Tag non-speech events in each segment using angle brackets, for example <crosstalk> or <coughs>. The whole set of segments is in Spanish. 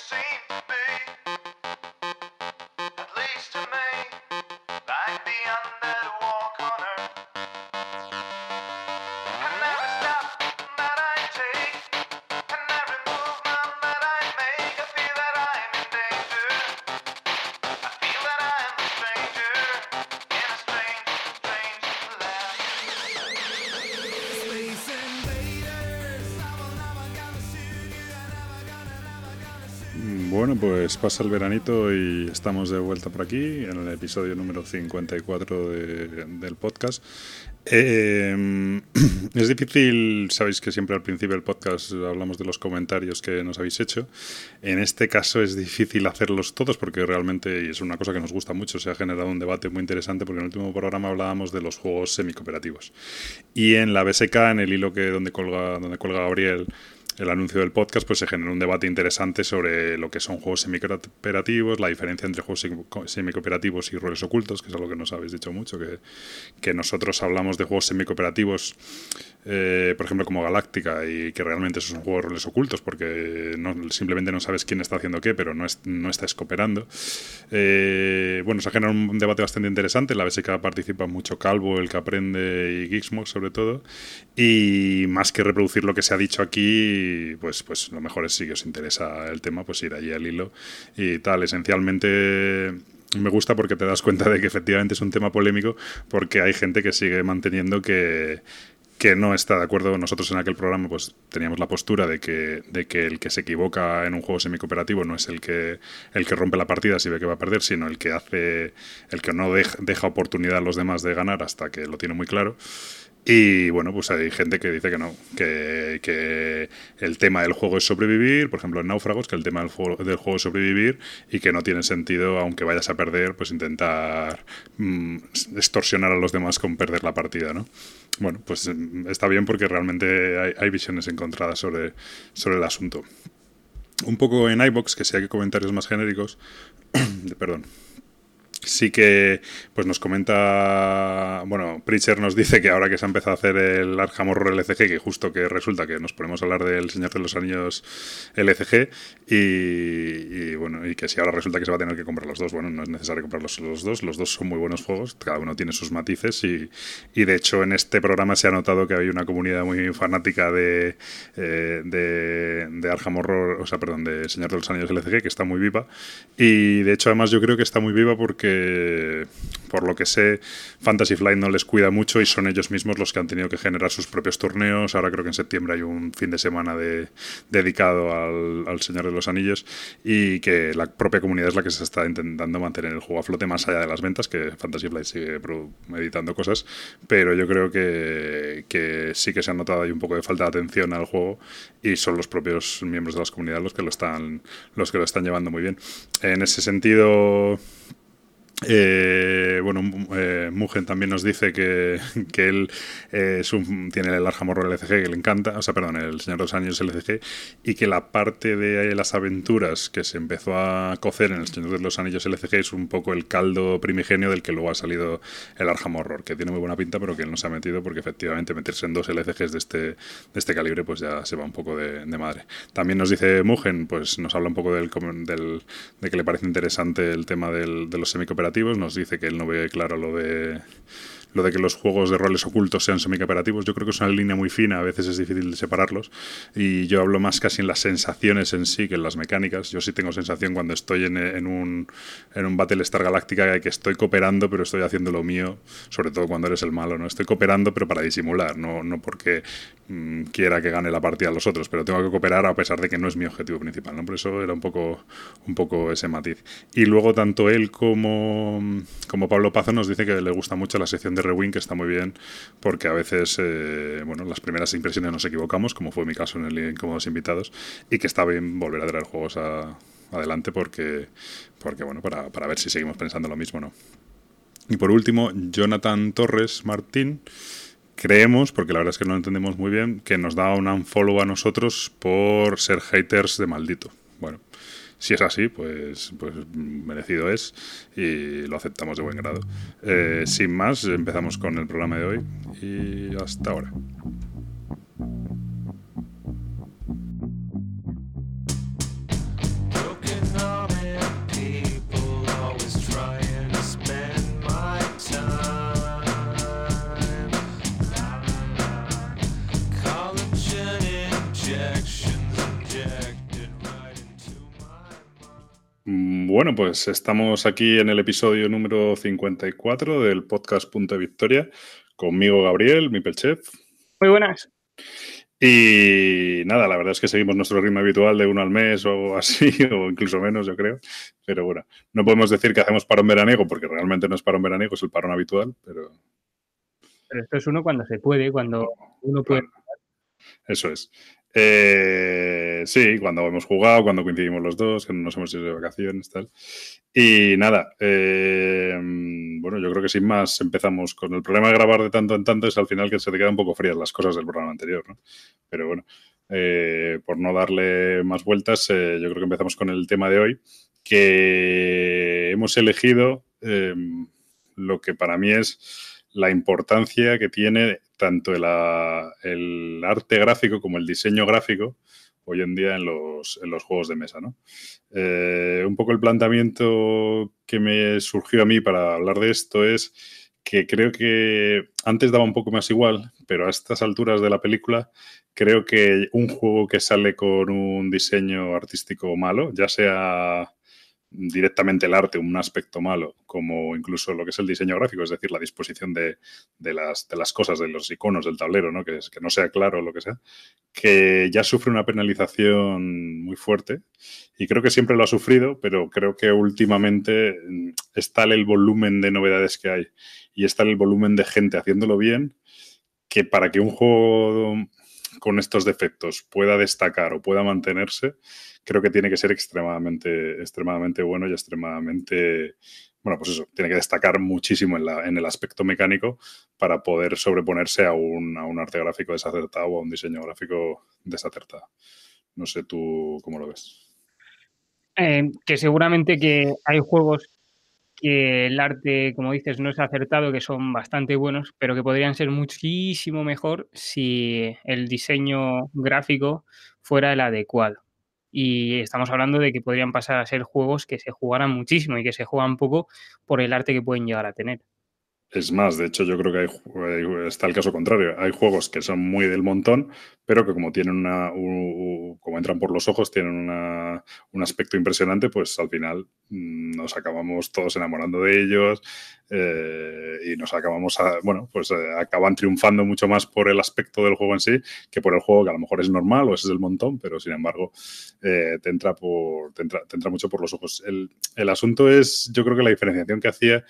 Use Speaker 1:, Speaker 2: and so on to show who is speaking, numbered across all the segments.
Speaker 1: same pues pasa el veranito y estamos de vuelta por aquí en el episodio número 54 de- del podcast. Eh, <clears throat> es difícil, sabéis que siempre al principio del podcast hablamos de los comentarios que nos habéis hecho. En este caso es difícil hacerlos todos porque realmente, y es una cosa que nos gusta mucho, se ha generado un debate muy interesante porque en el último programa hablábamos de los juegos semicooperativos. Y en la BSK, en el hilo que donde colga, donde cuelga Gabriel, el anuncio del podcast, pues se generó un debate interesante sobre lo que son juegos semicooperativos, la diferencia entre juegos semi- semicooperativos y roles ocultos, que es algo que nos habéis dicho mucho, que, que nosotros hablamos de juegos semicooperativos, eh, por ejemplo, como Galáctica, y que realmente esos son juegos de roles ocultos, porque no, simplemente no sabes quién está haciendo qué, pero no, es, no estás cooperando. Eh, bueno, se ha generado un debate bastante interesante. En la BSK participa mucho Calvo, el que aprende, y Gizmo, sobre todo. Y más que reproducir lo que se ha dicho aquí, pues, pues lo mejor es si os interesa el tema, pues ir allí al hilo y tal. Esencialmente me gusta porque te das cuenta de que efectivamente es un tema polémico, porque hay gente que sigue manteniendo que que no está de acuerdo. Nosotros en aquel programa pues teníamos la postura de que, de que el que se equivoca en un juego semicooperativo no es el que, el que rompe la partida si ve que va a perder, sino el que hace, el que no deja, deja oportunidad a los demás de ganar hasta que lo tiene muy claro. Y bueno, pues hay gente que dice que no, que, que el tema del juego es sobrevivir, por ejemplo en Náufragos, que el tema del juego, es sobrevivir y que no tiene sentido, aunque vayas a perder, pues intentar mm, extorsionar a los demás con perder la partida, ¿no? Bueno, pues mm, está bien porque realmente hay, hay visiones encontradas sobre, sobre el asunto. Un poco en iBox, que si hay comentarios más genéricos, <coughs> perdón, sí que pues nos comenta bueno Preacher nos dice que ahora que se ha empezado a hacer el Arkham Horror LCG que justo que resulta que nos ponemos a hablar del Señor de los Anillos LCG y, bueno y que si ahora resulta que se va a tener que comprar los dos bueno no es necesario comprarlos los dos los dos son muy buenos juegos cada uno tiene sus matices y, y de hecho en este programa se ha notado que hay una comunidad muy fanática de eh, de, de Horror o sea perdón de Señor de los Anillos LCG que está muy viva y de hecho además yo creo que está muy viva porque por lo que sé, Fantasy Flight no les cuida mucho y son ellos mismos los que han tenido que generar sus propios torneos. Ahora creo que en septiembre hay un fin de semana de, dedicado al, Señor de los Anillos y que la propia comunidad es la que se está intentando mantener el juego a flote más allá de las ventas, que Fantasy Flight sigue editando cosas, pero yo creo que, que sí que se ha notado ahí un poco de falta de atención al juego y son los propios miembros de las comunidades los que lo están, los que lo están llevando muy bien. En ese sentido... Eh, bueno, eh, Mugen también nos dice que, que él eh, es un, tiene el Arkham LCG que le encanta, o sea, perdón, el Señor de los Años LCG, y que la parte de las aventuras que se empezó a cocer en el Señor de los Anillos LCG es un poco el caldo primigenio del que luego ha salido el Arkham que tiene muy buena pinta, pero que él no se ha metido porque efectivamente meterse en dos LCGs de este, de este calibre pues ya se va un poco de, madre. También nos dice Mugen, pues nos habla un poco del, del, de que le parece interesante el tema del, de los semicooperativos nos dice que él no ve claro lo de lo de que los juegos de roles ocultos sean semicooperativos, yo creo que es una línea muy fina, a veces es difícil separarlos, y yo hablo más casi en las sensaciones en sí que en las mecánicas. Yo sí tengo sensación cuando estoy en, un, en un Battlestar Galáctica que estoy cooperando, pero estoy haciendo lo mío, sobre todo cuando eres el malo, ¿no? Estoy cooperando, pero para disimular, no, no porque mmm, quiera que gane la partida a los otros, pero tengo que cooperar a pesar de que no es mi objetivo principal, ¿no? Por eso era un poco, un poco ese matiz. Y luego tanto él como, como Pablo Pazo nos dice que le gusta mucho la sección de Rewind, que está muy bien, porque a veces, eh, bueno, las primeras impresiones nos equivocamos, como fue mi caso en el Incómodos Invitados, y que está bien volver a traer juegos a, adelante porque, porque bueno, para, para ver si seguimos pensando lo mismo, ¿no? Y por último, Jonathan Torres Martín, creemos, porque la verdad es que no lo entendemos muy bien, que nos da un unfollow a nosotros por ser haters de maldito. Bueno, si es así, pues, pues merecido es y lo aceptamos de buen grado. Eh, sin más, empezamos con el programa de hoy y hasta ahora. Bueno, pues estamos aquí en el episodio número 54 del podcast Punto de Victoria, conmigo Gabriel, mi chef.
Speaker 2: Muy buenas.
Speaker 1: Y nada, la verdad es que seguimos nuestro ritmo habitual de uno al mes o <laughs> así, o incluso menos, yo creo. Pero bueno, no podemos decir que hacemos parón veraniego, porque realmente no es parón veraniego, es el parón habitual, pero...
Speaker 2: Pero esto es uno cuando se puede, cuando uno puede.
Speaker 1: Claro. Eso es. Eh, sí, cuando hemos jugado, cuando coincidimos los dos, que no nos hemos ido de vacaciones, tal. Y nada, eh, bueno, yo creo que sin más empezamos con el problema de grabar de tanto en tanto es al final que se te quedan un poco frías las cosas del programa anterior, ¿no? Pero bueno, eh, por no darle más vueltas, eh, yo creo que empezamos con el tema de hoy, que hemos elegido lo que para mí es la importancia que tiene tanto el, a- el arte gráfico como el diseño gráfico hoy en día en los, en los juegos de mesa, ¿no? Eh, un poco el planteamiento que me surgió a mí para hablar de esto es que creo que antes daba un poco más igual, pero a estas alturas de la película creo que un juego que sale con un diseño artístico malo, ya sea directamente el arte, un aspecto malo, como incluso lo que es el diseño gráfico, es decir, la disposición de, de las, de las cosas, de los iconos del tablero, ¿no? Que, es- que no sea claro lo que sea, que ya sufre una penalización muy fuerte y creo que siempre lo ha sufrido, pero creo que últimamente mm, es tal el volumen de novedades que hay y es tal el volumen de gente haciéndolo bien que para que un juego con estos defectos pueda destacar o pueda mantenerse, creo que tiene que ser extremadamente, extremadamente bueno y extremadamente, bueno, pues eso, tiene que destacar muchísimo en, la- en el aspecto mecánico para poder sobreponerse a un, a un arte gráfico desacertado o a un diseño gráfico desacertado. No sé tú cómo lo ves.
Speaker 2: Eh, que seguramente que hay juegos que el arte, como dices, no es acertado, que son bastante buenos, pero que podrían ser muchísimo mejor si el diseño gráfico fuera el adecuado. Y estamos hablando de que podrían pasar a ser juegos que se jugaran muchísimo y que se juegan poco por el arte que pueden llegar a tener.
Speaker 1: Es más, de hecho, yo creo que hay está el caso contrario. Hay juegos que son muy del montón, pero que como tienen una, como entran por los ojos, tienen una- un aspecto impresionante, pues al final mm, nos acabamos todos enamorando de ellos eh, y nos acabamos, a- bueno, pues eh, acaban triunfando mucho más por el aspecto del juego en sí que por el juego que a lo mejor es normal o ese es el montón, pero sin embargo eh, te, entra por, te, entra, te entra mucho por los ojos. El, el asunto es, yo creo que la diferenciación que hacía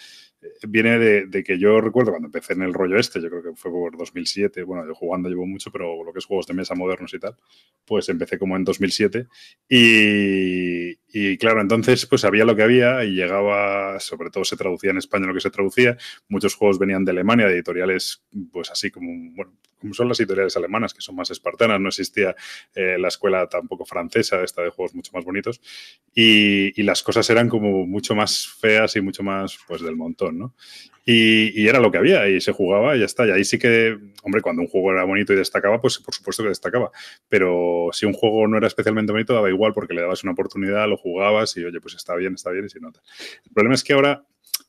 Speaker 1: viene de, que yo recuerdo cuando empecé en el rollo este, yo creo que fue por 2007, bueno, yo jugando llevo mucho, pero lo que es juegos de mesa modernos y tal, pues empecé como en 2007 y, y claro, entonces pues había lo que había y llegaba, sobre todo se traducía en España lo que se traducía, muchos juegos venían de Alemania, de editoriales pues así como, bueno, como son las editoriales alemanas, que son más espartanas, no existía eh, la escuela tampoco francesa, esta de juegos mucho más bonitos, y, y las cosas eran como mucho más feas y mucho más pues del montón, ¿no? Y, era lo que había y se jugaba y ya está. Y ahí sí que, hombre, cuando un juego era bonito y destacaba, pues por supuesto que destacaba. Pero si un juego no era especialmente bonito, daba igual porque le dabas una oportunidad, lo jugabas y oye, pues está bien, está bien y si no. El problema es que ahora,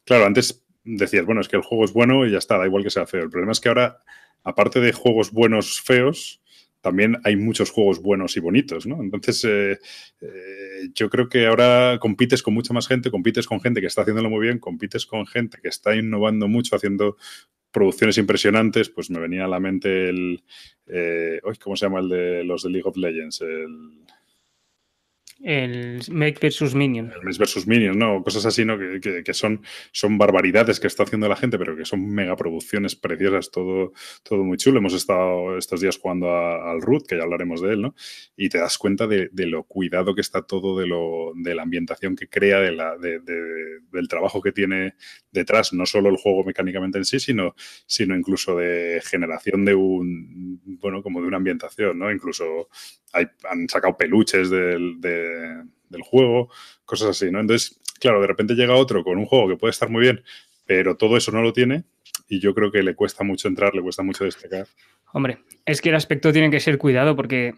Speaker 1: claro, antes decías, bueno, es que el juego es bueno y ya está, da igual que sea feo. El problema es que ahora, aparte de juegos buenos, feos, también hay muchos juegos buenos y bonitos, ¿no? Entonces, eh, eh, yo creo que ahora compites con mucha más gente, compites con gente que está haciéndolo muy bien, compites con gente que está innovando mucho, haciendo producciones impresionantes, pues me venía a la mente el... Eh, ¿Cómo se llama el de los de League of Legends? El...
Speaker 2: El Make versus Minion.
Speaker 1: El Mes versus Minions, ¿no? Cosas así, ¿no? Que, que, que, son, son barbaridades que está haciendo la gente, pero que son megaproducciones preciosas, todo, todo muy chulo. Hemos estado estos días jugando al Root, que ya hablaremos de él, ¿no? Y te das cuenta de, de lo cuidado que está todo, de, lo, de la ambientación que crea, de la, de, del trabajo que tiene detrás, no solo el juego mecánicamente en sí, sino, sino incluso de generación de un, bueno, como de una ambientación, ¿no? Incluso hay, han sacado peluches del, de, del juego, cosas así, ¿no? Entonces, claro, de repente llega otro con un juego que puede estar muy bien, pero todo eso no lo tiene y yo creo que le cuesta mucho entrar, le cuesta mucho destacar.
Speaker 2: Hombre, es que el aspecto tiene que ser cuidado porque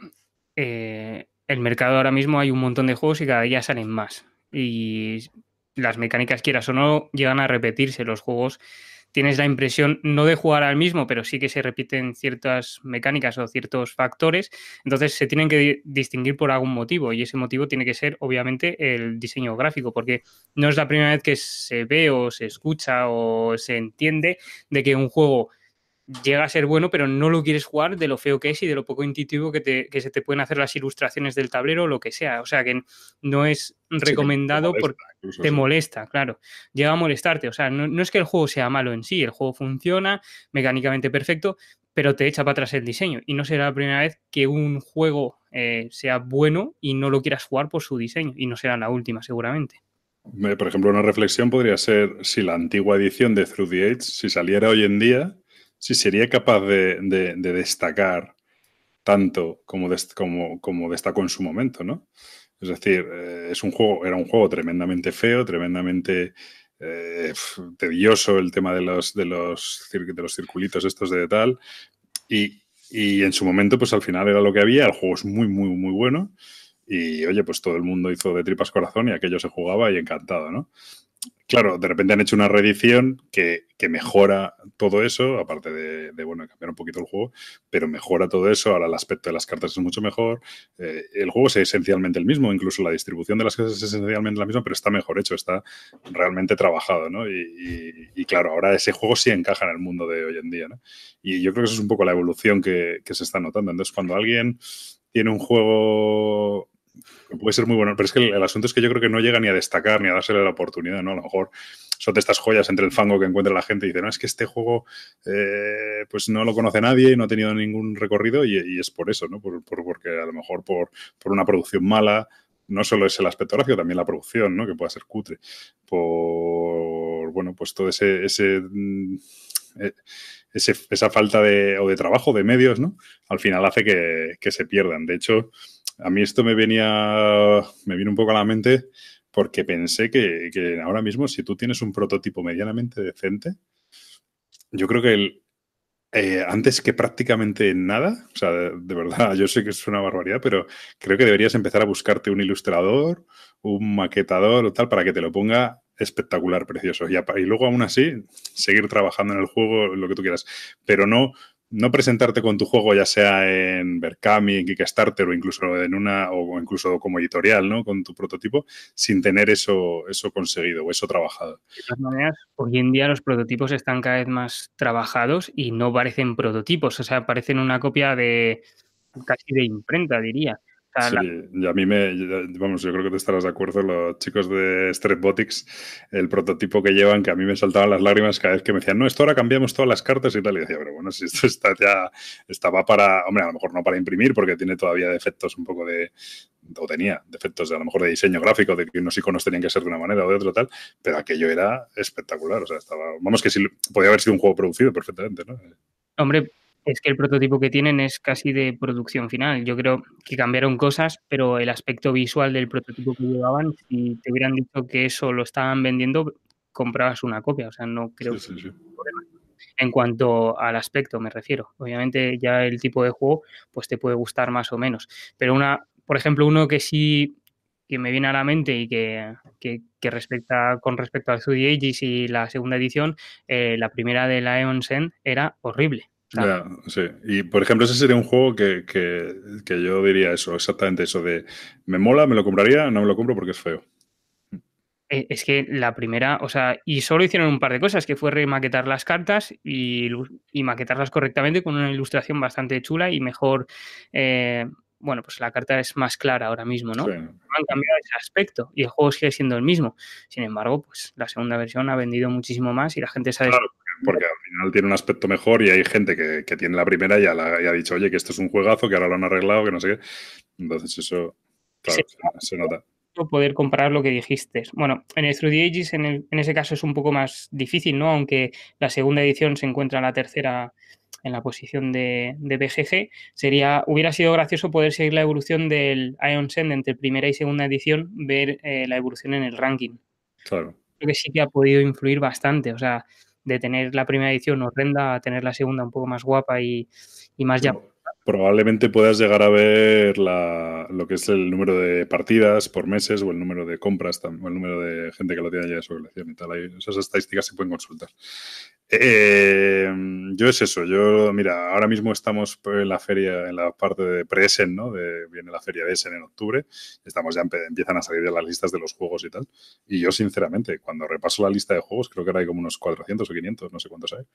Speaker 2: eh, el mercado ahora mismo hay un montón de juegos y cada día salen más. Y las mecánicas, quieras o no, llegan a repetirse. Los juegos tienes la impresión no de jugar al mismo, pero sí que se repiten ciertas mecánicas o ciertos factores. Entonces se tienen que distinguir por algún motivo y ese motivo tiene que ser obviamente el diseño gráfico, porque no es la primera vez que se ve o se escucha o se entiende de que un juego llega a ser bueno, pero no lo quieres jugar de lo feo que es y de lo poco intuitivo que, te, que se te pueden hacer las ilustraciones del tablero o lo que sea. O sea que no es recomendado
Speaker 1: sí, te molesta,
Speaker 2: porque te
Speaker 1: sí.
Speaker 2: molesta, claro. Llega a molestarte. O sea, no, no, es que el juego sea malo en sí, el juego funciona mecánicamente perfecto, pero te echa para atrás el diseño. Y no será la primera vez que un juego eh, sea bueno y no lo quieras jugar por su diseño. Y no será la última, seguramente.
Speaker 1: Por ejemplo, una reflexión podría ser si la antigua edición de Through the Age, si saliera hoy en día, si sería capaz de, de, de destacar tanto como, dest destacó en su momento, ¿no? Es decir, eh, es un juego, era un juego tremendamente feo, tremendamente eh, tedioso el tema de los, de, los, de los circulitos estos de tal. Y, y, en su momento, pues al final era lo que había. El juego es muy, muy, muy bueno. Y oye, pues todo el mundo hizo de tripas corazón y aquello se jugaba y encantado, ¿no? Claro, de repente han hecho una reedición que, mejora todo eso, aparte de, de, bueno, cambiar un poquito el juego, pero mejora todo eso. Ahora el aspecto de las cartas es mucho mejor. Eh, el juego es esencialmente el mismo, incluso la distribución de las cartas es esencialmente la misma, pero está mejor hecho, está realmente trabajado, ¿no? Y, y, y, claro, ahora ese juego sí encaja en el mundo de hoy en día, ¿no? Y yo creo que eso es un poco la evolución que, que se está notando. Entonces, cuando alguien tiene un juego puede ser muy bueno, pero es que el, asunto es que yo creo que no llega ni a destacar ni a dársele la oportunidad, ¿no? A lo mejor son de estas joyas entre el fango que encuentra la gente y dice, no, es que este juego eh, pues no lo conoce nadie y no ha tenido ningún recorrido y, es por eso, ¿no? Por, por, porque a lo mejor por, por, una producción mala, no solo es el aspecto gráfico, también la producción, ¿no? Que pueda ser cutre. Por, bueno, pues todo ese... ese ese, esa falta de, o de trabajo, de medios, ¿no? Al final hace que se pierdan. De hecho, a mí esto me venía, me vino un poco a la mente porque pensé que, ahora mismo si tú tienes un prototipo medianamente decente, yo creo que el, eh, antes que prácticamente nada, o sea, de, de, verdad, <laughs> yo sé que es una barbaridad, pero creo que deberías empezar a buscarte un ilustrador, un maquetador o tal, para que te lo ponga espectacular, precioso. Y, y luego, aún así, seguir trabajando en el juego, lo que tú quieras, pero no no presentarte con tu juego ya sea en Berkami, en Kickstarter o incluso en una o incluso como editorial, ¿no? Con tu prototipo sin tener eso eso conseguido o eso trabajado.
Speaker 2: De todas maneras, hoy en día los prototipos están cada vez más trabajados y no parecen prototipos, o sea, parecen una copia de casi de imprenta, diría.
Speaker 1: Sea, sí, la... y a mí me, vamos, yo creo que te estarás de acuerdo, los chicos de Strepbotics, el prototipo que llevan, que a mí me saltaban las lágrimas cada vez que me decían, no, esto ahora cambiamos todas las cartas y tal, y decía, pero bueno, si esto está ya, estaba para, hombre, a lo mejor no para imprimir, porque tiene todavía defectos un poco de, o tenía defectos de a lo mejor de diseño gráfico, de que unos iconos tenían que ser de una manera o de otra tal, pero aquello era espectacular, o sea, estaba, vamos que sí, podía haber sido un juego producido perfectamente, ¿no?
Speaker 2: Hombre, es que el prototipo que tienen es casi de producción final. Yo creo que cambiaron cosas, pero el aspecto visual del prototipo que llevaban, si te hubieran dicho que eso lo estaban vendiendo, comprabas una copia. O sea, no creo
Speaker 1: sí, sí, sí.
Speaker 2: En cuanto al aspecto, me refiero. Obviamente, ya el tipo de juego, pues te puede gustar más o menos. Pero una, por ejemplo, uno que sí que me viene a la mente y que, que, que respecta con respecto al 3D Ages y la segunda edición, eh, la primera de la Eon Sen era horrible.
Speaker 1: Ya, sí. Y por ejemplo, ese sería un juego que, que, que, yo diría eso, exactamente eso de me mola, me lo compraría, no me lo compro porque es feo.
Speaker 2: Eh, Es que la primera, o sea, y solo hicieron un par de cosas, que fue remaquetar las cartas y, y maquetarlas correctamente con una ilustración bastante chula y mejor, eh, bueno, pues la carta es más clara ahora mismo, ¿no? Sí. Han cambiado ese aspecto y el juego sigue siendo el mismo. Sin embargo, pues la segunda versión ha vendido muchísimo más y la gente sabe...
Speaker 1: Claro porque al final tiene un aspecto mejor y hay gente que, que tiene la primera y ya, la, ya, ha dicho, oye, que esto es un juegazo, que ahora lo han arreglado, que no sé qué. Entonces eso, claro, sí. se, se, nota.
Speaker 2: Poder comparar lo que dijiste. Bueno, en el Through the Ages, en, el, en, ese caso es un poco más difícil, ¿no? Aunque la segunda edición se encuentra en la tercera en la posición de, de BGG, sería, hubiera sido gracioso poder seguir la evolución del Ion Send entre primera y segunda edición, ver eh, la evolución en el ranking.
Speaker 1: Claro.
Speaker 2: Creo que sí que ha podido influir bastante. O sea, de tener la primera edición horrenda a tener la segunda un poco más guapa y, y más ya.
Speaker 1: Probablemente puedas llegar a ver la, lo que es el número de partidas por meses o el número de compras o el número de gente que lo tiene ya de su colección y tal. Esas estadísticas se pueden consultar. Eh, yo es eso, yo, mira, ahora mismo estamos en la feria, en la parte de pre-Essen, ¿no? Viene la feria de Essen en octubre, estamos ya empiezan a salir de las listas de los juegos y tal. Y yo, sinceramente, cuando repaso la lista de juegos, creo que ahora hay como unos 400 o 500, no sé cuántos hay.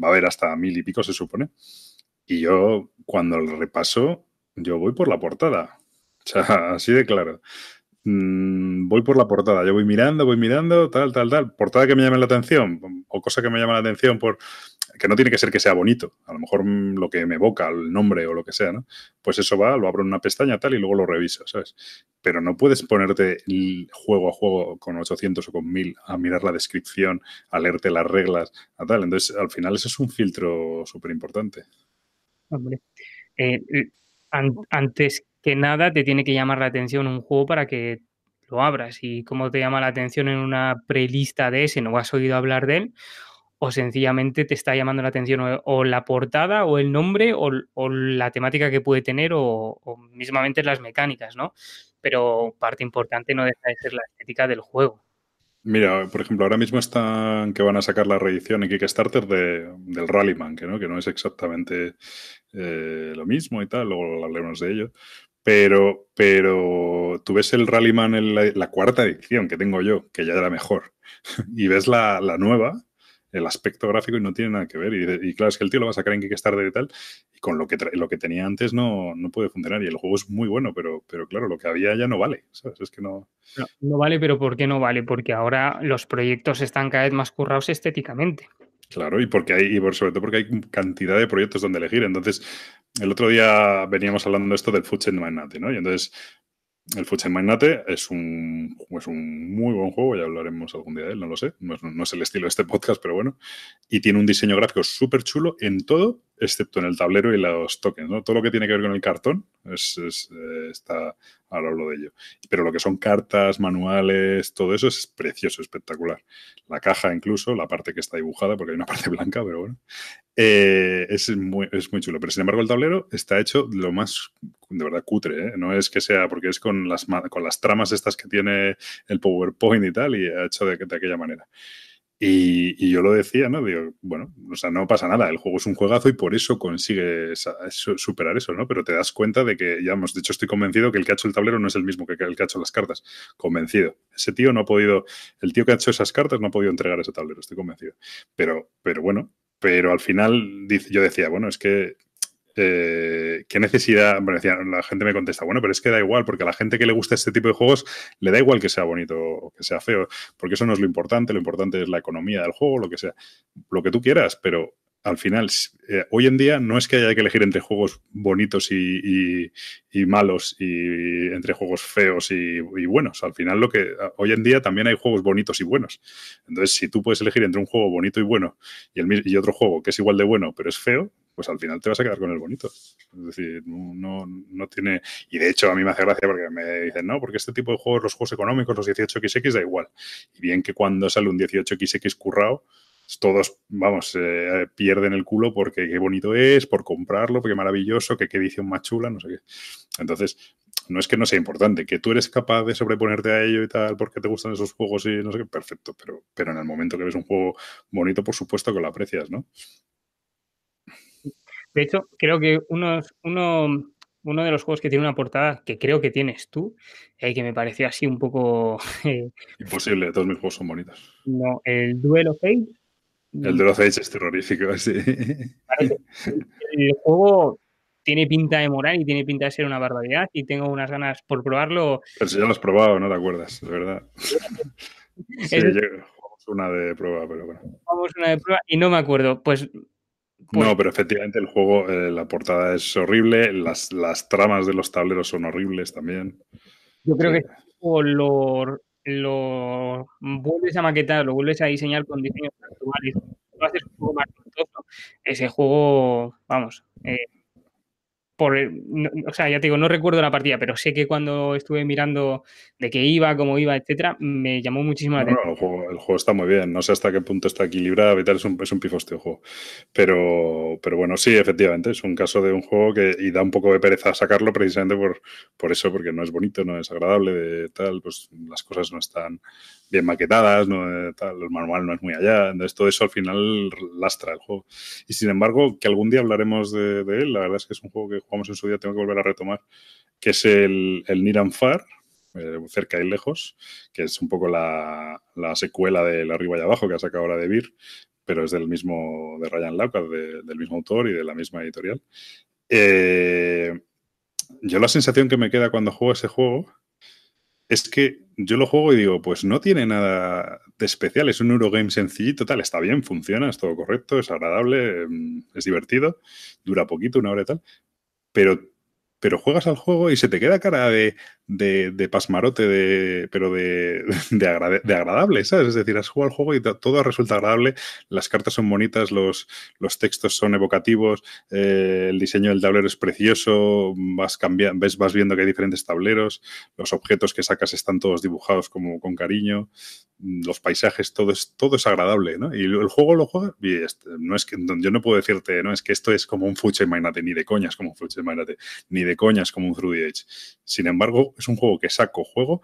Speaker 1: Va a haber hasta mil y pico, se supone. Y yo, cuando lo repaso, yo voy por la portada. O sea, <laughs> así de claro. Mm, voy por la portada. Yo voy mirando, voy mirando, tal, tal, tal. Portada que me llame la atención o cosa que me llama la atención por que no tiene que ser que sea bonito. A lo mejor mm, lo que me evoca, el nombre o lo que sea, ¿no? Pues eso va, lo abro en una pestaña tal y luego lo reviso, ¿sabes? Pero no puedes ponerte juego a juego con 800 o con 1000 a mirar la descripción, a leerte las reglas, a tal. Entonces, al final, eso es un filtro súper importante.
Speaker 2: Hombre, eh, antes que nada te tiene que llamar la atención un juego para que lo abras. Y cómo te llama la atención en una prelista de ese, no has oído hablar de él, o sencillamente te está llamando la atención o, la portada o el nombre o, la temática que puede tener o, o, mismamente las mecánicas, ¿no? Pero parte importante no deja de ser la estética del juego.
Speaker 1: Mira, por ejemplo, ahora mismo están que van a sacar la reedición en Kickstarter de, del Rallyman, que no, que no es exactamente eh, lo mismo y tal, luego hablaremos de ello. Pero, pero tú ves el Rallyman en la, cuarta edición que tengo yo, que ya era mejor, <laughs> y ves la, la nueva, el aspecto gráfico y no tiene nada que ver. Y, claro, es que el tío lo va a sacar en Kickstarter y tal, y con lo que, lo que tenía antes no, no puede funcionar. Y el juego es muy bueno, pero, pero claro, lo que había ya no vale, ¿sabes? Es que no...
Speaker 2: no... vale, pero ¿por qué no vale? Porque ahora los proyectos están cada vez más currados estéticamente.
Speaker 1: Claro, y porque hay, y por, sobre todo porque hay cantidad de proyectos donde elegir. Entonces, el otro día veníamos hablando de esto del Food Chain ¿no? Y entonces el Fuchen Magnate es un, es un muy buen juego, ya hablaremos algún día de él, no lo sé, no es, el estilo de este podcast, pero bueno. Y tiene un diseño gráfico súper chulo en todo, excepto en el tablero y los tokens, ¿no? Todo lo que tiene que ver con el cartón es, eh, está, ahora hablo de ello. Pero lo que son cartas, manuales, todo eso es precioso, espectacular. La caja incluso, la parte que está dibujada, porque hay una <laughs> parte blanca, pero bueno. Eh, es, muy, es muy chulo. Pero sin embargo, el tablero está hecho lo más de verdad cutre. ¿eh? No es que sea porque es con las, con las tramas estas que tiene el PowerPoint y tal, y ha hecho de aquella manera. Y, yo lo decía, ¿no? Digo, bueno, o sea, no pasa nada, el juego es un juegazo y por eso consigue superar eso, ¿no? Pero te das cuenta de que, ya hemos dicho, estoy convencido que el que ha hecho el tablero no es el mismo que el que ha hecho las cartas. Convencido. Ese tío no ha podido, el tío que ha hecho esas cartas no ha podido entregar ese tablero, estoy convencido. Pero, pero bueno, pero al final yo decía, bueno, es que eh, ¿qué necesidad? Bueno, la gente me contesta, bueno, pero es que da igual, porque a la gente que le gusta este tipo de juegos le da igual que sea bonito o que sea feo, porque eso no es lo importante, lo importante es la economía del juego, lo que sea, lo que tú quieras, pero al final, eh, hoy en día no es que haya que elegir entre juegos bonitos y, malos y entre juegos feos y, buenos. Al final, lo que hoy en día también hay juegos bonitos y buenos. Entonces, si tú puedes elegir entre un juego bonito y bueno y, el, y otro juego que es igual de bueno pero es feo, pues al final te vas a quedar con el bonito. Es decir, no, no, tiene... Y de hecho a mí me hace gracia porque me dicen, no, porque este tipo de juegos, los juegos económicos, los 18XX, da igual. Y bien que cuando sale un 18XX currado, todos, vamos, eh, pierden el culo porque qué bonito es, por comprarlo, porque maravilloso, que qué edición más chula, no sé qué. Entonces, no es que no sea importante, que tú eres capaz de sobreponerte a ello y tal, porque te gustan esos juegos y no sé qué, perfecto, pero, pero en el momento que ves un juego bonito, por supuesto que lo aprecias, ¿no?
Speaker 2: De hecho, creo que uno, uno de los juegos que tiene una portada que creo que tienes tú, y que me pareció así un poco... <laughs>
Speaker 1: Eh, Imposible, todos mis juegos son bonitos.
Speaker 2: No, el Duel of Age.
Speaker 1: El Duel of Age es terrorífico, sí.
Speaker 2: El juego tiene pinta de morar y tiene pinta de ser una barbaridad y tengo unas ganas por probarlo.
Speaker 1: Pero si ya lo has probado, no te acuerdas, de verdad. <laughs> sí, jugamos una de prueba, pero bueno.
Speaker 2: Jugamos una de prueba y no me acuerdo. Pues
Speaker 1: pues no, pero efectivamente el juego, eh, la portada es horrible, las, tramas de los tableros son horribles también.
Speaker 2: Yo creo que lo, lo vuelves a maquetar, lo vuelves a diseñar con diseños actuales, lo haces un juego más costoso, ese juego, vamos, eh, por, no- o sea, ya te digo, no recuerdo la partida, pero sé que cuando estuve mirando de qué iba, cómo iba, etcétera, me llamó muchísimo la
Speaker 1: No,
Speaker 2: atención.
Speaker 1: no, el, juego, el juego está muy bien. No sé hasta qué punto está equilibrado y tal. Es un, es un pifostio juego. Pero, pero bueno, sí, efectivamente. Es un caso de un juego que y da un poco de pereza sacarlo precisamente por, por eso, porque no es bonito, no es agradable, de tal. Pues las cosas no están bien maquetadas, no, Eh, tal, el manual no es muy allá. Entonces todo eso al final lastra el juego. Y sin embargo, que algún día hablaremos de, él. La verdad es que es un juego que jugamos en su día, tengo que volver a retomar, que es el, el Near and Far, eh, cerca y lejos, que es un poco la, la secuela del Arriba y Abajo que ha sacado ahora de pero es del mismo, de Ryan Laukat, de- del mismo autor y de la misma editorial. Eh, yo la sensación que me queda cuando juego ese juego es que yo lo juego y digo, pues no tiene nada de especial, es un Eurogame sencillito, tal, está bien, funciona, es todo correcto, es agradable, mm, es divertido, dura poquito, una hora y tal, pero, pero juegas al juego y se te queda cara de, de, pasmarote, de, pero de, <laughs> de, agradable, ¿sabes? Es decir, has jugado al juego y to- todo resulta agradable, las cartas son bonitas, los, los textos son evocativos, eh, el diseño del tablero es precioso, vas, cambiando, ves, vas viendo que hay diferentes tableros, los objetos que sacas están todos dibujados como con cariño, mm, los paisajes, todo es, todo es agradable, ¿no? Y el juego lo juega y no es que yo no puedo decirte, no es que esto es como un Fuche Mainate, ni de coñas como un Fuche Mainate, ni de coñas como un Through the Age. Sin embargo, es un juego que saco, juego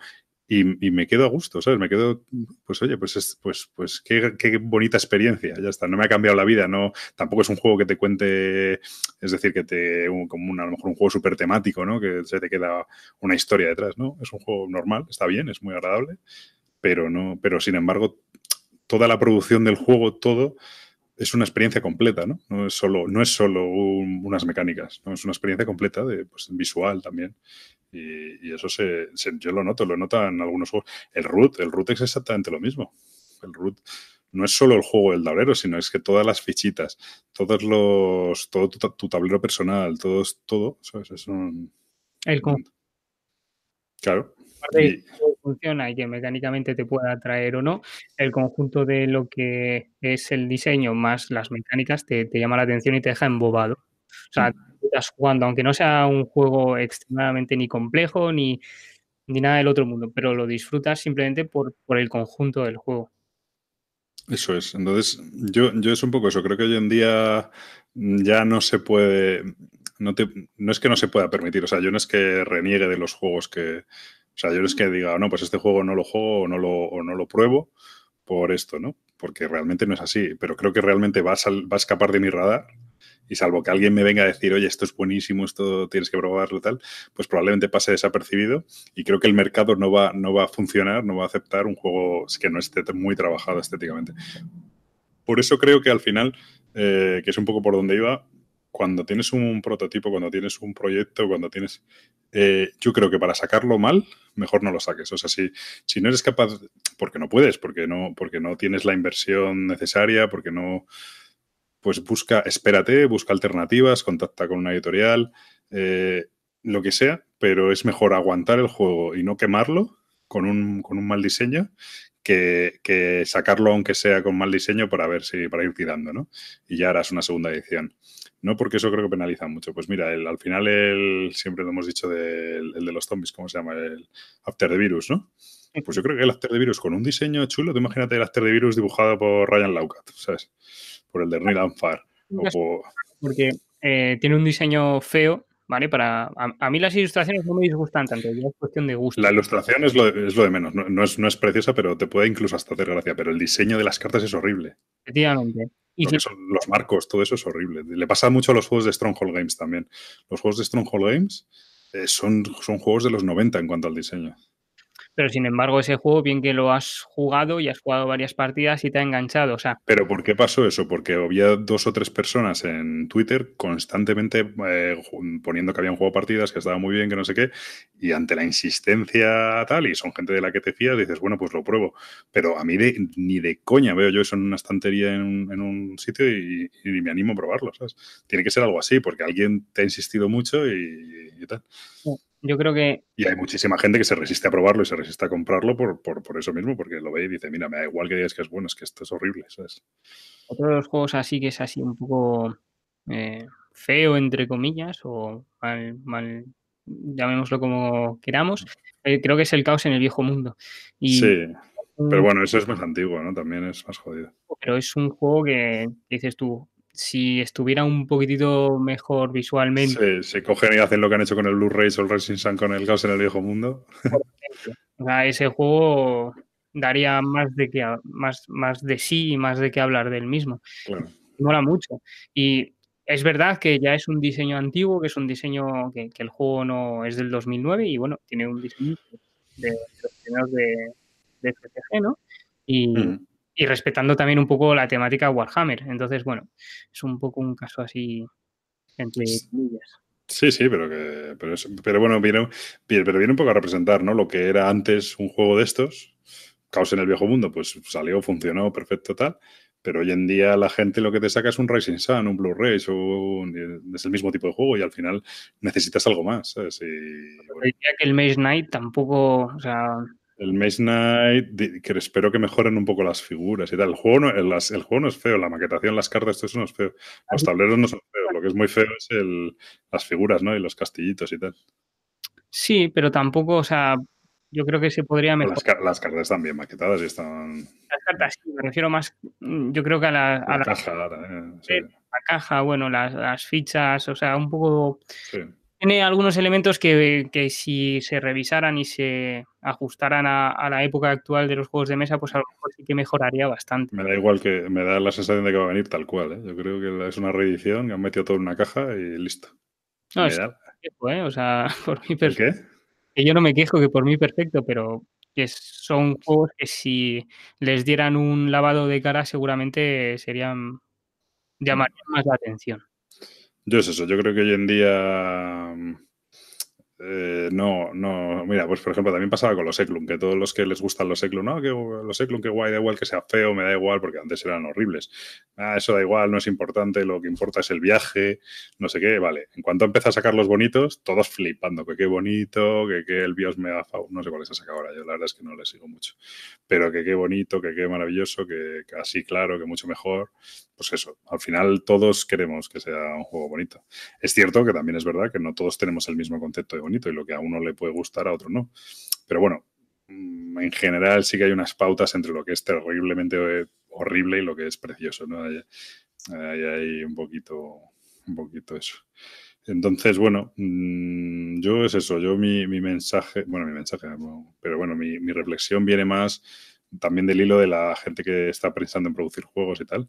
Speaker 1: y, me quedo a gusto, ¿sabes? Me quedo, pues oye, pues es, pues, pues qué, qué bonita experiencia, ya está. No me ha cambiado la vida, no, tampoco es un juego que te cuente, es decir, que te, un- como un, a lo mejor un juego súper temático, ¿no? Que se te queda una historia detrás, ¿no? Es un juego normal, está bien, es muy agradable, pero no, pero sin embargo, toda la producción del juego, todo es una experiencia completa, ¿no? No es solo, no es solo un- unas mecánicas, ¿no? es una experiencia completa de pues, visual también. Y, y eso se, se- yo lo noto, lo noto en algunos juegos. El root, el root es exactamente lo mismo. El root no es solo el juego del tablero, sino es que todas las fichitas, todos los, todo tu, tu tablero personal, todo, es- todo, ¿sabes? Es un,
Speaker 2: El conjunto
Speaker 1: claro.
Speaker 2: De todo funciona y que mecánicamente te pueda atraer o no, el conjunto de lo que es el diseño más las mecánicas te, te llama la atención y te deja embobado. O sea, tú estás jugando, aunque no sea un juego extremadamente ni complejo ni, ni nada del otro mundo, pero lo disfrutas simplemente por, por el conjunto del juego.
Speaker 1: Eso es. Entonces, yo, yo es un poco eso. Creo que hoy en día ya no se puede. No, te, no es que no se pueda permitir. O sea, yo no es que reniegue de los juegos que. O sea, yo no es que diga, no, pues este juego no lo juego o no lo, o no lo pruebo por esto, ¿no? Porque realmente no es así. Pero creo que realmente va a, escapar de mi radar. Y salvo que alguien me venga a decir, oye, esto es buenísimo, esto tienes que probarlo tal, pues probablemente pase desapercibido. Y creo que el mercado no va, no va a funcionar, no va a aceptar un juego que no esté muy trabajado estéticamente. Por eso creo que al final, eh, que es un poco por donde iba, cuando tienes un prototipo, cuando tienes un proyecto, cuando tienes... eh, yo creo que para sacarlo mal, mejor no lo saques. O sea, si, si no eres capaz, porque no puedes, porque no, porque no tienes la inversión necesaria, porque no... Pues busca, espérate, busca alternativas, contacta con una editorial, eh, lo que sea, pero es mejor aguantar el juego y no quemarlo con un, con un mal diseño que, que sacarlo aunque sea con mal diseño para ver si para ir tirando, ¿no? Y ya harás una segunda edición. No porque eso creo que penaliza mucho. Pues mira, el, al final el, siempre lo hemos dicho del el de los zombies, ¿cómo se llama? El After the Virus, ¿no? Pues yo creo que el After the Virus con un diseño chulo, tú imagínate el After the Virus dibujado por Ryan Laukat, ¿sabes? Por el de Neil and Far. O por,
Speaker 2: Porque eh, tiene un diseño feo, ¿vale? Para, a, a mí las ilustraciones no me disgustan tanto, ya es cuestión de gusto.
Speaker 1: La ilustración es lo de, es lo de menos. No, no es, no es preciosa, pero te puede incluso hasta hacer gracia. Pero el diseño de las cartas es horrible.
Speaker 2: Efectivamente. Y
Speaker 1: son los marcos, todo eso es horrible. Le pasa mucho a los juegos de Stronghold Games también. Los juegos de Stronghold Games eh, son, son juegos de los 90 en cuanto al diseño.
Speaker 2: pero sin embargo, ese juego, bien que lo has jugado y has jugado varias partidas y te ha enganchado. O sea,
Speaker 1: Pero ¿por qué pasó eso? Porque había dos o tres personas en Twitter constantemente eh, poniendo que habían jugado partidas, que estaba muy bien, que no sé qué, y ante la insistencia tal, y son gente de la que te fías, dices, bueno, pues lo pruebo. Pero a mí de- ni de coña veo yo eso en una estantería en un, en un sitio y, y me animo a probarlo, ¿sabes? Tiene que ser algo así, porque alguien te ha insistido mucho y, y tal.
Speaker 2: yo creo que
Speaker 1: Y hay muchísima gente que se resiste a probarlo y se resiste a comprarlo por, por, por eso mismo, porque lo ve y dice, mira, me da igual que digas que es bueno, es que esto es horrible, ¿sabes?
Speaker 2: otro de los juegos así que es así un poco eh, feo, entre comillas, o mal, mal llamémoslo como queramos, eh, creo que es el caos en el viejo mundo. Y
Speaker 1: Sí, pero bueno, eso es más antiguo, ¿no? También es más jodido.
Speaker 2: pero es un juego que dices tú, si estuviera un poquitito mejor visualmente,
Speaker 1: Sí, se cogen y hacen lo que han hecho con el Blu-ray o el Racing Sun con el caos en el viejo mundo.
Speaker 2: o sea, ese juego daría más de que más, más de sí y más de qué hablar del mismo.
Speaker 1: Claro.
Speaker 2: Mola mucho. Y es verdad que ya es un diseño antiguo, que es un diseño que, que el juego no es del 2009 y bueno, tiene un diseño de, de los primeros de, de FCG, ¿no? Y,
Speaker 1: Mm.
Speaker 2: y respetando también un poco la temática Warhammer. Entonces, bueno, es un poco un caso así entre comillas.
Speaker 1: Sí, sí, pero que, pero, es- pero bueno, viene, viene- pero viene un poco a representar, ¿no? Lo que era antes un juego de estos, Caos en el viejo mundo, pues salió, funcionó, perfecto, tal. Pero hoy en día la gente lo que te saca es un Rising Sun, un Blu-ray, o un- es el mismo tipo de juego y al final necesitas algo más, ¿sabes? Y, bueno,
Speaker 2: Diría que el Maze Knight tampoco, o sea,
Speaker 1: el Maze Knight, que espero que mejoren un poco las figuras y tal. El juego no, el juego no es feo, la maquetación, las cartas, todo eso no es feo. Los tableros no son feos, lo que es muy feo es el, las figuras, ¿no? Y los castillitos y tal.
Speaker 2: sí, pero tampoco, o sea, yo creo que se podría mejorar.
Speaker 1: Las, car- las cartas están bien maquetadas y están.
Speaker 2: Las cartas, sí, me refiero más, mm, yo creo que a la, a
Speaker 1: La caja también. Sí,
Speaker 2: la caja, bueno, las, las fichas, o sea, un poco...
Speaker 1: sí.
Speaker 2: Tiene algunos elementos que, que si se revisaran y se ajustaran a, a la época actual de los juegos de mesa, pues a lo mejor sí que mejoraría bastante.
Speaker 1: Me da igual que. Me da la sensación de que va a venir tal cual. ¿eh? Yo creo que es una reedición que han metido todo en una caja y listo.
Speaker 2: No,
Speaker 1: Me
Speaker 2: es-
Speaker 1: da-
Speaker 2: ¿eh? O sea, <laughs> por
Speaker 1: ¿El
Speaker 2: perfecto.
Speaker 1: qué?
Speaker 2: Que yo no me quejo que por mí perfecto, pero que son juegos que si les dieran un lavado de cara seguramente serían llamarían más la atención.
Speaker 1: Yo es eso, yo creo que hoy en día mm, eh, no, no, mira, pues por ejemplo también pasaba con los Eklund, que todos los que les gustan los Eklund, no, que los Eklund, que guay, da igual que sea feo, me da igual, porque antes eran horribles. Ah, eso da igual, no es importante, lo que importa es el viaje, no sé qué, vale. En cuanto empieza a sacar los bonitos, todos flipando, que qué bonito, que qué el Bios Mega Fau- no sé cuáles ha sacado ahora, yo la verdad es que no le sigo mucho, pero que qué bonito, que qué maravilloso, que, que así claro, que mucho mejor pues eso, al final todos queremos que sea un juego bonito. Es cierto que también es verdad que no todos tenemos el mismo concepto de bonito y lo que a uno le puede gustar a otro no. Pero bueno, mm, en general sí que hay unas pautas entre lo que es terriblemente eh, horrible y lo que es precioso, ¿no? Hay, hay, hay un poquito, un poquito eso. Entonces, bueno, mm, yo es eso, yo mi, mi mensaje, bueno, mi mensaje, pero bueno, mi, mi reflexión viene más también del hilo de la gente que está pensando en producir juegos y tal.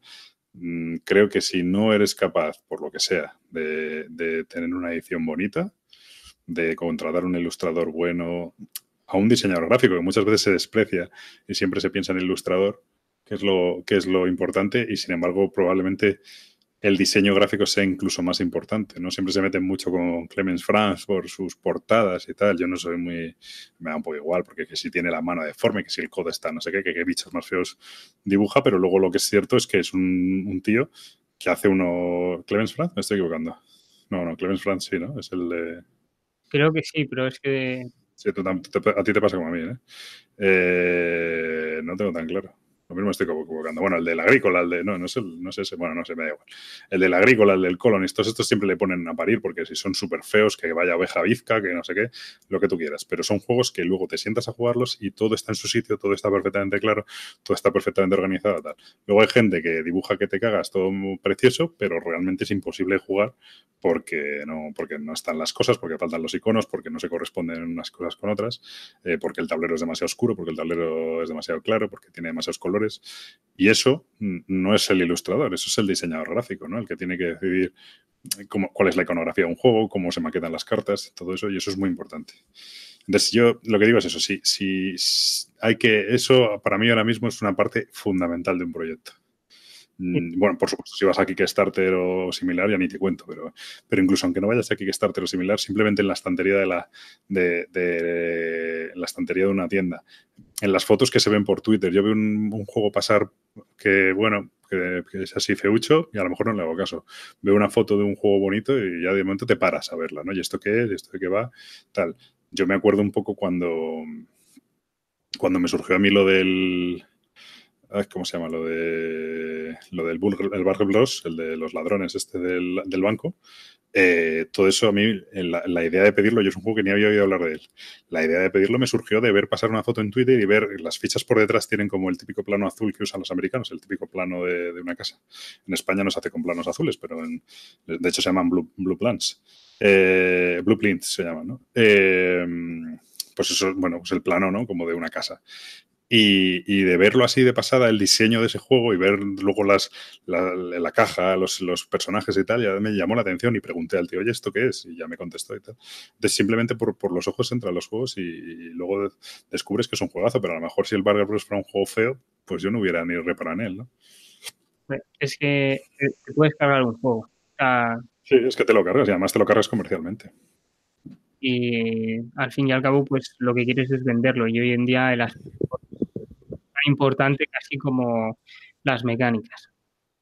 Speaker 1: Mm, creo que si no eres capaz, por lo que sea, de, de tener una edición bonita, de contratar un ilustrador bueno, a un diseñador gráfico, que muchas veces se desprecia y siempre se piensa en el ilustrador, que es lo, que es lo importante, y sin embargo, probablemente el diseño gráfico sea incluso más importante, ¿no? Siempre se meten mucho con Clemens Franz por sus portadas y tal. Yo no soy muy... Me da un poco igual, porque que si tiene la mano deforme, que si el codo está no sé qué, que qué bichos más feos dibuja, pero luego lo que es cierto es que es un, un tío que hace uno... ¿Clemens Franz? Me estoy equivocando. No, no, Clemens Franz sí, ¿no? Es el de...
Speaker 2: Creo que sí, pero es que
Speaker 1: Sí, a ti te pasa como a mí, ¿eh? Eh, No tengo tan claro. Lo mismo estoy equivocando. Bueno, el del agrícola, el de. No, no es, el, no es ese. Bueno, no sé, me da igual. El del agrícola, el del colonist, todos estos siempre le ponen a parir porque si son súper feos, que vaya oveja bizca, que no sé qué, lo que tú quieras. Pero son juegos que luego te sientas a jugarlos y todo está en su sitio, todo está perfectamente claro, todo está perfectamente organizado. Tal. Luego hay gente que dibuja que te cagas, todo precioso, pero realmente es imposible jugar porque no, porque no están las cosas, porque faltan los iconos, porque no se corresponden unas cosas con otras, eh, porque el tablero es demasiado oscuro, porque el tablero es demasiado claro, porque tiene demasiados colores. Y eso no es el ilustrador, eso es el diseñador gráfico, ¿no? El que tiene que decidir cómo, cuál es la iconografía de un juego, cómo se maquetan las cartas, todo eso, y eso es muy importante. Entonces, yo lo que digo es eso, sí, sí, sí, hay que, eso para mí ahora mismo es una parte fundamental de un proyecto. Mm, Bueno, por supuesto, si vas a Kickstarter o similar, ya ni te cuento, pero, pero incluso aunque no vayas a Kickstarter o similar, simplemente en la estantería de la, de, la estantería de una tienda, en las fotos que se ven por Twitter, yo veo un, juego pasar que, bueno, que, que es así feucho y a lo mejor no le hago caso. Veo una foto de un juego bonito y ya de momento te paras a verla, ¿no? ¿Y esto qué es? ¿Y esto de qué va? Tal. Yo me acuerdo un poco cuando, cuando me surgió a mí lo del... ¿Cómo se llama? Lo de... lo del Bull- el Bros, el de los ladrones este del, del banco, eh, todo eso a mí, la, idea de pedirlo, yo es un juego que ni había oído hablar de él. La idea de pedirlo me surgió de ver pasar una foto en Twitter y ver las fichas por detrás tienen como el típico plano azul que usan los americanos, el típico plano de, de una casa. En España no se hace con planos azules, pero de hecho se llaman blue, blue plans. Eh, se llaman, ¿no? Eh, pues eso, bueno, pues el plano, ¿no? Como de una casa. Y, y de verlo así de pasada, el diseño de ese juego y ver luego las, la, la caja, los, los personajes y tal, ya me llamó la atención y pregunté al tío, oye, ¿esto qué es? Y ya me contestó y tal. Entonces, simplemente por, por los ojos entran los juegos y, y luego de- descubres que es un juegazo, pero a lo mejor si el Barger Bros fuera un juego feo, pues yo no hubiera ni reparado en él, ¿no?
Speaker 2: Es que eh, te puedes cargar un juego.
Speaker 1: Sí, es que te lo cargas y además te lo cargas comercialmente.
Speaker 2: y al fin y al cabo, pues lo que quieres es venderlo. Y hoy en día el aspecto importante casi como las mecánicas.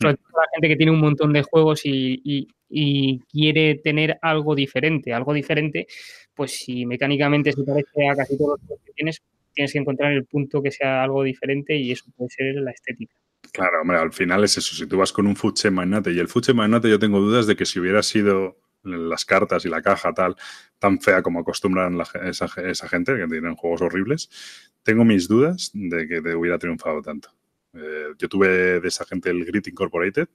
Speaker 2: Sobre todo la gente que tiene un montón de juegos y, y- y quiere tener algo diferente. Algo diferente, pues si mecánicamente se parece a casi todos los juegos que tienes, tienes que encontrar el punto que sea algo diferente y eso puede ser la estética.
Speaker 1: Claro, hombre, al final es eso. Si tú vas con un Fuche Magnate y el Fuche Magnate, yo tengo dudas de que si hubiera sido las cartas y la caja tal, tan fea como acostumbran la esa, esa gente, que tienen juegos horribles, tengo mis dudas de que hubiera triunfado tanto. Eh, yo tuve de esa gente el Grit Incorporated.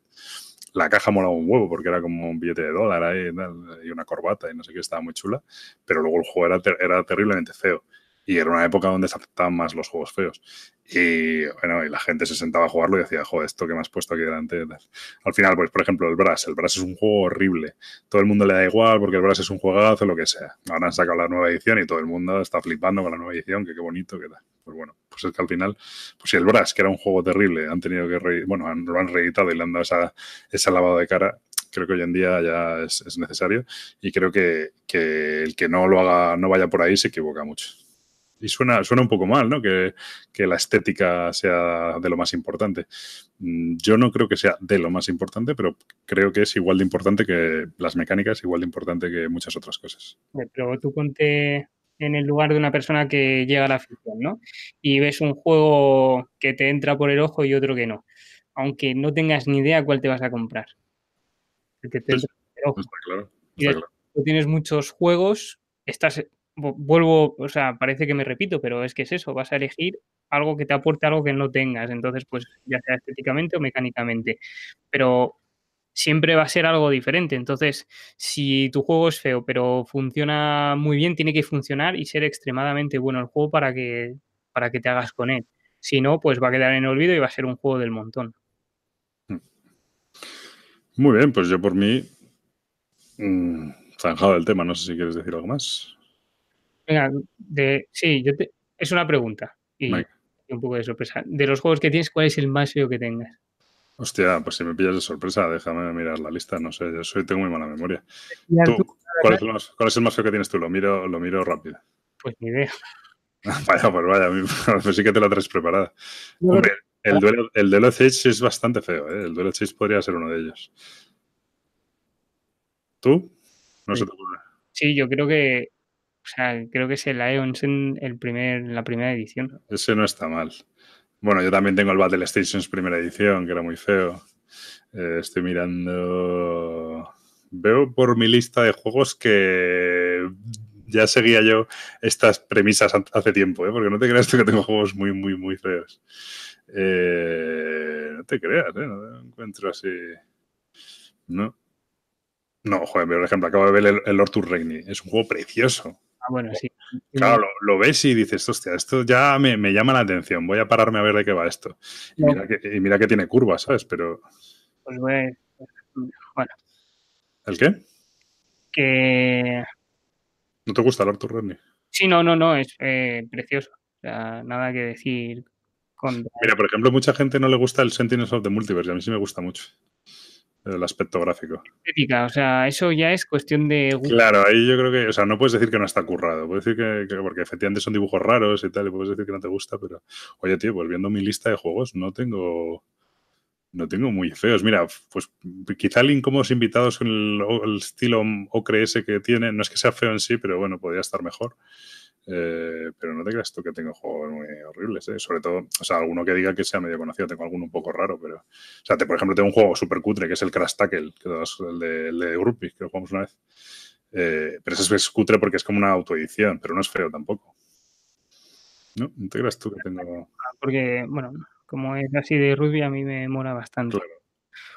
Speaker 1: La caja molaba un huevo porque era como un billete de dólar y, una corbata y no sé qué, estaba muy chula. Pero luego el juego era, era terriblemente feo. Y era una época donde se aceptaban más los juegos feos. Y bueno, y la gente se sentaba a jugarlo y decía, joder, esto que me has puesto aquí delante. tal". Al final, pues por ejemplo, el Brass. El Brass es un juego horrible. Todo el mundo le da igual porque el Brass es un juegazo, lo que sea. Ahora han sacado la nueva edición y todo el mundo está flipando con la nueva edición, que qué bonito, que tal. Pues bueno, pues es que al final, pues si el Brass, que era un juego terrible, han tenido que, re- bueno, han- lo han reeditado y le han dado esa, ese lavado de cara, creo que hoy en día ya es, es necesario y creo que, que el que no lo haga, no vaya por ahí, se equivoca mucho. Y suena, suena un poco mal, ¿no? Que, que la estética sea de lo más importante. Mm, Yo no creo que sea de lo más importante, pero creo que es igual de importante que las mecánicas, igual de importante que muchas otras cosas.
Speaker 2: Pero tú ponte en el lugar de una persona que llega a la afición, ¿no? Y ves un juego que te entra por el ojo y otro que no. Aunque no tengas ni idea cuál te vas a comprar. El que te
Speaker 1: Pues-
Speaker 2: entra por el ojo.
Speaker 1: Está claro. Está.
Speaker 2: Tú tienes muchos juegos, estás, vuelvo, o sea, parece que me repito, pero es que es eso, vas a elegir algo que te aporte algo que no tengas, entonces pues ya sea estéticamente o mecánicamente, pero siempre va a ser algo diferente, entonces si tu juego es feo pero funciona muy bien, tiene que funcionar y ser extremadamente bueno el juego para que, para que te hagas con él, si no, pues va a quedar en el olvido y va a ser un juego del montón.
Speaker 1: Muy bien, pues yo por mí, mm, zanjado del tema, no sé si quieres decir algo más.
Speaker 2: Venga, de, sí, yo te, es una pregunta y un poco de sorpresa. De los juegos que tienes, ¿cuál es el más feo que tengas?
Speaker 1: Hostia, pues si me pillas de sorpresa, déjame mirar la lista, no sé, yo soy, tengo muy mala memoria.
Speaker 2: Ya
Speaker 1: Tú,
Speaker 2: tú,
Speaker 1: ¿cuál, es el más, cuál es el más feo que tienes tú? Lo miro, lo miro rápido.
Speaker 2: pues ni idea. <laughs>
Speaker 1: Vaya, pues vaya, <laughs> pues sí que te la traes preparada. Hombre, el duelo, el duelo Edge es bastante feo, ¿eh? El duelo Edge podría ser uno de ellos. ¿Tú? No
Speaker 2: Sí.
Speaker 1: se te ocurre.
Speaker 2: Sí, yo creo que, o sea, creo que es el Aeons en el primer, la primera edición.
Speaker 1: Ese no está mal. Bueno, yo también tengo el Battle Stations primera edición, que era muy feo. Eh, estoy mirando. Veo por mi lista de juegos que ya seguía yo estas premisas hace tiempo, ¿eh? porque no te creas tú que tengo juegos muy, muy, muy feos. Eh, no te creas, ¿eh? no encuentro así. No. No, joder, por ejemplo, acabo de ver el, el Reigny. Es un juego precioso.
Speaker 2: Ah, bueno, sí.
Speaker 1: Claro, lo, lo ves y dices, hostia, esto ya me, me llama la atención, voy a pararme a ver de qué va esto. Y
Speaker 2: No.
Speaker 1: mira que, y mira que tiene curvas, ¿sabes? Pero,
Speaker 2: Pues bueno,
Speaker 1: ¿el qué?
Speaker 2: que
Speaker 1: ¿No te gusta Lord Turreni?
Speaker 2: sí, no, no, no, es eh, precioso. O sea, nada que decir
Speaker 1: Mira, por ejemplo, mucha gente no le gusta el Sentinels of the Multiverse, y a mí sí me gusta mucho el aspecto gráfico.
Speaker 2: estética. O sea, eso ya es cuestión de.
Speaker 1: Claro, ahí yo creo que, o sea, no puedes decir que no está currado, puedes decir que, que- porque efectivamente son dibujos raros y tal, y puedes decir que no te gusta, pero, oye, tío, pues viendo mi lista de juegos, no tengo, no tengo muy feos. Mira, pues quizá el incómodos invitados con el, el estilo ocre ese que tiene, no es que sea feo en sí, pero bueno, podría estar mejor. Eh, pero no te creas tú que tengo juegos muy horribles, ¿eh? Sobre todo, o sea, alguno que diga que sea medio conocido, tengo alguno un poco raro, pero... O sea, te- por ejemplo, tengo un juego súper cutre que es el Crash Tackle, que es el de, el de que lo jugamos una vez. Eh, pero ese es cutre porque es como una autoedición, pero no es feo tampoco. ¿No? ¿No te creas tú que tengo...?
Speaker 2: Porque, bueno, como es así de rugby, a mí me mola bastante.
Speaker 1: Claro.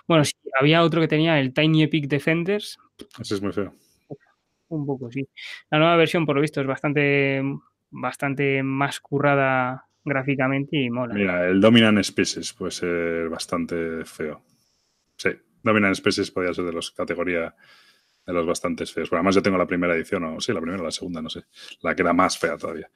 Speaker 2: Bueno, sí, había otro que tenía el Tiny Epic Defenders,
Speaker 1: Ese es muy feo.
Speaker 2: Un poco, sí. La nueva versión, por lo visto, es bastante, bastante más currada gráficamente y mola.
Speaker 1: Mira, el Dominant Species puede ser bastante feo. Sí, Dominant Species podría ser de los categoría de los bastante feos. Pero además yo tengo la primera edición, o sí, la primera o la segunda, no sé. La que era más fea todavía.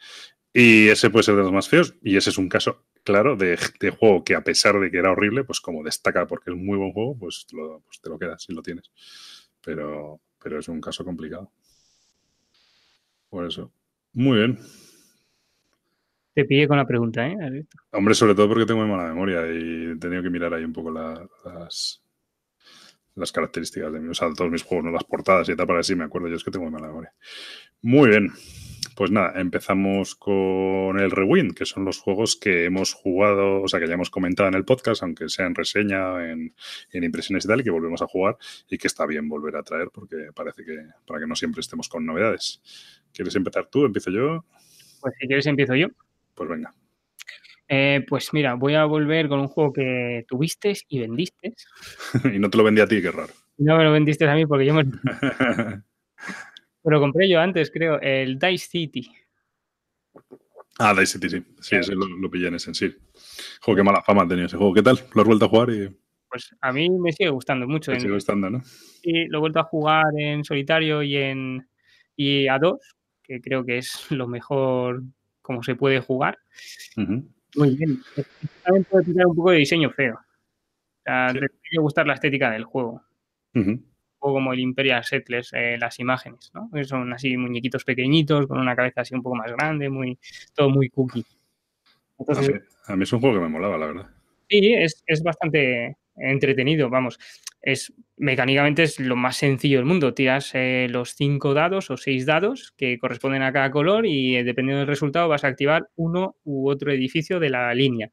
Speaker 1: Y ese puede ser de los más feos. Y ese es un caso claro de, juego que a pesar de que era horrible, pues como destaca porque es muy buen juego, pues, pues te lo quedas si lo tienes. Pero, pero es un caso complicado. Por eso. Muy bien.
Speaker 2: Te pillé con la pregunta, ¿eh?
Speaker 1: Hombre, sobre todo porque tengo muy mala memoria y he tenido que mirar ahí un poco la- las, las características de mí, o sea, todos mis juegos, no las portadas y tal, para ver si me acuerdo. Yo es que tengo muy mala memoria. Muy bien. Pues nada, empezamos con el Rewind, que son los juegos que hemos jugado, o sea, que ya hemos comentado en el podcast, aunque sea en reseña, en, en impresiones y tal, y que volvemos a jugar y que está bien volver a traer porque parece que para que no siempre estemos con novedades. ¿Quieres empezar tú? ¿Empiezo yo?
Speaker 2: Pues si quieres empiezo yo.
Speaker 1: Pues venga.
Speaker 2: Eh, pues mira, voy a volver con un juego que tuviste y vendiste. <laughs>
Speaker 1: y no te lo vendí a ti, qué raro.
Speaker 2: No me lo vendiste a mí porque yo me <laughs> lo compré yo antes, creo, el Dice City.
Speaker 1: Ah, Dice City, sí. Sí, ese lo, lo pillé en ese, sí. Juego, qué mala fama ha tenido ese juego. ¿Qué tal? ¿Lo has vuelto a jugar y
Speaker 2: Pues a mí me sigue gustando mucho. En-
Speaker 1: sigue gustando, no?
Speaker 2: y lo he vuelto a jugar en solitario y en y a dos, que creo que es lo mejor como se puede jugar. Muy bien. También puede pillar un poco de diseño feo. O sea,
Speaker 1: Sí.
Speaker 2: te tiene que gustar la estética del juego. Un poco como el Imperial Settlers, eh, las imágenes, ¿no? Son así muñequitos pequeñitos, con una cabeza así un poco más grande, muy, todo muy cookie.
Speaker 1: A mí, a mí es un juego que me molaba, la verdad.
Speaker 2: Sí, es, es bastante entretenido, vamos. Es, mecánicamente es lo más sencillo del mundo. Tiras eh, los cinco dados o seis dados que corresponden a cada color y eh, dependiendo del resultado vas a activar uno u otro edificio de la línea.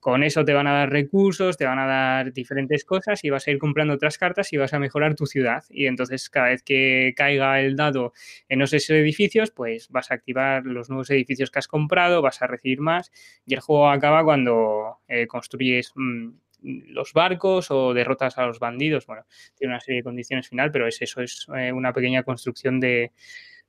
Speaker 2: Con eso te van a dar recursos, te van a dar diferentes cosas y vas a ir comprando otras cartas y vas a mejorar tu ciudad. Y entonces cada vez que caiga el dado en esos edificios, pues vas a activar los nuevos edificios que has comprado, vas a recibir más y el juego acaba cuando eh, construyes mm, los barcos o derrotas a los bandidos. Bueno, tiene una serie de condiciones final, pero es eso, es eh, una pequeña construcción de,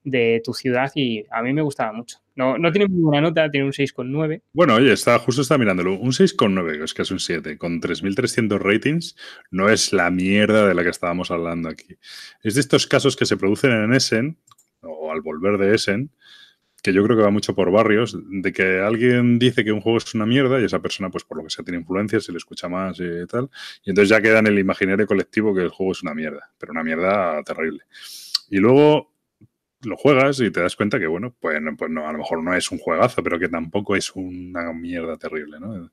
Speaker 2: de tu ciudad y a mí me gustaba mucho. No, no tiene muy buena nota, tiene un 6,9.
Speaker 1: Bueno, oye, está, justo está mirándolo. Un 6,9, que es que es un 7, con 3.300 ratings, no es la mierda de la que estábamos hablando aquí. Es de estos casos que se producen en Essen, o al volver de Essen, que yo creo que va mucho por barrios, de que alguien dice que un juego es una mierda y esa persona, pues por lo que sea, tiene influencia, se le escucha más y tal, y entonces ya queda en el imaginario colectivo que el juego es una mierda, pero una mierda terrible. Y luego lo juegas y te das cuenta que, bueno, pues, pues no, a lo mejor no es un juegazo, pero que tampoco es una mierda terrible, ¿no?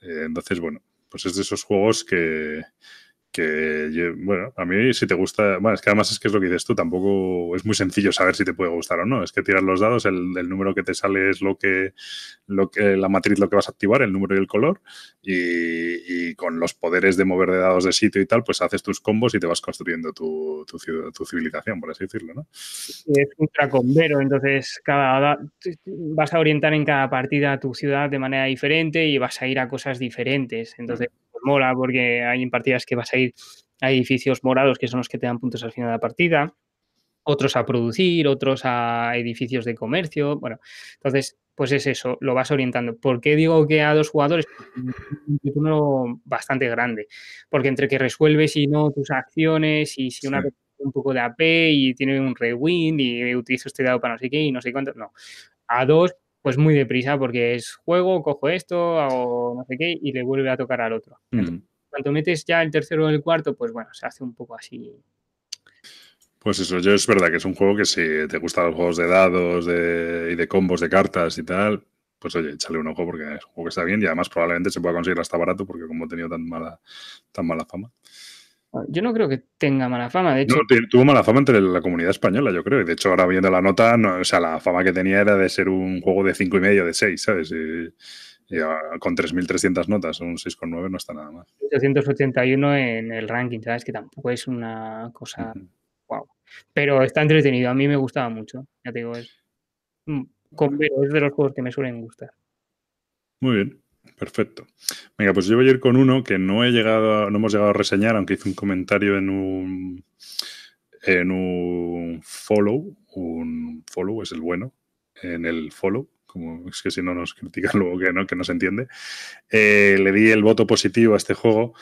Speaker 1: Eh, entonces, bueno, pues es de esos juegos que, que bueno, a mí si te gusta, bueno, es que además es que es lo que dices tú, tampoco es muy sencillo saber si te puede gustar o no, es que tiras los dados, el, número que te sale es lo que, lo que, la matriz lo que vas a activar, el número y el color, y, con los poderes de mover de dados de sitio y tal, pues haces tus combos y te vas construyendo tu, tu, tu civilización, por así decirlo, ¿no?
Speaker 2: Es un tracombero, entonces cada vas a orientar en cada partida tu ciudad de manera diferente y vas a ir a cosas diferentes. Entonces, mola porque hay en partidas que vas a ir a edificios morados que son los que te dan puntos al final de la partida, otros a producir, otros a edificios de comercio. Bueno, entonces, pues es eso, lo vas orientando. ¿Por qué digo que a dos jugadores? Un turno bastante grande, porque entre que resuelves y no tus acciones y si una
Speaker 1: Sí.
Speaker 2: un poco de AP y tiene un rewind y utilizo este dado para no sé qué y no sé cuánto, no. A dos, pues muy deprisa porque es juego, cojo esto o no sé qué y le vuelve a tocar al otro. Entonces,
Speaker 1: Mm.
Speaker 2: cuando metes ya el tercero o el cuarto, pues bueno, se hace un poco así.
Speaker 1: Pues eso, yo es verdad que es un juego que si te gustan los juegos de dados de- y de combos de cartas y tal, pues oye, échale un ojo porque es un juego que está bien y además probablemente se pueda conseguir hasta barato porque como ha tenido tan mala, tan mala fama.
Speaker 2: Yo no creo que tenga mala fama, de hecho,
Speaker 1: No, tu- tuvo mala fama entre la comunidad española, yo creo. Y de hecho, ahora viendo la nota, no, o sea, la fama que tenía era de ser un juego de cinco y medio, de 6, ¿sabes? Y, y, ah, con 3.300 notas, un 6,9 no está nada mal.
Speaker 2: 881 en el ranking, ¿sabes? Que tampoco es una cosa
Speaker 1: Ujú.
Speaker 2: wow. Pero está entretenido, a mí me gustaba mucho, ya te digo, es mm, con es de los juegos que me suelen gustar.
Speaker 1: Muy bien, perfecto. Venga, pues yo voy a ir con uno que no he llegado, no hemos llegado a reseñar, aunque hice un comentario en un en un follow, un follow es el bueno, en el follow, como es que si no nos critican <laughs> luego que no, que no se entiende. Eh, le di el voto positivo a este juego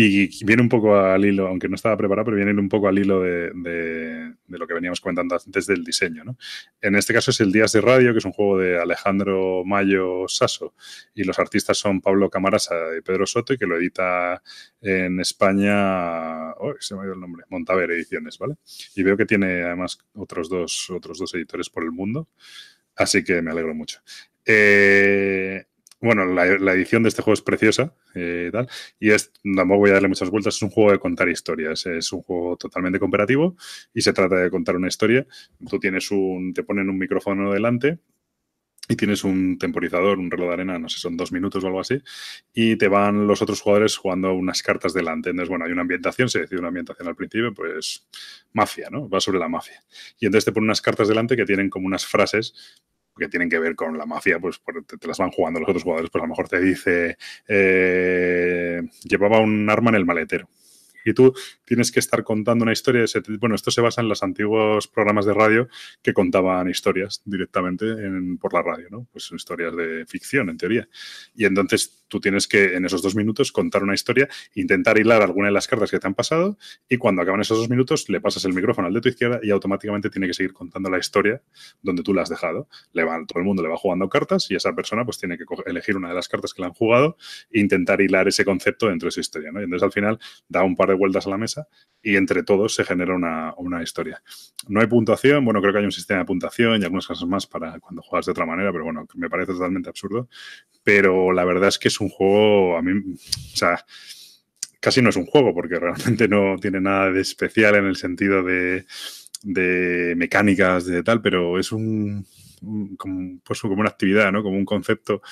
Speaker 1: y viene un poco al hilo, aunque no estaba preparado, pero viene un poco al hilo de, lo que veníamos comentando antes del diseño. ¿no? En este caso es el Días de Radio, que es un juego de Alejandro Mayo Sasso, y los artistas son Pablo Camarasa y Pedro Soto, y que lo edita en España, se me ha ido el nombre, Montaver Ediciones, ¿vale? Y veo que tiene además otros dos, otros dos editores por el mundo, así que me alegro mucho. Eh, bueno, la, la edición de este juego es preciosa eh, y tal, y es, tampoco voy a darle muchas vueltas, es un juego de contar historias, es un juego totalmente cooperativo y se trata de contar una historia. Tú tienes un, te ponen un micrófono delante y tienes un temporizador, un reloj de arena, no sé, son dos minutos o algo así, y te van los otros jugadores jugando unas cartas delante. Entonces, bueno, hay una ambientación, se decide una ambientación al principio, pues mafia, ¿no? Va sobre la mafia. Y entonces te ponen unas cartas delante que tienen como unas frases que tienen que ver con la mafia, pues te las van jugando los otros jugadores, pues a lo mejor te dice, eh, llevaba un arma en el maletero. Y tú tienes que estar contando una historia. Bueno, esto se basa en los antiguos programas de radio que contaban historias directamente en- por la radio, ¿no? Pues son historias de ficción, en teoría. Y entonces tú tienes que, en esos dos minutos, contar una historia, intentar hilar alguna de las cartas que te han pasado, y cuando acaban esos dos minutos, le pasas el micrófono al de tu izquierda y automáticamente tiene que seguir contando la historia donde tú la has dejado. Le va, todo el mundo le va jugando cartas y esa persona pues tiene que elegir una de las cartas que le han jugado e intentar hilar ese concepto dentro de esa historia, ¿no? Y entonces al final da un par de vueltas a la mesa y entre todos se genera una, una historia. No hay puntuación, bueno, creo que hay un sistema de puntuación y algunas cosas más para cuando juegas de otra manera, pero bueno, me parece totalmente absurdo. Pero la verdad es que es un juego, a mí, o sea, casi no es un juego porque realmente no tiene nada de especial en el sentido de, de mecánicas, de tal, pero es un, un- como, pues, como una actividad, ¿no? Como un concepto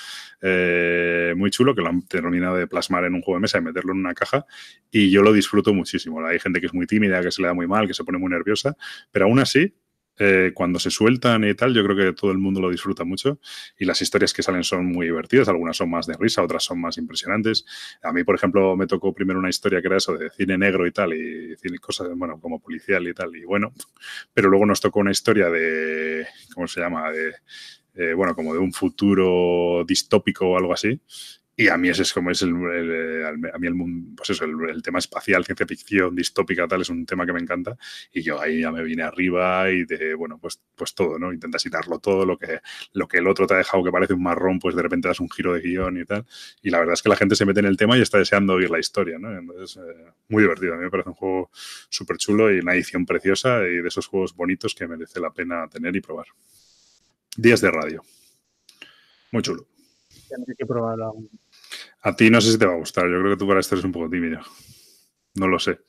Speaker 1: eh, muy chulo que lo han terminado de plasmar en un juego de mesa y meterlo en una caja y yo lo disfruto muchísimo. Hay gente que es muy tímida, que se le da muy mal, que se pone muy nerviosa, pero aún así, eh, cuando se sueltan y tal, yo creo que todo el mundo lo disfruta mucho y las historias que salen son muy divertidas, algunas son más de risa, otras son más impresionantes. A mí, por ejemplo, me tocó primero una historia que era eso de cine negro y tal, y cine- cosas, bueno, como policial y tal, y bueno, pero luego nos tocó una historia de, ¿cómo se llama? De, eh, bueno, como de un futuro distópico o algo así. Y a mí ese es como es el, el- a mí el mundo, pues eso, el, el tema espacial, ciencia ficción, distópica, tal, es un tema que me encanta. Y yo ahí ya me vine arriba y de, bueno, pues, pues todo, ¿no? Intentas citarlo todo, lo que, lo que el otro te ha dejado que parece un marrón, pues de repente das un giro de guion y tal. Y la verdad es que la gente se mete en el tema y está deseando oír la historia, ¿no? Entonces, eh, muy divertido. A mí me parece un juego súper chulo y una edición preciosa y de esos juegos bonitos que merece la pena tener y probar. Días de radio. Muy chulo.
Speaker 2: Sé qué probarlo aún.
Speaker 1: A ti no sé si te va a gustar. Yo creo que tú para esto eres un poco tímido. No lo sé.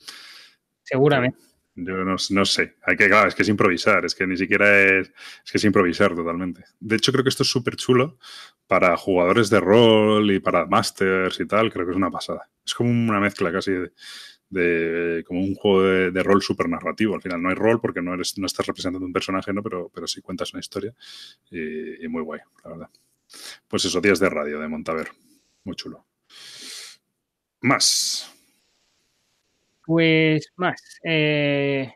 Speaker 2: Seguramente.
Speaker 1: Yo no, no sé. Hay que, claro, es que es improvisar. Es que ni siquiera es. Es que es improvisar totalmente. De hecho, creo que esto es súper chulo para jugadores de rol y para masters y tal. Creo que es una pasada. Es como una mezcla casi de. de- como un juego de, de rol súper narrativo. Al final no hay rol porque no, eres, no estás representando un personaje, ¿no? Pero, pero sí cuentas una historia. Y, y muy guay, la verdad. Pues eso, días de radio de Montaver. Muy chulo. Más.
Speaker 2: Pues más. eh,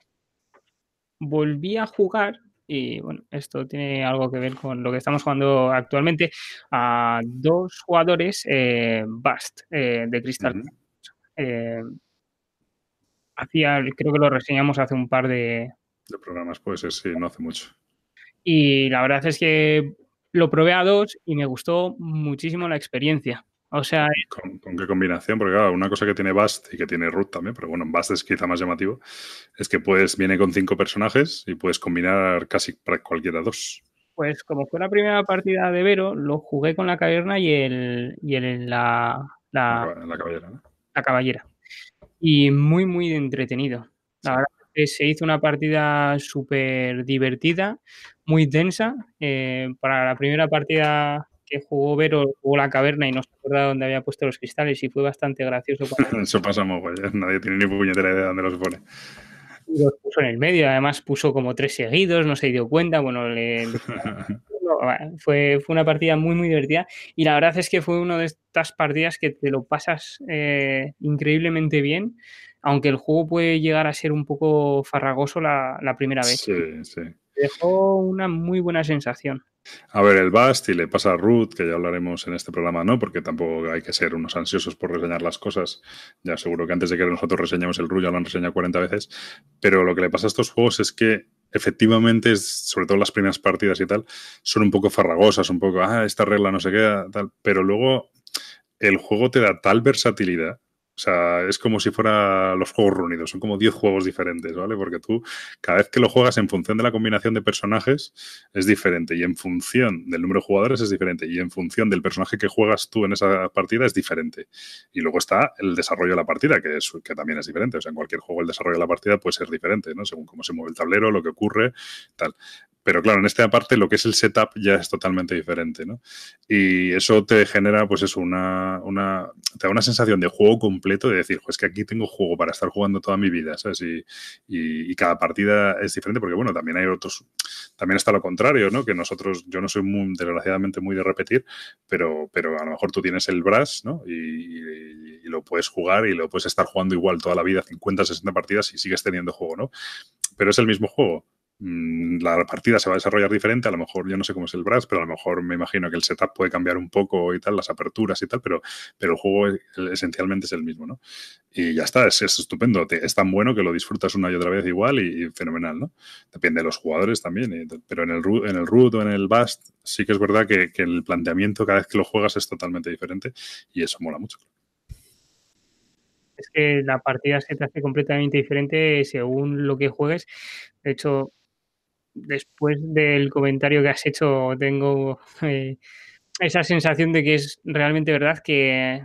Speaker 2: volví a jugar, y bueno, esto tiene algo que ver con lo que estamos jugando actualmente, a dos jugadores eh, Bast eh, de Crystal. Eh, hacía, creo que lo reseñamos hace un par de.
Speaker 1: De programas, puede ser, sí, no hace mucho.
Speaker 2: Y la verdad es que lo probé a dos y me gustó muchísimo la experiencia. O sea,
Speaker 1: ¿Con, con qué combinación? Porque claro, una cosa que tiene Bast y que tiene Root también, pero bueno, Bast es quizá más llamativo, es que puedes, viene con cinco personajes y puedes combinar casi para cualquiera dos.
Speaker 2: Pues como fue la primera partida de Vero, lo jugué con la caverna y el y el la, la,
Speaker 1: En la caballera, ¿no?
Speaker 2: la caballera. y muy, muy entretenido. La verdad es que se hizo una partida súper divertida, muy tensa. Eh, para la primera partida que jugó Vero, jugó la caverna y no se acuerda dónde había puesto los cristales y fue bastante gracioso. cuando <laughs>
Speaker 1: Eso pasa mogollón, <laughs> nadie tiene ni puñetera idea de dónde los pone.
Speaker 2: los puso en el medio. Además puso como tres seguidos, no se dio cuenta. Bueno, le, <laughs> fue, fue una partida muy, muy divertida. Y la verdad es que fue una de estas partidas que te lo pasas eh, increíblemente bien, aunque el juego puede llegar a ser un poco farragoso la, la primera vez.
Speaker 1: Sí, sí.
Speaker 2: Dejó una muy buena sensación.
Speaker 1: A ver, el Bast y le pasa a Ruth, que ya hablaremos en este programa, ¿no? Porque tampoco hay que ser unos ansiosos por reseñar las cosas. Ya seguro que antes de que nosotros reseñemos el Ru ya lo han reseñado 40 veces. Pero lo que le pasa a estos juegos es que efectivamente, sobre todo las primeras partidas y tal, son un poco farragosas, un poco, ah, esta regla no sé qué, tal. Pero luego el juego te da tal versatilidad. O sea, es como si fuera los juegos reunidos, son como 10 juegos diferentes, ¿vale? Porque tú, cada vez que lo juegas en función de la combinación de personajes, es diferente y en función del número de jugadores es diferente y en función del personaje que juegas tú en esa partida es diferente. Y luego está el desarrollo de la partida, que, es, que también es diferente. O sea, en cualquier juego el desarrollo de la partida puede ser diferente, ¿no? Según cómo se mueve el tablero, lo que ocurre, tal. Pero claro, en esta parte lo que es el setup ya es totalmente diferente, ¿no? Y eso te genera, pues eso, una, una, te da una sensación de juego completo, de decir, pues que aquí tengo juego para estar jugando toda mi vida, ¿sabes? Y, y, cada partida es diferente, porque bueno, también hay otros, también está lo contrario, ¿no? Que nosotros, yo no soy muy, desgraciadamente muy de repetir, pero, pero a lo mejor tú tienes el Brass, ¿no? Y, y- y lo puedes jugar y lo puedes estar jugando igual toda la vida, 50, 60 partidas y sigues teniendo juego, ¿no? Pero es el mismo juego. Mm, La partida se va a desarrollar diferente, a lo mejor yo no sé cómo es el Brass, pero a lo mejor me imagino que el setup puede cambiar un poco y tal, las aperturas y tal, pero, pero el juego es- esencialmente es el mismo, ¿no? Y ya está, es, es estupendo, es tan bueno que lo disfrutas una y otra vez igual y, fenomenal, ¿no? Depende de los jugadores también, y- pero en el, en el root o en el bust sí que es verdad que el planteamiento cada vez que lo juegas es totalmente diferente y eso mola mucho.
Speaker 2: Es que la partida se te hace completamente diferente según lo que juegues. De hecho, después del comentario que has hecho, tengo eh, esa sensación de que es realmente verdad que,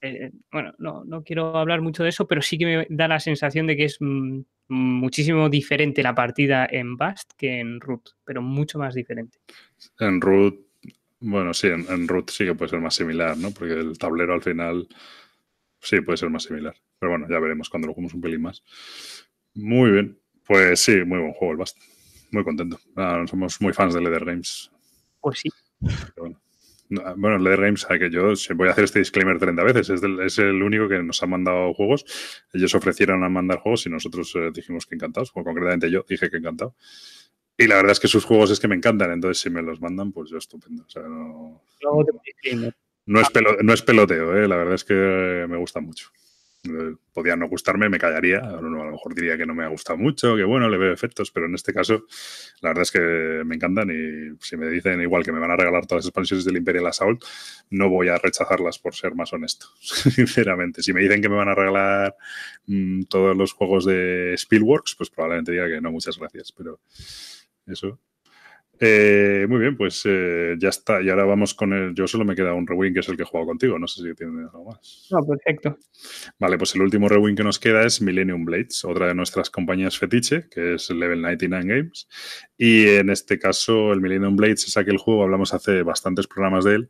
Speaker 2: eh, bueno, no, no quiero hablar mucho de eso, pero sí que me da la sensación de que es mm, muchísimo diferente la partida en Bast que en Root, pero mucho más diferente.
Speaker 1: En root, bueno, sí, en, en root sí que puede ser más similar, ¿no? Porque el tablero al final sí puede ser más similar. Pero bueno, ya veremos cuando lo juguemos un pelín más. Muy bien, pues sí, muy buen juego el Bast. Muy contento. Ah, somos muy fans de Leather Games.
Speaker 2: Pues sí,
Speaker 1: bueno. No, Bueno, Leather Games, sabe que yo voy a hacer este disclaimer 30 veces, es, del- es el único que nos ha mandado juegos. Ellos ofrecieron a mandar juegos y nosotros eh, dijimos que encantados, o concretamente yo dije que encantado. Y la verdad es que sus juegos es que me encantan, entonces si me los mandan, pues yo estupendo. O sea, no,
Speaker 2: disclaimer.
Speaker 1: no es, pelo- no es peloteo, ¿eh? la verdad es que me gusta mucho. Podía no gustarme, me callaría. A lo a lo mejor diría que no me ha gustado mucho, que bueno, le veo efectos, pero en este caso, la verdad es que me encantan. Y si me dicen igual que me van a regalar todas las expansiones del Imperial Assault, no voy a rechazarlas por ser más honesto, <laughs> sinceramente. Si me dicen que me van a regalar mm, todos los juegos de Spielworks, pues probablemente diga que no, muchas gracias, pero eso. Eh, muy bien, pues eh, ya está. Y ahora vamos con el. Yo solo me queda un rewind que es el que he jugado contigo. No sé si tienes algo más.
Speaker 2: No, perfecto.
Speaker 1: Vale, pues el último rewind que nos queda es Millennium Blades, otra de nuestras compañías fetiche, que es Level 99 Games. Y en este caso, el Millennium Blades es aquel juego, hablamos hace bastantes programas de él,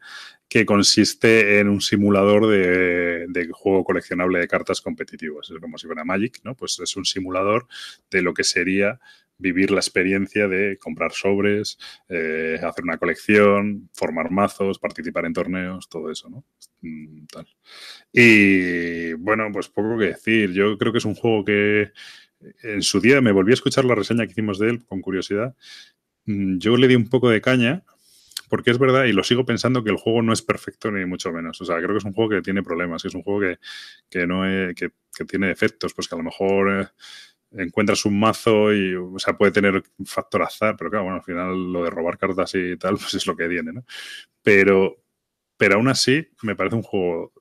Speaker 1: que consiste en un simulador de, de juego coleccionable de cartas competitivos. Es como si fuera Magic, ¿no? Pues es un simulador de lo que sería vivir la experiencia de comprar sobres, eh, hacer una colección, formar mazos, participar en torneos, todo eso, ¿no? Mm, Tal. Y bueno, pues poco que decir. Yo creo que es un juego que en su día me volví a escuchar la reseña que hicimos de él con curiosidad. Mm, Yo le di un poco de caña porque es verdad y lo sigo pensando que el juego no es perfecto ni mucho menos. O sea, creo que es un juego que tiene problemas, que es un juego que, que no que, que tiene defectos, pues que a lo mejor eh, encuentras un mazo y, o sea, puede tener factor azar, pero claro, bueno, al final lo de robar cartas y tal, <laughs> pues es lo que tiene, ¿no? Pero, pero aún así me parece un juego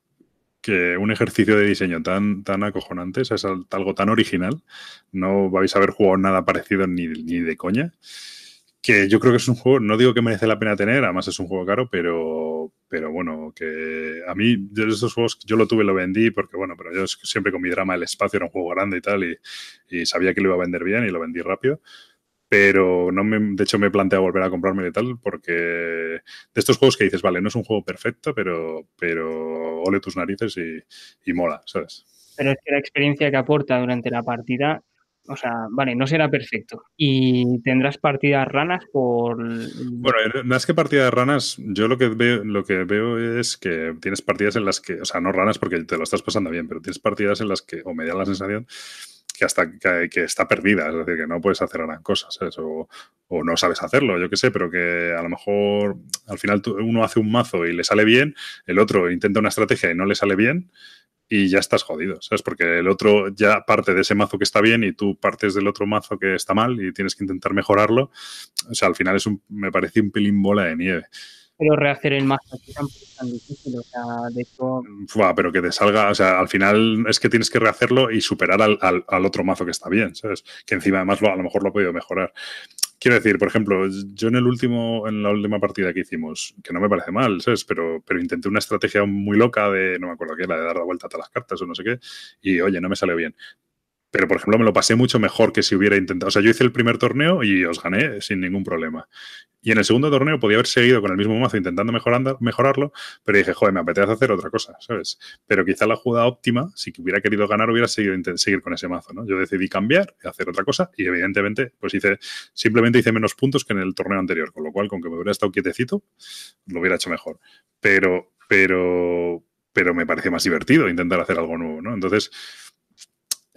Speaker 1: que un ejercicio de diseño tan, tan acojonante, o sea, es al- algo tan original, no vais a haber jugado nada parecido ni, ni de coña, que yo creo que es un juego, no digo que merece la pena tener, además es un juego caro, pero, pero bueno, que a mí de esos juegos yo lo tuve lo vendí porque bueno, pero yo siempre con mi drama el espacio era un juego grande y tal y, y sabía que lo iba a vender bien y lo vendí rápido pero no me, de hecho me he planteado volver a comprarme y tal porque de estos juegos que dices, vale, no es un juego perfecto, pero, pero ole tus narices y, y mola, ¿sabes?
Speaker 2: Pero es que la experiencia que aporta durante la partida, o sea, vale, no será perfecto. Y tendrás partidas ranas por...
Speaker 1: Bueno, eh, más que partidas ranas, yo lo que veo, lo que veo es que tienes partidas en las que, o sea, no ranas porque te lo estás pasando bien, pero tienes partidas en las que, o me da la sensación, que hasta que, está perdida, es decir, que no puedes hacer gran cosa, ¿sabes? O, o, no sabes hacerlo, yo qué sé, pero que a lo mejor al final uno hace un mazo y le sale bien, el otro intenta una estrategia y no le sale bien y ya estás jodido, ¿sabes? Porque el otro ya parte de ese mazo que está bien y tú partes del otro mazo que está mal y tienes que intentar mejorarlo. O sea, al final es un, me parece un pelín bola de nieve
Speaker 2: pero rehacer el mazo tampoco es tan difícil. O sea, de hecho.
Speaker 1: Fua, pero que te salga, o sea, al final es que tienes que rehacerlo y superar al, al, otro mazo que está bien, ¿sabes? Que encima además lo, a lo mejor lo ha podido mejorar. Quiero decir, por ejemplo, yo en el último, en la última partida que hicimos, que no me parece mal, ¿sabes? Pero, pero intenté una estrategia muy loca de, no me acuerdo qué era, de dar la vuelta a todas las cartas o no sé qué, y oye, no me salió bien pero por ejemplo me lo pasé mucho mejor que si hubiera intentado. O sea, yo hice el primer torneo y os gané sin ningún problema. Y en el segundo torneo podía haber seguido con el mismo mazo intentando mejorarlo, pero dije, joder, me apetece hacer otra cosa, ¿sabes? Pero quizá la jugada óptima, si hubiera querido ganar, hubiera seguido seguir con ese mazo, ¿no? Yo decidí cambiar, hacer otra cosa y evidentemente, pues hice, simplemente hice menos puntos que en el torneo anterior, con lo cual, con que me hubiera estado quietecito, lo hubiera hecho mejor. Pero, pero, pero me parece más divertido intentar hacer algo nuevo, ¿no? Entonces,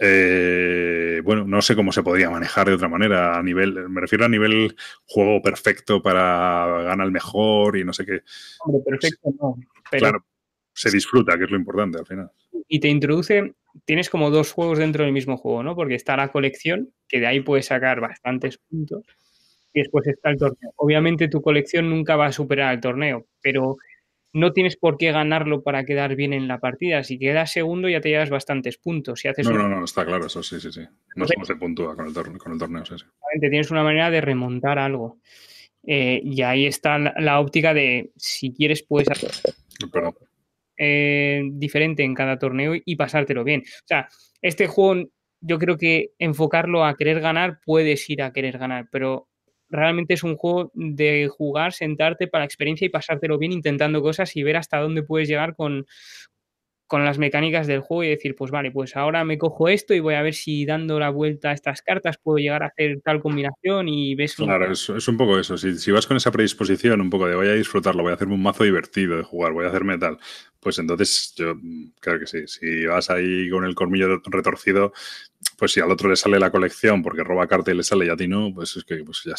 Speaker 1: eh, bueno, no sé cómo se podría manejar de otra manera a nivel, me refiero a nivel juego perfecto para ganar el mejor y no sé qué.
Speaker 2: Hombre, perfecto no.
Speaker 1: Pero... Claro, se disfruta, que es lo importante al final.
Speaker 2: Y te introduce, tienes como dos juegos dentro del mismo juego, ¿no? Porque está la colección, que de ahí puedes sacar bastantes puntos, y después está el torneo. Obviamente tu colección nunca va a superar el torneo, pero no tienes por qué ganarlo para quedar bien en la partida. Si quedas segundo ya te llevas bastantes puntos. Si haces
Speaker 1: no, un... no, no, está claro, eso sí, sí, sí. No cómo se puntúa con el, torneo, con el torneo, sí, sí.
Speaker 2: Tienes una manera de remontar algo. Eh, y ahí está la, la, óptica de si quieres puedes hacer eh, diferente en cada torneo y pasártelo bien. O sea, este juego yo creo que enfocarlo a querer ganar puedes ir a querer ganar, pero realmente es un juego de jugar, sentarte para la experiencia y pasártelo bien intentando cosas y ver hasta dónde puedes llegar con, con las mecánicas del juego y decir, pues vale, pues ahora me cojo esto y voy a ver si dando la vuelta a estas cartas puedo llegar a hacer tal combinación y ves...
Speaker 1: Claro, es, es, un poco eso. Si, si, vas con esa predisposición, un poco de voy a disfrutarlo, voy a hacerme un mazo divertido de jugar, voy a hacerme tal, pues entonces yo creo que sí. Si vas ahí con el colmillo retorcido, pues si al otro le sale la colección porque roba carta y le sale y a ti no, pues es que pues ya,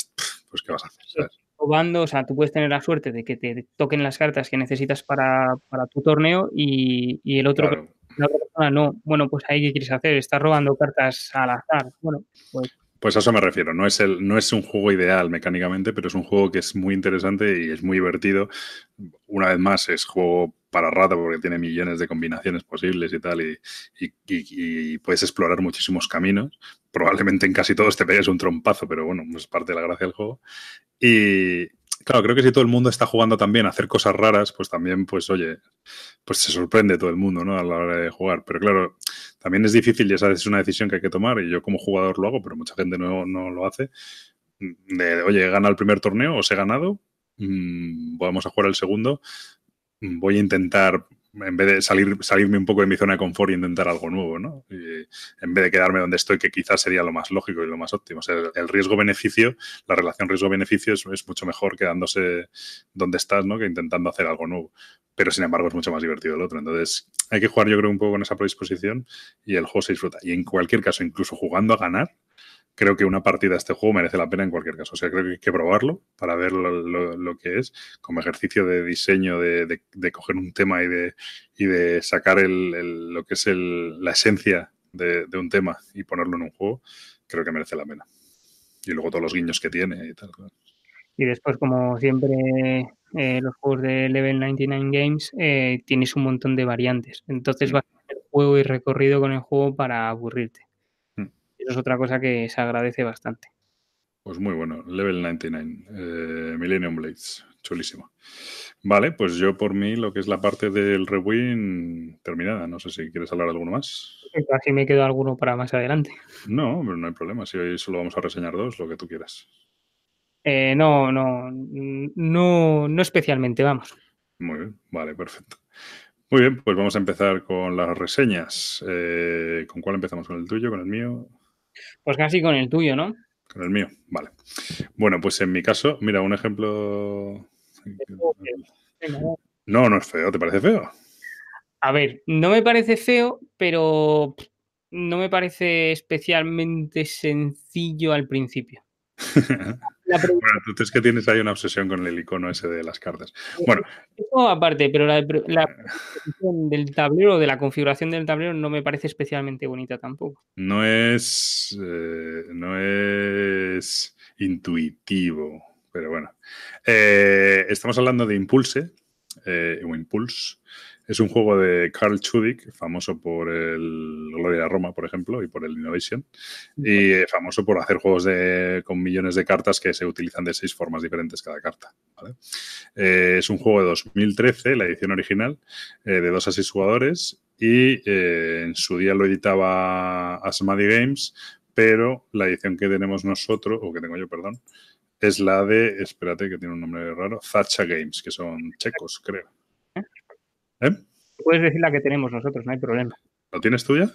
Speaker 1: pues qué vas a hacer, ¿sabes?
Speaker 2: robando, o sea, tú puedes tener la suerte de que te toquen las cartas que necesitas para, para tu torneo y, y el otro, claro. la otra persona no. Bueno, pues ahí qué quieres hacer, estás robando cartas al azar. Bueno, pues
Speaker 1: pues a eso me refiero. No es, el, no es un juego ideal mecánicamente, pero es un juego que es muy interesante y es muy divertido. Una vez más, es juego para rato porque tiene millones de combinaciones posibles y tal, y, y, puedes explorar muchísimos caminos. Probablemente en casi todos te pegues un trompazo, pero bueno, es parte de la gracia del juego. Y claro, creo que si todo el mundo está jugando también a hacer cosas raras, pues también, pues oye, pues se sorprende todo el mundo, ¿no? A la hora de jugar. Pero claro, también es difícil y esa es una decisión que hay que tomar y yo como jugador lo hago, pero mucha gente no, no lo hace. De, oye, gana el primer torneo, os he ganado, mmm, vamos a jugar el segundo, voy a intentar en vez de salir, salirme un poco de mi zona de confort y intentar algo nuevo, ¿no? En vez de quedarme donde estoy, que quizás sería lo más lógico y lo más óptimo. O sea, el riesgo-beneficio, la relación riesgo-beneficio es, es, mucho mejor quedándose donde estás, ¿no? Que intentando hacer algo nuevo. Pero sin embargo es mucho más divertido el otro. Entonces hay que jugar yo creo un poco con esa predisposición y el juego se disfruta. Y en cualquier caso, incluso jugando a ganar, creo que una partida de este juego merece la pena en cualquier caso. O sea, creo que hay que probarlo para ver lo, lo, lo que es, como ejercicio de diseño, de, de, de, coger un tema y de, y de sacar el, el, lo que es la esencia de, un tema y ponerlo en un juego, creo que merece la pena. Y luego todos los guiños que tiene y tal.
Speaker 2: Y después, como siempre, eh, los juegos de Level 99 Games, eh, tienes un montón de variantes. Entonces vas a hacer juego y recorrido con el juego para aburrirte. Eso es otra cosa que se agradece bastante.
Speaker 1: Pues muy bueno, Level 99, eh, Millennium Blades, chulísimo. Vale, pues yo por mí lo que es la parte del rewind terminada. No sé si quieres hablar alguno más.
Speaker 2: Así me quedo alguno para más adelante.
Speaker 1: No, pero no hay problema. Si hoy solo vamos a reseñar dos, lo que tú quieras.
Speaker 2: Eh, no, no, no, no especialmente, vamos.
Speaker 1: Muy bien, vale, perfecto. Muy bien, pues vamos a empezar con las reseñas. Eh, ¿Con cuál empezamos? ¿Con el tuyo? ¿Con el mío?
Speaker 2: Pues casi con el tuyo, ¿no?
Speaker 1: Con el mío, vale. Bueno, pues en mi caso, mira, un ejemplo. No, no es feo, ¿te parece feo?
Speaker 2: A ver, no me parece feo, pero no me parece especialmente sencillo al principio. <laughs>
Speaker 1: Bueno, tú es que tienes ahí una obsesión con el icono ese de las cartas. Bueno,
Speaker 2: Eso aparte, pero la, la posición del tablero, de la configuración del tablero, no me parece especialmente bonita tampoco.
Speaker 1: no es. eh, no es intuitivo, pero bueno. Eh, estamos hablando de Impulse, eh, o Impulse. Es un juego de Carl Chudik, famoso por el Gloria Roma, por ejemplo, y por el Innovation, y eh, famoso por hacer juegos de, con millones de cartas que se utilizan de seis formas diferentes cada carta. ¿vale? Eh, es un juego de 2013, la edición original, eh, de dos a seis jugadores, y eh, en su día lo editaba Asmadi Games, pero la edición que tenemos nosotros, o que tengo yo, perdón, es la de, espérate que tiene un nombre raro, Zacha Games, que son checos, creo. ¿Eh?
Speaker 2: Puedes decir la que tenemos nosotros, no hay problema.
Speaker 1: ¿Lo tienes tuya?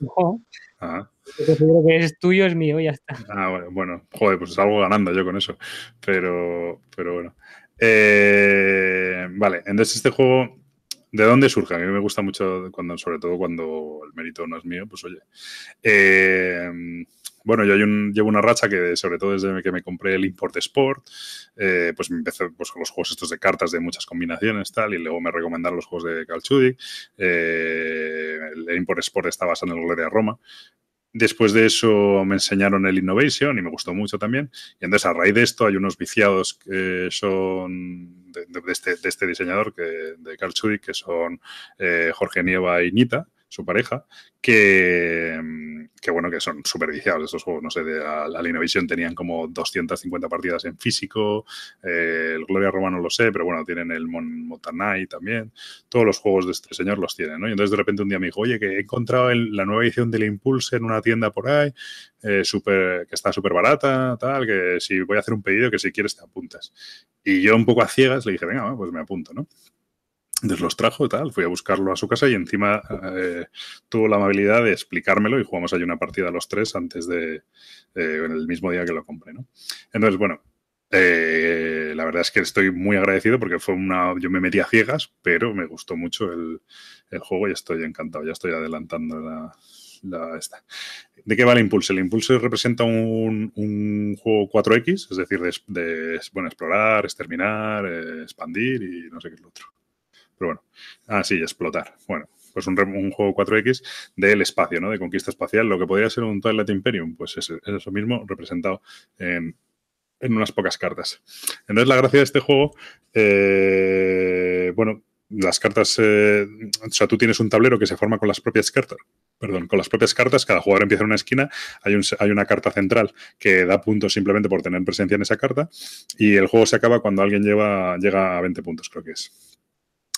Speaker 2: Ojo,
Speaker 1: Ah,
Speaker 2: que es tuyo, es mío, ya está.
Speaker 1: ah, bueno, bueno, joder, pues salgo ganando yo con eso. Pero, pero bueno. Eh, vale, entonces este juego, ¿de dónde surge? A mí me gusta mucho, cuando, sobre todo cuando el mérito no es mío, pues oye. Eh, bueno, yo llevo una racha que, sobre todo desde que me compré el Import Sport, eh, pues me empecé pues, con los juegos estos de cartas de muchas combinaciones, tal, y luego me recomendaron los juegos de Calchudi. Eh, el Import Sport está basado en el Gloria Roma. Después de eso me enseñaron el Innovation y me gustó mucho también. Y entonces a raíz de esto hay unos viciados que son de, este, este diseñador, que, de Carl Chudik, que son eh, Jorge Nieva y Nita, su pareja, que, mm, que bueno, que son súper viciados estos juegos. No sé, de, al Innovation tenían como 250 partidas en físico, eh, el Gloria Roma no lo sé, pero bueno, tienen el Mon también. Todos los juegos de este señor los tienen, ¿no? Y entonces de repente un día me dijo, oye, que he encontrado la nueva edición del Impulse en una tienda por ahí, eh, súper- que está súper barata, tal, que si voy a hacer un pedido, que si quieres te apuntas. Y yo un poco a ciegas le dije, venga, pues me apunto, ¿no? Los trajo y tal, fui a buscarlo a su casa y encima eh, tuvo la amabilidad de explicármelo y jugamos ahí una partida los tres antes de, eh, en el mismo día que lo compré, ¿no? Entonces, bueno, eh, la verdad es que estoy muy agradecido porque fue una, yo me metí a ciegas, pero me gustó mucho el, el juego y estoy encantado, ya estoy adelantando la, la esta. ¿De qué va el Impulse? El Impulse representa un, un juego 4X, es decir, de, de, bueno, explorar, exterminar, eh, expandir y no sé qué es lo otro. Pero bueno, ah, explotar. Bueno, pues un, juego 4X del espacio, ¿no? De conquista espacial. Lo que podría ser un Twilight Imperium, pues es, es eso mismo representado en, en, unas pocas cartas. Entonces, la gracia de este juego, eh, bueno, las cartas, eh, o sea, tú tienes un tablero que se forma con las propias cartas. Perdón, con las propias cartas, cada jugador empieza en una esquina, hay, un, hay una carta central que da puntos simplemente por tener presencia en esa carta y el juego se acaba cuando alguien lleva, llega a 20 puntos, creo que es.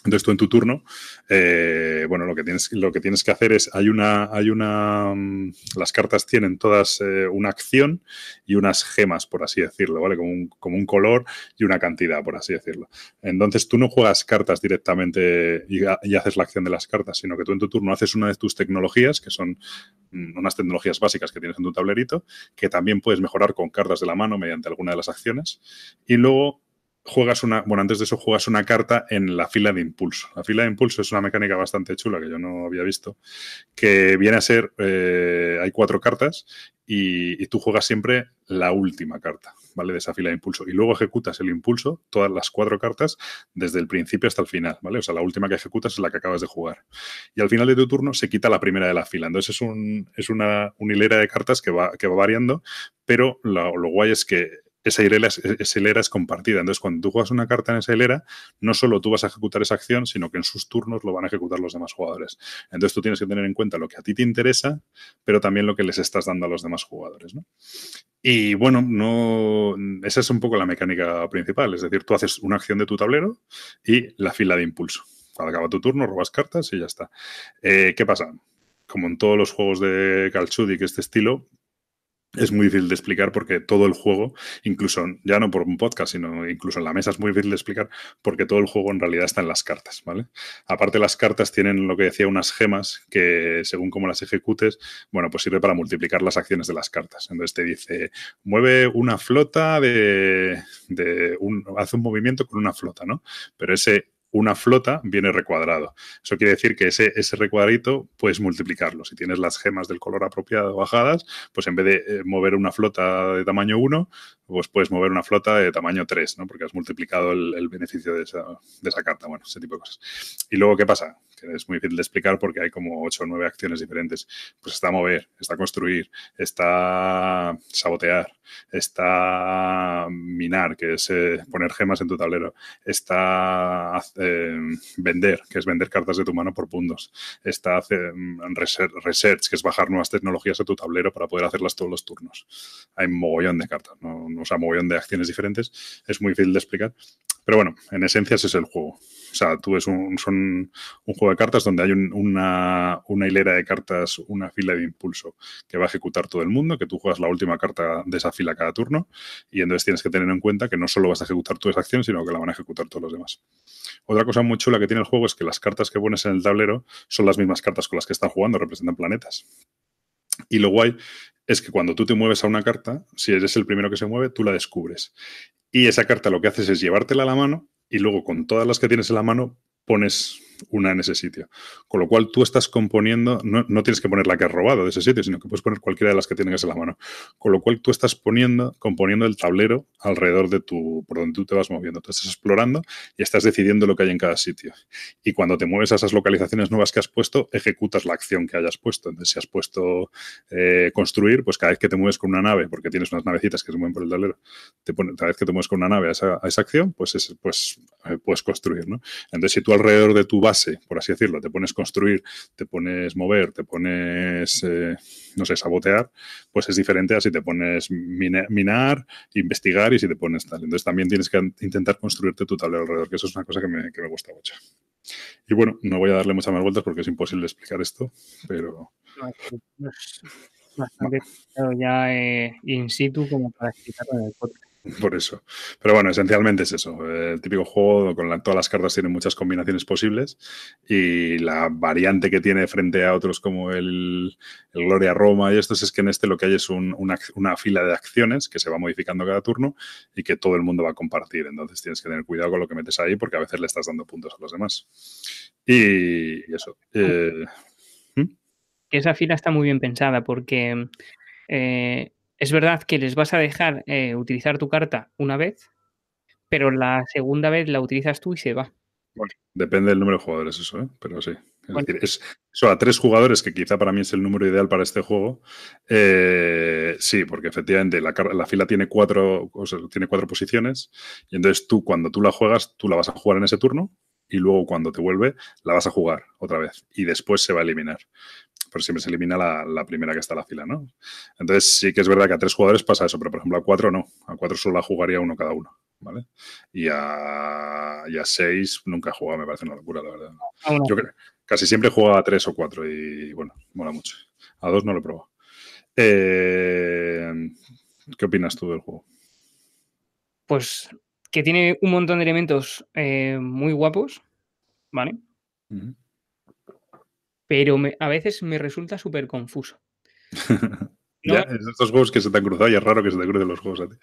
Speaker 1: Entonces tú en tu turno, eh, bueno, lo que, tienes, que hacer es, hay una, hay una, um, las cartas tienen todas eh, una acción y unas gemas, por así decirlo, ¿vale? Como un, color y una cantidad, por así decirlo. Entonces tú no juegas cartas directamente y, y, haces la acción de las cartas, sino que tú en tu turno haces una de tus tecnologías, que son unas tecnologías básicas que tienes en tu tablerito, que también puedes mejorar con cartas de la mano mediante alguna de las acciones, y luego juegas una, bueno, antes de eso juegas una carta en la fila de impulso. La fila de impulso es una mecánica bastante chula que yo no había visto, que viene a ser, eh, hay cuatro cartas y, tú juegas siempre la última carta, ¿vale? De esa fila de impulso. Y luego ejecutas el impulso, todas las cuatro cartas, desde el principio hasta el final, ¿vale? O sea, la última que ejecutas es la que acabas de jugar. Y al final de tu turno se quita la primera de la fila. Entonces es, un, es una, hilera de cartas que va, que va variando, pero lo guay es que esa hilera, es, esa hilera, es, compartida. Entonces, cuando tú juegas una carta en esa hilera, no solo tú vas a ejecutar esa acción, sino que en sus turnos lo van a ejecutar los demás jugadores. Entonces, tú tienes que tener en cuenta lo que a ti te interesa, pero también lo que les estás dando a los demás jugadores. Y bueno, no, esa es un poco la mecánica principal. Es decir, tú haces una acción de tu tablero y la fila de impulso. Cuando acaba tu turno, robas cartas y ya está. Eh, ¿Qué pasa? Como en todos los juegos de Calchudic, este estilo, es muy difícil de explicar porque todo el juego, incluso ya no por un podcast, sino incluso en la mesa es muy difícil de explicar porque todo el juego en realidad está en las cartas, ¿vale? Aparte las cartas tienen lo que decía unas gemas que según cómo las ejecutes, bueno, pues sirve para multiplicar las acciones de las cartas. Entonces te dice, mueve una flota de, de un, hace un movimiento con una flota, ¿no? Pero ese una flota viene recuadrado. Eso quiere decir que ese, ese recuadrito puedes multiplicarlo. Si tienes las gemas del color apropiado bajadas, pues en vez de eh, mover una flota de tamaño 1, pues puedes mover una flota de tamaño 3, ¿no? Porque has multiplicado el, beneficio de esa, de esa, carta. Bueno, ese tipo de cosas. Y luego, ¿qué pasa? Que es muy difícil de explicar porque hay como 8 o 9 acciones diferentes. Pues está mover, está construir, está sabotear, está minar, que es eh, poner gemas en tu tablero, está eh, vender, que es vender cartas de tu mano por puntos, está hacer, research, que es bajar nuevas tecnologías a tu tablero para poder hacerlas todos los turnos. Hay mogollón de cartas, ¿no? o sea, mogollón de acciones diferentes. Es muy difícil de explicar. Pero bueno, en esencia ese es el juego. O sea, tú es un, juego de cartas donde hay un, una, una, hilera de cartas, una fila de impulso que va a ejecutar todo el mundo, que tú juegas la última carta de esa fila cada turno y entonces tienes que tener en cuenta que no solo vas a ejecutar tú esa acción, sino que la van a ejecutar todos los demás. Otra cosa muy chula que tiene el juego es que las cartas que pones en el tablero son las mismas cartas con las que están jugando, representan planetas. Y lo guay es que cuando tú te mueves a una carta, si eres el primero que se mueve, tú la descubres. Y esa carta lo que haces es llevártela a la mano y luego con todas las que tienes en la mano pones una en ese sitio. Con lo cual tú estás componiendo, no, no, tienes que poner la que has robado de ese sitio, sino que puedes poner cualquiera de las que tienes en la mano. Con lo cual tú estás poniendo, componiendo el tablero alrededor de tu, por donde tú te vas moviendo. Tú estás explorando y estás decidiendo lo que hay en cada sitio. Y cuando te mueves a esas localizaciones nuevas que has puesto, ejecutas la acción que hayas puesto. Entonces, si has puesto eh, construir, pues cada vez que te mueves con una nave, porque tienes unas navecitas que se mueven por el tablero, te cada vez que te mueves con una nave a esa, a esa acción, pues, es, pues eh, puedes construir, ¿no? Entonces, si tú alrededor de tu por así decirlo, te pones construir, te pones mover, te pones, eh, no sé, sabotear, pues es diferente a si te pones mina, minar, investigar y si te pones tal. Entonces también tienes que intentar construirte tu tablero alrededor, que eso es una cosa que me, que me gusta mucho. Y bueno, no voy a darle muchas más vueltas porque es imposible explicar esto, pero...
Speaker 2: Bastante ya eh, in situ como para explicarlo en el podcast. <laughs>
Speaker 1: Por eso. Pero bueno, esencialmente es eso. El típico juego con la, todas las cartas tiene muchas combinaciones posibles y la variante que tiene frente a otros como el, el Gloria Roma y estos es que en este lo que hay es un, una, una, fila de acciones que se va modificando cada turno y que todo el mundo va a compartir. Entonces tienes que tener cuidado con lo que metes ahí porque a veces le estás dando puntos a los demás. Y eso. Eh,
Speaker 2: ¿hmm? Esa fila está muy bien pensada porque... Eh, es verdad que les vas a dejar eh, utilizar tu carta una vez, pero la segunda vez la utilizas tú y se va.
Speaker 1: Bueno, depende del número de jugadores eso, ¿eh? pero sí. Es bueno. decir, es, eso a tres jugadores, que quizá para mí es el número ideal para este juego. Eh, sí, porque efectivamente la, la, fila tiene cuatro, o sea, tiene cuatro posiciones y entonces tú cuando tú la juegas, tú la vas a jugar en ese turno y luego cuando te vuelve la vas a jugar otra vez y después se va a eliminar pero siempre se elimina la, la, primera que está en la fila, ¿no? Entonces sí que es verdad que a tres jugadores pasa eso, pero por ejemplo a cuatro no, a cuatro solo la jugaría uno cada uno, ¿vale? Y a, y a seis nunca he jugado, me parece una locura, la verdad. Ah, bueno. Yo creo, casi siempre juego a tres o cuatro y bueno, mola mucho. A dos no lo he probado. Eh, ¿Qué opinas tú del juego?
Speaker 2: Pues que tiene un montón de elementos eh, muy guapos, ¿vale? Uh -huh pero me, a veces me resulta súper confuso. <laughs>
Speaker 1: ¿No? ya, estos juegos que se te han cruzado y es raro que se te crucen los juegos a ti.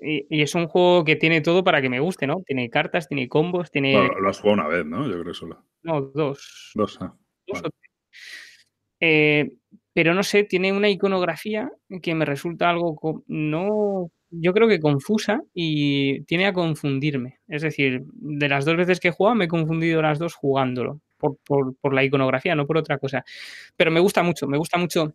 Speaker 2: Y, y, es un juego que tiene todo para que me guste, ¿no? Tiene cartas, tiene combos, tiene...
Speaker 1: Bueno, lo has jugado una vez, ¿no? Yo creo solo.
Speaker 2: No, dos.
Speaker 1: Dos, ah.
Speaker 2: Dos vale. eh, pero no sé, tiene una iconografía que me resulta algo no yo creo que confusa y tiene a confundirme. Es decir, de las dos veces que he jugado me he confundido las dos jugándolo por, por, por, la iconografía, no por otra cosa. Pero me gusta mucho, me gusta mucho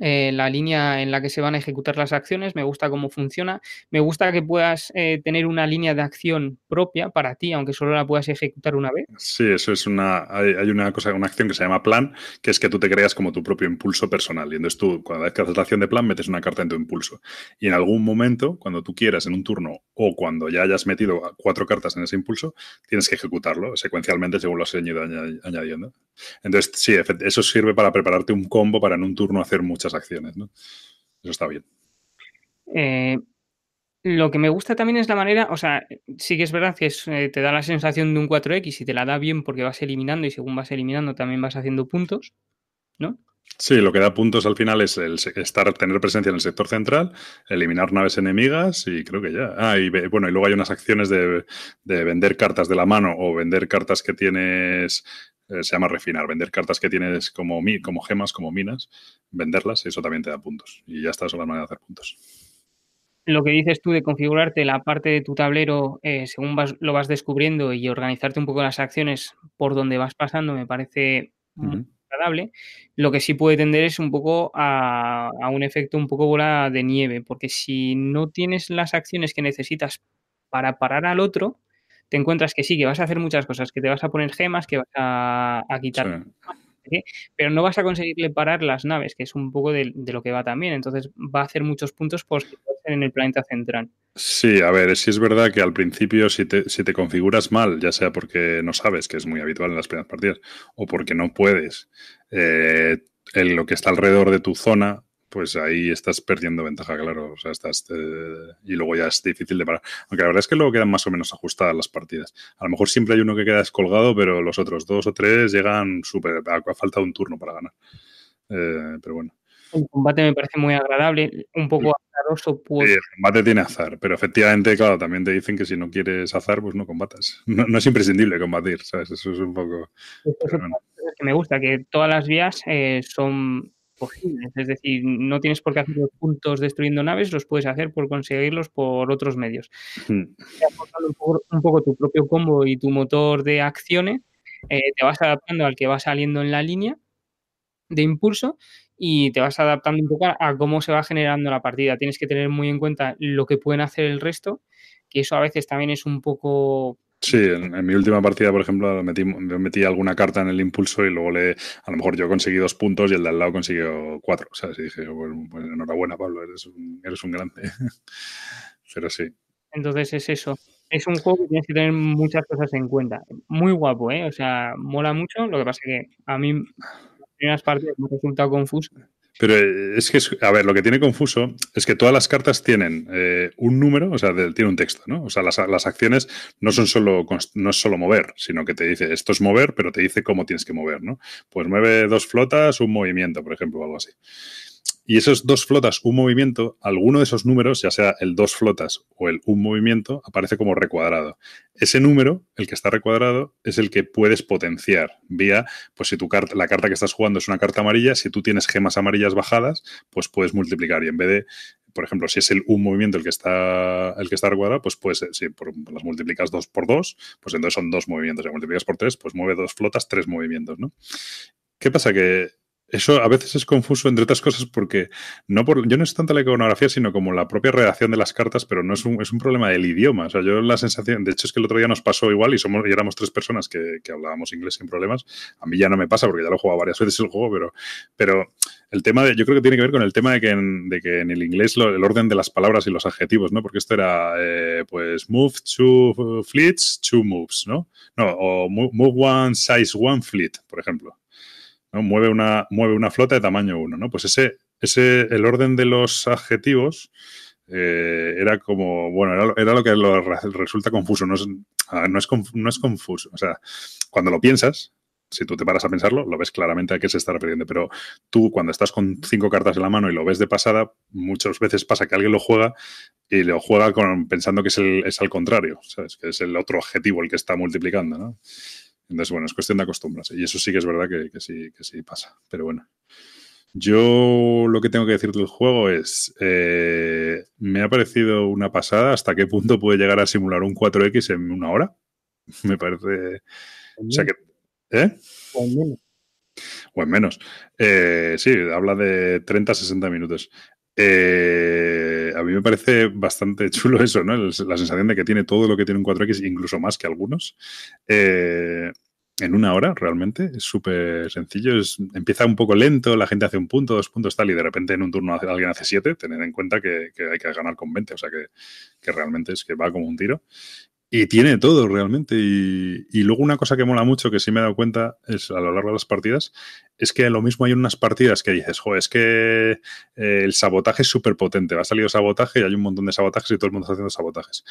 Speaker 2: eh, la línea en la que se van a ejecutar las acciones, me gusta cómo funciona, me gusta que puedas eh, tener una línea de acción propia para ti, aunque solo la puedas ejecutar una vez.
Speaker 1: Sí, eso es una. Hay, una cosa, una acción que se llama plan, que es que tú te creas como tu propio impulso personal. Y entonces tú, cada vez que haces la acción de plan, metes una carta en tu impulso. Y en algún momento, cuando tú quieras, en un turno, o cuando ya hayas metido cuatro cartas en ese impulso, tienes que ejecutarlo secuencialmente según lo has ido añadi- añadiendo. Entonces, sí, eso sirve para prepararte un combo para en un turno hacer muchas acciones, ¿no? Eso está bien.
Speaker 2: Eh, lo que me gusta también es la manera, o sea, sí que es verdad que es, eh, te da la sensación de un 4X y te la da bien porque vas eliminando y según vas eliminando también vas haciendo puntos, ¿no?
Speaker 1: Sí, lo que da puntos al final es el estar, tener presencia en el sector central, eliminar naves enemigas y creo que ya. Ah, y bueno, y luego hay unas acciones de, de vender cartas de la mano o vender cartas que tienes, eh, se llama refinar, vender cartas que tienes como, mi- como gemas, como minas, venderlas, eso también te da puntos. Y ya está, son las maneras de hacer puntos.
Speaker 2: Lo que dices tú de configurarte la parte de tu tablero eh, según vas, lo vas descubriendo y organizarte un poco las acciones por donde vas pasando me parece agradable. Lo que sí puede tender es un poco a, a un efecto un poco bola de nieve, porque si no tienes las acciones que necesitas para parar al otro, te encuentras que sí, que vas a hacer muchas cosas, que te vas a poner gemas, que vas a, a quitar
Speaker 1: Sí.
Speaker 2: pero no vas a conseguirle parar las naves, que es un poco de, de lo que va también. Entonces va a hacer muchos puntos por en el planeta central.
Speaker 1: Sí, a ver, sí es verdad que al principio si te, si te configuras mal, ya sea porque no sabes, que es muy habitual en las primeras partidas, o porque no puedes, eh, en lo que está alrededor de tu zona, pues ahí estás perdiendo ventaja, claro. O sea, estás, eh, y luego ya es difícil de parar. Aunque la verdad es que luego quedan más o menos ajustadas las partidas. A lo mejor siempre hay uno que queda descolgado, pero los otros dos o tres llegan súper. A, a falta de un turno para ganar. Eh, pero bueno.
Speaker 2: El combate me parece muy agradable, un poco azaroso. Pues,
Speaker 1: Sí, el combate tiene azar, pero efectivamente, claro, también te dicen que si no quieres azar, pues no combatas. <laughs> No, no es imprescindible combatir, ¿sabes? Eso es un poco.
Speaker 2: es
Speaker 1: bueno.
Speaker 2: que me gusta, que todas las vías eh, son posibles. Es decir, no tienes por qué hacer los puntos destruyendo naves, los puedes hacer por conseguirlos por otros medios.
Speaker 1: Hmm.
Speaker 2: Un poco, un poco tu propio combo y tu motor de acciones, eh, te vas adaptando al que va saliendo en la línea de impulso y te vas adaptando un poco a cómo se va generando la partida. Tienes que tener muy en cuenta lo que pueden hacer el resto, que eso a veces también es un poco
Speaker 1: Sí, en, en mi última partida, por ejemplo, metí, metí alguna carta en el impulso y luego le, a lo mejor yo conseguí dos puntos y el de al lado consiguió cuatro. Sea, sí dije, bueno, pues enhorabuena, Pablo, eres un, eres un grande. <laughs> Pero sí.
Speaker 2: Entonces es eso. Es un juego que tienes que tener muchas cosas en cuenta. Muy guapo, ¿eh? O sea, mola mucho. Lo que pasa que a mí las primeras partidas me ha resultado confuso.
Speaker 1: Pero es que, a ver, lo que tiene confuso es que todas las cartas tienen eh, un número, o sea, de, tiene un texto, ¿no? O sea, las, las, acciones no son solo, no es solo mover, sino que te dice esto es mover, pero te dice cómo tienes que mover, ¿no? Pues mueve dos flotas, un movimiento, por ejemplo, o algo así. Y esos dos flotas, un movimiento, alguno de esos números, ya sea el dos flotas o el un movimiento, aparece como recuadrado. Ese número, el que está recuadrado, es el que puedes potenciar vía, pues si tu carta, la carta que estás jugando es una carta amarilla, si tú tienes gemas amarillas bajadas, pues puedes multiplicar y en vez de, por ejemplo, si es el un movimiento el que está, el que está recuadrado, pues puedes, si por, las multiplicas dos por dos, pues entonces son dos movimientos. Si multiplicas por tres, pues mueve dos flotas, tres movimientos, ¿no? ¿Qué pasa? Que eso a veces es confuso, entre otras cosas, porque no por, yo no es tanto la iconografía, sino como la propia redacción de las cartas, pero no es un, es un problema del idioma. O sea, yo la sensación, de hecho es que el otro día nos pasó igual y, somos, y éramos tres personas que, que, hablábamos inglés sin problemas. A mí ya no me pasa porque ya lo he jugado varias veces el juego, pero, pero el tema de, yo creo que tiene que ver con el tema de que en, de que en el inglés el orden de las palabras y los adjetivos, ¿no? Porque esto era, eh, pues, move two fleets, two moves, ¿no? No, o move one size one fleet, por ejemplo. Mueve, una, mueve una flota de tamaño 1, ¿no? Pues ese, ese, el orden de los adjetivos eh, era como, bueno, era, lo que resulta confuso, no es, no, es, no es confuso, o sea, cuando lo piensas, si tú te paras a pensarlo, lo ves claramente a qué se está refiriendo, pero tú cuando estás con cinco cartas en la mano y lo ves de pasada, muchas veces pasa que alguien lo juega y lo juega pensando que es, es al contrario, ¿sabes? Que es el otro objetivo el que está multiplicando, ¿no? Entonces, bueno, es cuestión de acostumbrarse. Y eso sí que es verdad que, que, sí, que sí pasa. Pero bueno. Yo lo que tengo que decir del juego es, eh, me ha parecido una pasada hasta qué punto puede llegar a simular un 4X en una hora. Me parece... O sea que... ¿Eh? O en menos. Eh, sí, habla de 30-60 minutos. Eh, a mí me parece bastante <laughs> chulo eso, ¿no? La sensación de que tiene todo lo que tiene un 4X, incluso más que algunos. Eh, en una hora, realmente. Es súper sencillo. Es, empieza un poco lento, la gente hace un punto, dos puntos, tal, y de repente en un turno hace- alguien hace siete. Tened en cuenta que, que hay que ganar con 20, o sea que, que realmente es que va como un tiro. Y tiene todo realmente. Y, y luego una cosa que mola mucho, que sí me he dado cuenta, es a lo largo de las partidas, es que lo mismo hay unas partidas que dices, jo, es que eh, el sabotaje es súper potente. Va a salir sabotaje y hay un montón de sabotajes y todo el mundo está haciendo sabotajes.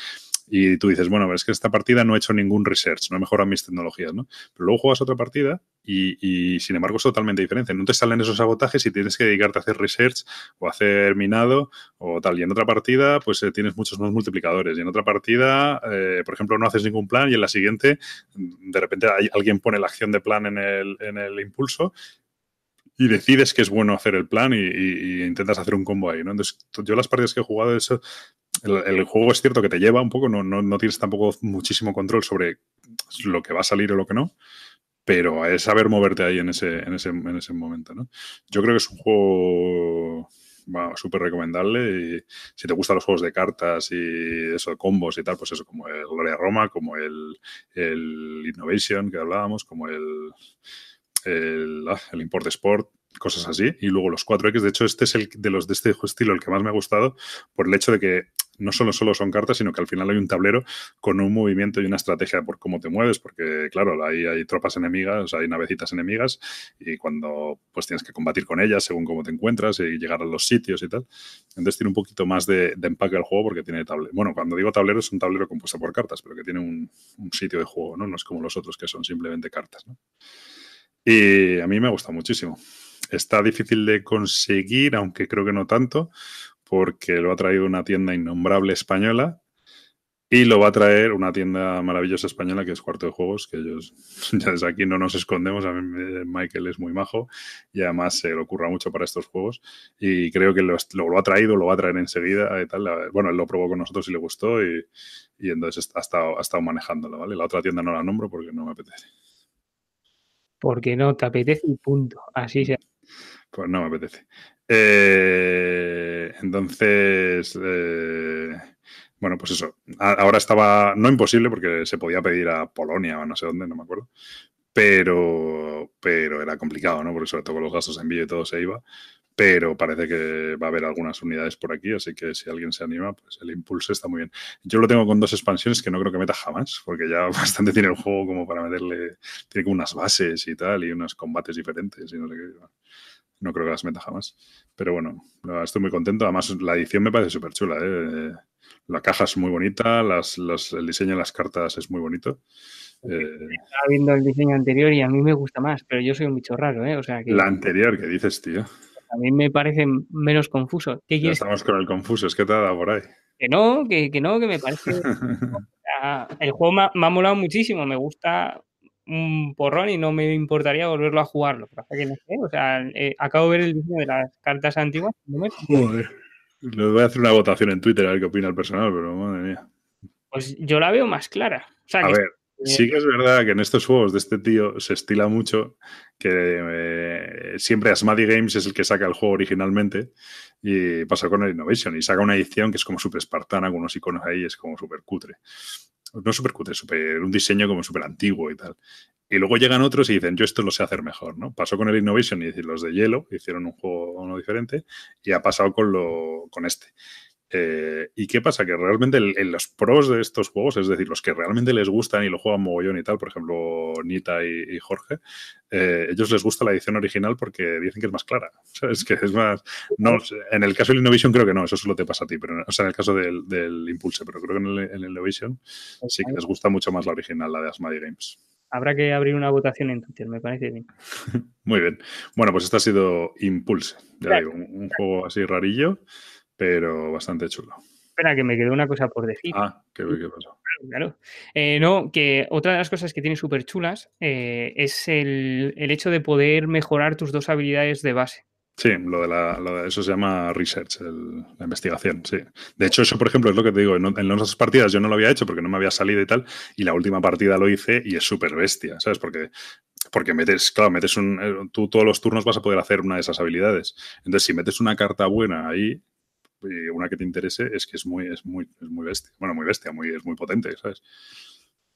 Speaker 1: Y tú dices, bueno, es que esta partida no he hecho ningún research, no he mejorado mis tecnologías, ¿no? Pero luego juegas otra partida y, y, sin embargo es totalmente diferente. No te salen esos sabotajes y tienes que dedicarte a hacer research o a hacer minado o tal. Y en otra partida, pues eh, tienes muchos más multiplicadores. Y en otra partida, eh, por ejemplo, no haces ningún plan y en la siguiente, de repente hay, alguien pone la acción de plan en el, en el impulso y decides que es bueno hacer el plan y, intentas hacer un combo ahí, ¿no? Entonces, yo las partidas que he jugado, eso, el, juego es cierto que te lleva un poco, no, no, no, tienes tampoco muchísimo control sobre lo que va a salir o lo que no, pero es saber moverte ahí en ese, en ese, en ese momento, ¿no? Yo creo que es un juego súper recomendable si te gustan los juegos de cartas y eso, combos y tal, pues eso, como el Gloria Roma, como el Innovation que hablábamos, como el el, <laughs> el, Import Sport, cosas así. Y luego los 4X, de hecho, este es el de los de este estilo el que más me ha gustado por el hecho de que no solo, solo son cartas, sino que al final hay un tablero con un movimiento y una estrategia por cómo te mueves, porque claro, ahí hay tropas enemigas, hay navecitas enemigas y cuando pues tienes que combatir con ellas según cómo te encuentras y llegar a los sitios y tal. Entonces tiene un poquito más de, de empaque el juego porque tiene tablero. Bueno, cuando digo tablero es un tablero compuesto por cartas, pero que tiene un, un sitio de juego, ¿no? No es como los otros que son simplemente cartas, ¿no? Y a mí me gusta muchísimo. Está difícil de conseguir, aunque creo que no tanto, porque lo ha traído una tienda innombrable española y lo va a traer una tienda maravillosa española que es Cuarto de Juegos, que ellos <laughs> ya desde aquí no nos escondemos. A mí Michael es muy majo y además se le ocurra mucho para estos juegos. Y creo que lo, lo, ha traído, lo va a traer enseguida. Y tal. Bueno, él lo probó con nosotros y le gustó y, entonces ha estado, ha estado manejándolo. ¿vale? La otra tienda no la nombro porque no me apetece
Speaker 2: porque no te apetece y punto. Así sea.
Speaker 1: Pues no me apetece. Eh, entonces, eh, bueno, pues eso. Ahora estaba, no imposible porque se podía pedir a Polonia o no sé dónde, no me acuerdo. Pero, pero era complicado, ¿no? Porque sobre todo con los gastos de envío y todo se iba. Pero parece que va a haber algunas unidades por aquí, así que si alguien se anima, pues el impulso está muy bien. Yo lo tengo con dos expansiones que no creo que meta jamás, porque ya <laughs> bastante tiene el juego como para meterle. Tiene como unas bases y tal, y unos combates diferentes y no sé qué. No creo que las meta jamás. Pero bueno, estoy muy contento. Además, la edición me parece súper chula. ¿eh? La caja es muy bonita, las, las, el diseño de las cartas es muy bonito.
Speaker 2: Eh, Estaba viendo el diseño anterior y a mí me gusta más, pero yo soy un bicho raro, ¿eh? O sea que...
Speaker 1: La anterior, ¿qué dices, tío?
Speaker 2: A mí me parece menos confuso. ¿Qué
Speaker 1: ya estamos con el confuso, es que te ha dado por ahí.
Speaker 2: Que no, que, que no, que me parece... <laughs> el juego me ha, me ha, molado muchísimo, me gusta un porrón y no me importaría volverlo a jugarlo. Que no sé, o sea, eh, acabo de ver el diseño de las cartas antiguas. No me...
Speaker 1: Joder. Le voy a hacer una votación en Twitter a ver qué opina el personal, pero madre mía.
Speaker 2: Pues yo la veo más clara. O sea,
Speaker 1: a
Speaker 2: que
Speaker 1: ver, sí que es verdad que en estos juegos de este tío se estila mucho que eh, siempre Asmadi Games es el que saca el juego originalmente y pasa con el Innovation y saca una edición que es como súper espartana con unos iconos ahí, es como súper cutre. No súper cutre, super, un diseño como súper antiguo y tal. Y luego llegan otros y dicen, yo esto lo sé hacer mejor, ¿no? Pasó con el Innovation y los de hielo hicieron un juego uno diferente y ha pasado con, lo, con este. Eh, ¿Y qué pasa? Que realmente el, el, los pros de estos juegos, es decir, los que realmente les gustan y lo juegan mogollón y tal, por ejemplo, Nita y, y Jorge, eh, ellos les gusta la edición original porque dicen que es más clara. <laughs> ¿sabes? Que es más. No, en el caso del Innovation creo que no, eso solo te pasa a ti, pero o sea, en el caso del, del Impulse, pero creo que en el, en el Innovation sí que les gusta mucho más la original, la de Asmadi Games.
Speaker 2: Habrá que abrir una votación en Twitter, me parece bien. <laughs>
Speaker 1: Muy bien. Bueno, pues este ha sido Impulse. Ya claro. digo, un, un juego así rarillo pero bastante chulo.
Speaker 2: Espera, que me quedó una cosa por decir.
Speaker 1: Ah, ¿qué, qué pasó?
Speaker 2: Claro. Eh, no, que otra de las cosas que tiene súper chulas eh, es el, el, hecho de poder mejorar tus dos habilidades de base.
Speaker 1: Sí, lo de, la, lo de eso se llama research, el, la investigación, sí. De hecho, eso, por ejemplo, es lo que te digo, en, en otras partidas yo no lo había hecho porque no me había salido y tal, y la última partida lo hice y es súper bestia, ¿sabes? Porque Porque metes, claro, metes un. eh, Tú todos los turnos vas a poder hacer una de esas habilidades. Entonces, si metes una carta buena ahí, y una que te interese, es que es muy, es muy, es muy bestia. Bueno, muy bestia, muy, es muy potente, ¿sabes?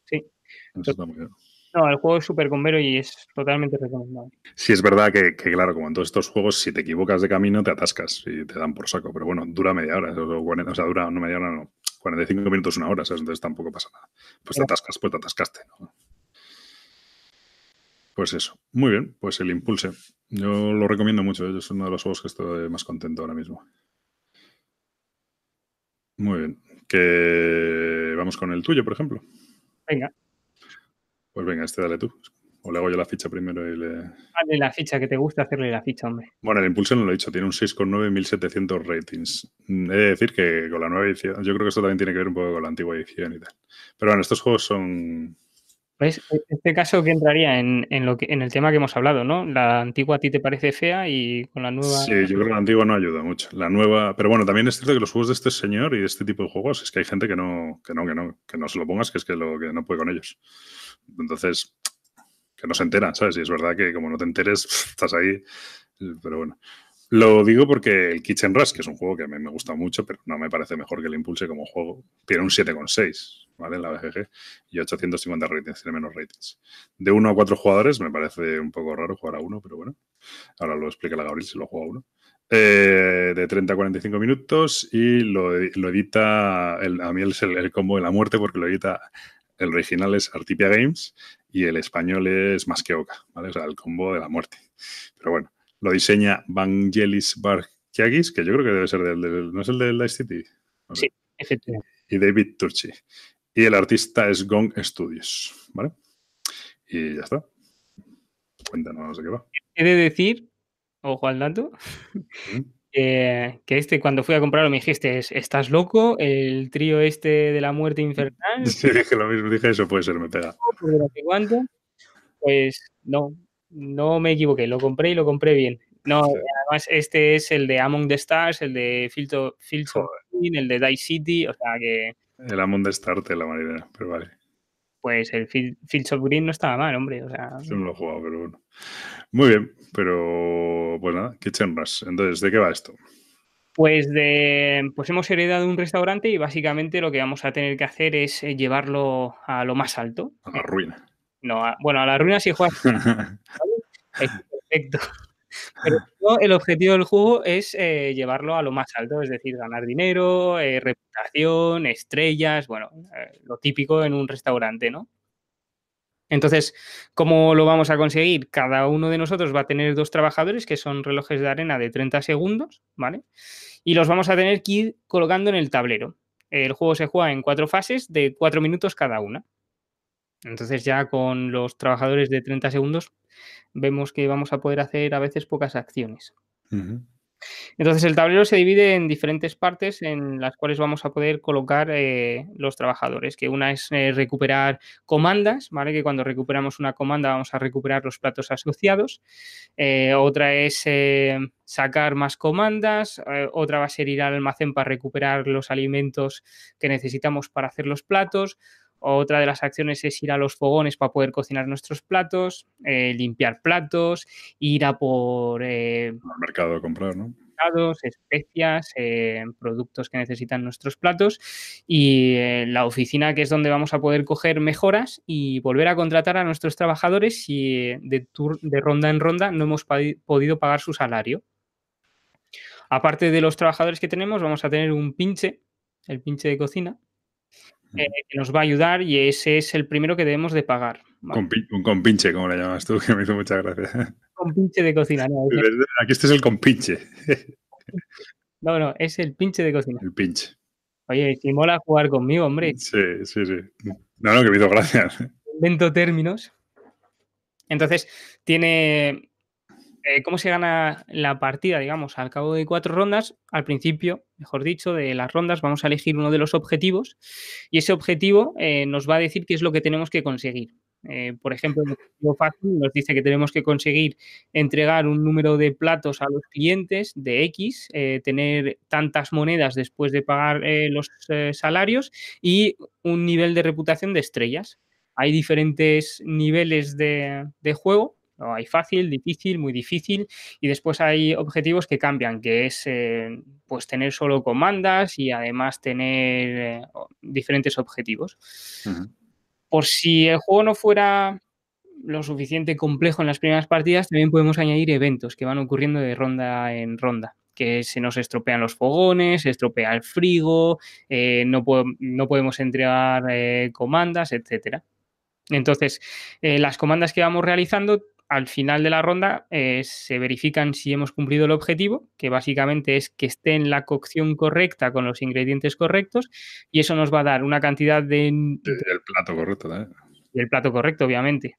Speaker 2: Sí.
Speaker 1: Eso está muy bien.
Speaker 2: No, el juego es súper convero y es totalmente recomendable.
Speaker 1: Sí, es verdad que, que, claro, como en todos estos juegos, si te equivocas de camino, te atascas y te dan por saco. Pero bueno, dura media hora, o, 40 o sea, dura no media hora, no, 45 minutos, una hora, ¿sabes? Entonces tampoco pasa nada. Pues te atascas, pues te atascaste. ¿no? Pues eso. Muy bien, pues el Impulse. Yo lo recomiendo mucho, ¿eh? es uno de los juegos que estoy más contento ahora mismo. Muy bien. Que vamos con el tuyo, por ejemplo.
Speaker 2: Venga,
Speaker 1: Pues venga, este dale tú. O le hago yo la ficha primero y le.
Speaker 2: hazle la ficha que te gusta hacerle la ficha, hombre.
Speaker 1: Bueno, el Impulse no lo he dicho, tiene un 6,9 1700 ratings. Mm, He de decir que con la nueva edición, yo creo que esto también tiene que ver un poco con la antigua edición y tal. Pero bueno, estos juegos son.
Speaker 2: ¿Ves? Este caso que entraría en, en lo que, en el tema que hemos hablado, ¿no? La antigua a ti te parece fea y con la nueva.
Speaker 1: Sí, yo creo que la antigua no ayuda mucho. La nueva. Pero bueno, también es cierto que los juegos de este señor y este tipo de juegos es que hay gente que no, que no, que no, que no se lo pongas, que es que lo que no puede con ellos. Entonces, que no se entera, ¿sabes? Y es verdad que como no te enteres, <laughs> estás ahí. Pero bueno. Lo digo porque el Kitchen Rush, que es un juego que a mí me gusta mucho, pero no me parece mejor que el Impulse como juego, tiene un 7,6, ¿vale? En la BGG y 850 ratings, tiene menos ratings. De 1 a 4 jugadores me parece un poco raro jugar a uno, pero bueno. Ahora lo explica la Gabriel si lo juega a uno. Eh, de 30 a 45 minutos y lo, edita, el, a mí es el, combo de la muerte porque lo edita, el original es Artipia Games y el español es Más que Oca, ¿vale? O sea, el combo de la muerte. Pero bueno, lo diseña Vangelis Barkiagis, que yo creo que debe ser del, del ¿no es el de Dice City? No sé.
Speaker 2: Sí, efectivamente.
Speaker 1: Y David Turchi. Y el artista es Gong Studios, ¿vale? Y ya está. Cuéntanos de qué va.
Speaker 2: He de decir, ojo al dato,
Speaker 1: ¿Mm? <laughs>
Speaker 2: eh, que este cuando fui a comprarlo me dijiste, "Es- ¿estás loco? El trío este de la muerte infernal, <laughs>
Speaker 1: Sí, dije lo mismo, dije eso puede ser, me pega. <laughs>
Speaker 2: cuánto. Pues no, no me equivoqué, lo compré y lo compré bien. No,
Speaker 1: Sí.
Speaker 2: además este es el de Among the Stars, el de of Green, el de Dice City, o sea que
Speaker 1: El Amon de Starte, la marinera, pero vale.
Speaker 2: pues el Field- Fields of Green no estaba mal, hombre, o sea,
Speaker 1: Yo no lo he jugado, pero bueno. Muy bien, pero pues nada, Kitchen Rush. Entonces, ¿de qué va esto?
Speaker 2: Pues de pues hemos heredado un restaurante y básicamente lo que vamos a tener que hacer es eh, llevarlo a lo más alto.
Speaker 1: A la ruina.
Speaker 2: No, a- bueno, a la ruina si juegas <laughs> es perfecto. Pero el objetivo del juego es eh, llevarlo a lo más alto, es decir, ganar dinero, eh, reputación, estrellas, bueno, eh, lo típico en un restaurante, ¿no? Entonces, ¿cómo lo vamos a conseguir? Cada uno de nosotros va a tener dos trabajadores que son relojes de arena de 30 segundos, ¿vale? Y los vamos a tener que ir colocando en el tablero. El juego se juega en cuatro fases de cuatro minutos cada una. Entonces ya con los trabajadores de 30 segundos vemos que vamos a poder hacer a veces pocas acciones. Entonces el tablero se divide en diferentes partes en las cuales vamos a poder colocar eh, los trabajadores, que una es eh, recuperar comandas, ¿vale? Que cuando recuperamos una comanda vamos a recuperar los platos asociados. Eh, otra es sacar más comandas, otra va a ser ir al almacén para recuperar los alimentos que necesitamos para hacer los platos. Otra de las acciones es ir a los fogones para poder cocinar nuestros platos, eh, limpiar platos, ir a por eh,
Speaker 1: Al mercado a comprar, ¿no?
Speaker 2: especias, eh, productos que necesitan nuestros platos y eh, la oficina que es donde vamos a poder coger mejoras y volver a contratar a nuestros trabajadores si de, ronda en ronda no hemos podido pagar su salario. Aparte de los trabajadores que tenemos, vamos a tener un pinche, el pinche de cocina, eh, que nos va a ayudar y ese es el primero que debemos de pagar. ¿vale?
Speaker 1: Un compinche, como le llamas tú, <laughs> que me hizo mucha gracia.
Speaker 2: Con pinche de cocina, no, es el-
Speaker 1: Aquí este es el compinche, <laughs>
Speaker 2: no, no, es el pinche de cocina.
Speaker 1: el pinche.
Speaker 2: Oye, si mola jugar conmigo, hombre.
Speaker 1: Sí, sí, sí. No, no, que me hizo gracia.
Speaker 2: invento términos. Entonces, tiene. Eh, ¿Cómo se gana la partida? Digamos, al cabo de cuatro rondas, al principio, mejor dicho, de las rondas, vamos a elegir uno de los objetivos y ese objetivo eh, nos va a decir qué es lo que tenemos que conseguir. Eh, por ejemplo, el objetivo fácil nos dice que tenemos que conseguir entregar un número de platos a los clientes de X, tener tantas monedas después de pagar los salarios y un nivel de reputación de estrellas. hay diferentes niveles de juego. ¿No? Hay fácil, difícil, muy difícil. Y después hay objetivos que cambian, que es eh, pues tener solo comandas y además tener eh, diferentes objetivos. Por si el juego no fuera lo suficiente complejo en las primeras partidas, también podemos añadir eventos que van ocurriendo de ronda en ronda. Que se nos estropean los fogones, se estropea el frigo, eh, no, po- no podemos entregar eh, comandas, etcétera. Entonces, eh, las comandas que vamos realizando al final de la ronda eh, se verifican si hemos cumplido el objetivo, que básicamente es que esté en la cocción correcta con los ingredientes correctos, y eso nos va a dar una cantidad de,
Speaker 1: El plato correcto también.
Speaker 2: y el plato correcto, obviamente.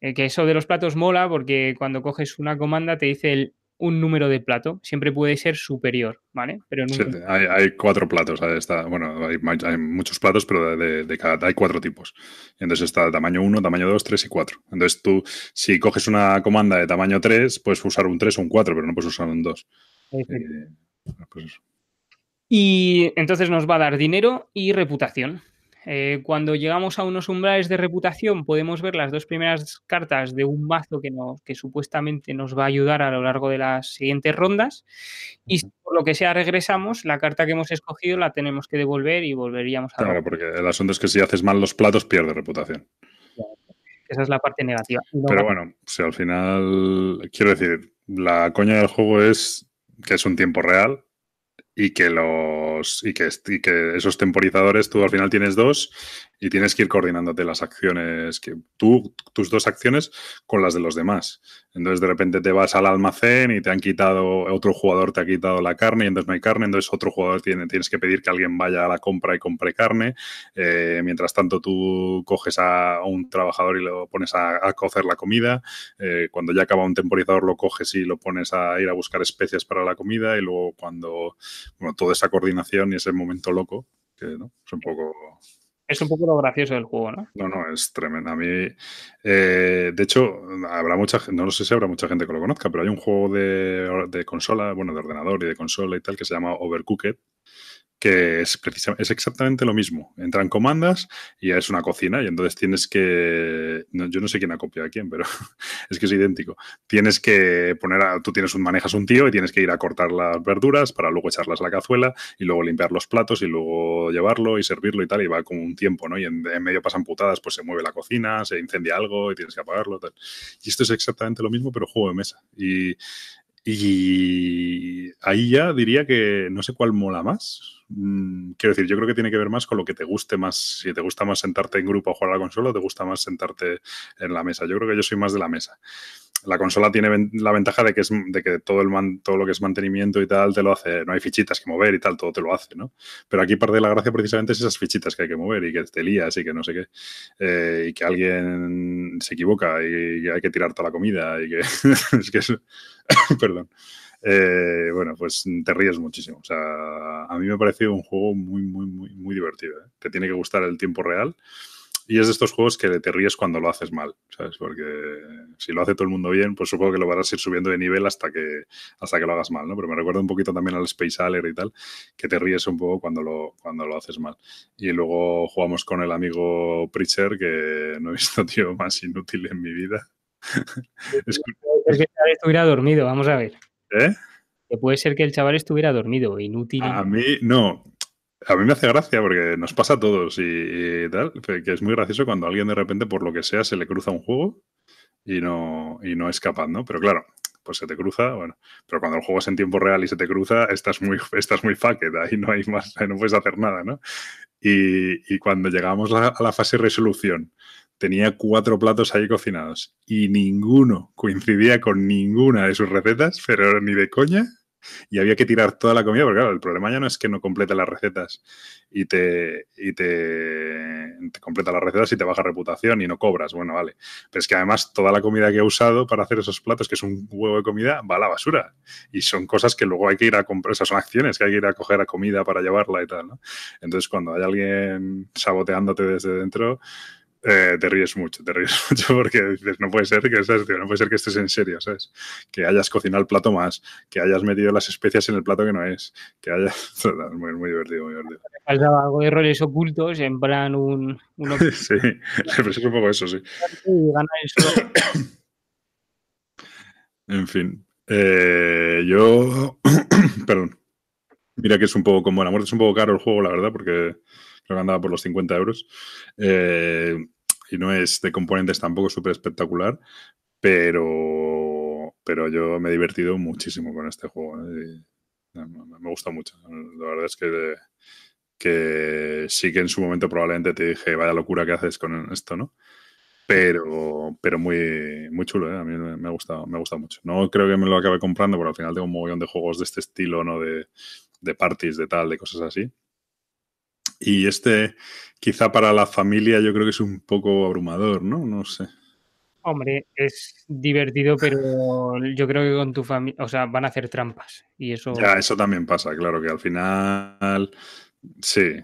Speaker 2: Eh, que eso de los platos mola porque cuando coges una comanda te dice el- un número de plato. Siempre puede ser superior, ¿vale? Pero
Speaker 1: Sí,
Speaker 2: nunca.
Speaker 1: hay, hay cuatro platos. Está, bueno, hay, hay muchos platos, pero de, de- cada hay cuatro tipos. Y entonces está tamaño 1, tamaño 2, 3 y 4. Entonces tú, si coges una comanda de tamaño 3, puedes usar un 3 o un 4, pero no puedes usar un 2.
Speaker 2: Efectivamente.
Speaker 1: Eh, pues eso.
Speaker 2: Y entonces nos va a dar dinero y reputación. Eh, cuando llegamos a unos umbrales de reputación, podemos ver las dos primeras cartas de un mazo que, supuestamente nos va a ayudar a lo largo de las siguientes rondas. Y si por lo que sea regresamos, la carta que hemos escogido la tenemos que devolver y volveríamos a
Speaker 1: Claro, porque el asunto es que si haces mal los platos, pierdes reputación.
Speaker 2: Esa es la parte negativa. No
Speaker 1: Pero
Speaker 2: va-
Speaker 1: bueno, si al final, quiero decir, la coña del juego es que es un tiempo real y que los y que, esos temporizadores tú al final tienes dos y tienes que ir coordinándote las acciones que tú tus dos acciones con las de los demás. Entonces de repente te vas al almacén y te han quitado otro jugador te ha quitado la carne y entonces no hay carne, entonces otro jugador tiene tienes que pedir que alguien vaya a la compra y compre carne. Eh, mientras tanto tú coges a un trabajador y lo pones a, a cocer la comida. Eh, cuando ya acaba un temporizador lo coges y lo pones a ir a buscar especias para la comida y luego cuando bueno, toda esa coordinación y ese momento loco que ¿no? es un poco
Speaker 2: Es un poco lo gracioso del juego, ¿no?
Speaker 1: no, no, es tremendo. A mí, eh, de hecho, habrá mucha gente, no sé si habrá mucha gente que lo conozca, pero hay un juego de, de consola, bueno, de ordenador y de consola y tal, que se llama Overcooked, que es, es exactamente lo mismo. Entran comandas y es una cocina y entonces tienes que, yo no sé quién ha copiado a quién, pero <laughs> es que es idéntico. Tienes que poner, a, tú tienes un, manejas un tío y tienes que ir a cortar las verduras para luego echarlas a la cazuela y luego limpiar los platos y luego llevarlo y servirlo y tal, y va como un tiempo, ¿no? Y en, medio pasan putadas, pues se mueve la cocina, se incendia algo y tienes que apagarlo. Y esto es exactamente lo mismo, pero juego de mesa. Y, y ahí ya diría que no sé cuál mola más. Mm, quiero decir, yo creo que tiene que ver más con lo que te guste más. Si te gusta más sentarte en grupo a jugar a la consola o te gusta más sentarte en la mesa. Yo creo que yo soy más de la mesa. La consola tiene la ventaja de que, es, de que todo, el todo lo que es mantenimiento y tal te lo hace. No hay fichitas que mover y tal, todo te lo hace, ¿no? Pero aquí parte de la gracia precisamente es esas fichitas que hay que mover y que te lías y que no sé qué. Eh, y que alguien se equivoca y que hay que tirar toda la comida y que <laughs> es que <coughs> perdón. Eh, bueno, pues te ríes muchísimo. O sea, a mí me pareció un juego muy, muy, muy, muy divertido. ¿eh? Te tiene que gustar el tiempo real. Y es de estos juegos que te ríes cuando lo haces mal, ¿sabes? Porque si lo hace todo el mundo bien, pues supongo que lo vas a ir subiendo de nivel hasta que, hasta que lo hagas mal, ¿no? Pero me recuerda un poquito también al Space Alert y tal, que te ríes un poco cuando lo, cuando lo haces mal. Y luego jugamos con el amigo Preacher, que no he visto <laughs> tío más inútil en mi vida. <laughs> Es
Speaker 2: que el chaval estuviera dormido, vamos a ver.
Speaker 1: ¿Eh?
Speaker 2: Que puede ser que el chaval estuviera dormido, inútil.
Speaker 1: A mí, no. A mí me hace gracia porque nos pasa a todos y, tal, que es muy gracioso cuando alguien de repente, por lo que sea, se le cruza un juego y no, y no es capaz, ¿no? Pero claro, pues se te cruza, bueno, pero cuando el juego es en tiempo real y se te cruza, estás muy, <laughs> estás muy fucked, ahí no hay más, no puedes hacer nada, ¿no? Y, y cuando llegamos a, a la fase resolución, tenía cuatro platos ahí cocinados y ninguno coincidía con ninguna de sus recetas, pero ni de coña. Y había que tirar toda la comida, porque claro, el problema ya no es que no complete las recetas y te, y te, completa las recetas y te baja reputación y no cobras. Bueno, vale. Pero es que además toda la comida que he usado para hacer esos platos, que es un huevo de comida, va a la basura. Y son cosas que luego hay que ir a comprar, esas son acciones que hay que ir a coger a comida para llevarla y tal, ¿no? Entonces, cuando hay alguien saboteándote desde dentro, eh, te ríes mucho, te ríes <laughs> mucho porque dices, no puede ser que ¿sabes? no puede ser que estés en serio, ¿sabes? Que hayas cocinado el plato más, que hayas metido las especias en el plato que no es, que hayas... <laughs> Muy, muy divertido, muy divertido.
Speaker 2: Algo de roles ocultos, en plan un... Uno <laughs>
Speaker 1: Sí, es un poco eso, sí. <coughs> En fin. Eh, yo. <coughs> Perdón. Mira que es un poco con buena muerte. Es un poco caro el juego, la verdad, porque creo que andaba por los 50 euros. Eh, y no es de componentes tampoco súper espectacular. Pero. Pero yo me he divertido muchísimo con este juego. ¿eh? Y me, gusta mucho. La verdad es que. Que sí que en su momento probablemente te dije, vaya locura que haces con esto, ¿no? pero, pero muy, muy chulo, ¿eh? a mí me me ha gustado, me ha mucho. No creo que me lo acabe comprando, porque al final tengo un montón de juegos de este estilo, ¿no? De, de parties, de tal, de cosas así. Y este, quizá para la familia, yo creo que es un poco abrumador, ¿no? No sé.
Speaker 2: Hombre, es divertido, pero yo creo que con tu familia, o sea, van a hacer trampas. Y eso,
Speaker 1: Ya, eso también pasa, claro, que al final, sí.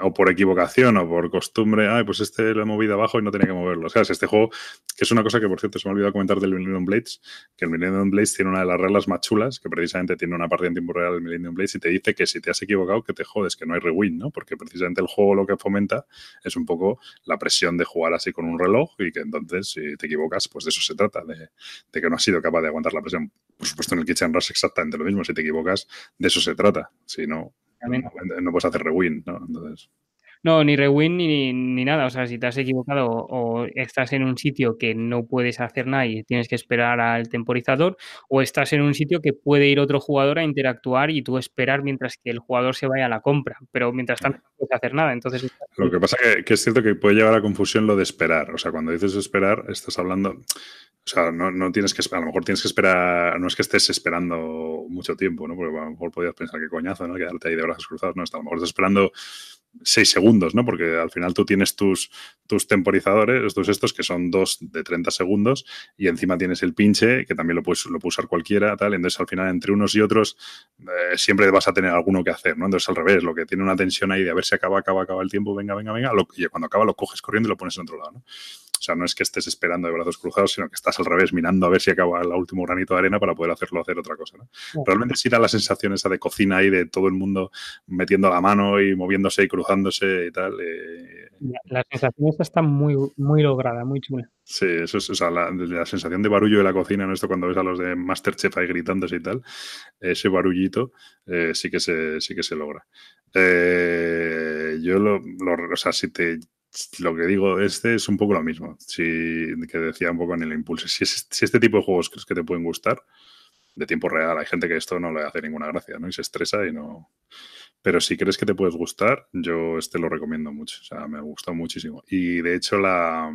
Speaker 1: O por equivocación o por costumbre, ay, pues este lo he movido abajo y no tenía que moverlo. O sea, es este juego, que es una cosa que, por cierto, se me ha olvidado comentar del Millennium Blades, que el Millennium Blades tiene una de las reglas más chulas, que precisamente tiene una partida en tiempo real del Millennium Blades y te dice que si te has equivocado, que te jodes, que no hay rewind, ¿no? Porque precisamente el juego lo que fomenta es un poco la presión de jugar así con un reloj y que entonces, si te equivocas, pues de eso se trata, de, de que no has sido capaz de aguantar la presión. Por supuesto, en el Kitchen Rush exactamente lo mismo, si te equivocas, de eso se trata. Si no. No, puedes hacer rewind, ¿no? Entonces,
Speaker 2: No, ni rewind ni, ni nada. O sea, si te has equivocado o estás en un sitio que no puedes hacer nada y tienes que esperar al temporizador, o estás en un sitio que puede ir otro jugador a interactuar y tú esperar mientras que el jugador se vaya a la compra. Pero mientras tanto no puedes hacer nada. Entonces,
Speaker 1: Lo que pasa que, que es cierto que puede llevar a confusión lo de esperar. O sea, cuando dices esperar, estás hablando. O sea, no, no tienes que a lo mejor tienes que esperar, no es que estés esperando mucho tiempo, ¿no? Porque a lo mejor podías pensar que coñazo, ¿no? Quedarte ahí de brazos cruzados, no, a lo mejor estás esperando seis segundos, ¿no? Porque al final tú tienes tus, tus temporizadores, tus estos que son dos de 30 segundos y encima tienes el pinche, que también lo puedes, lo puede usar cualquiera, tal. Entonces al final entre unos y otros eh, siempre vas a tener alguno que hacer, ¿no? Entonces al revés, lo que tiene una tensión ahí de a ver si acaba, acaba, acaba el tiempo, venga, venga, venga, y cuando acaba lo coges corriendo y lo pones en otro lado, ¿no? O sea, no es que estés esperando de brazos cruzados, sino que estás al revés, mirando a ver si acaba el último granito de arena para poder hacerlo hacer otra cosa. ¿no? Realmente sí da la sensación esa de cocina ahí, de todo el mundo metiendo la mano y moviéndose y cruzándose y tal. eh,
Speaker 2: la, la sensación esta está muy, muy lograda, muy chula.
Speaker 1: Sí, eso es, o sea, la, la sensación de barullo de la cocina, ¿no? Esto cuando ves a los de Masterchef ahí gritándose y tal, ese barullito eh, sí, que se, sí que se logra. Eh, yo lo, lo- o sea, si te, lo que digo, este es un poco lo mismo, si, que decía un poco en el impulso. Si, es- si este tipo de juegos crees que te pueden gustar, de tiempo real, hay gente que esto no le hace ninguna gracia, ¿no? Y se estresa y no... Pero si crees que te puedes gustar, yo este lo recomiendo mucho. O sea, me gustó muchísimo. Y de hecho, la.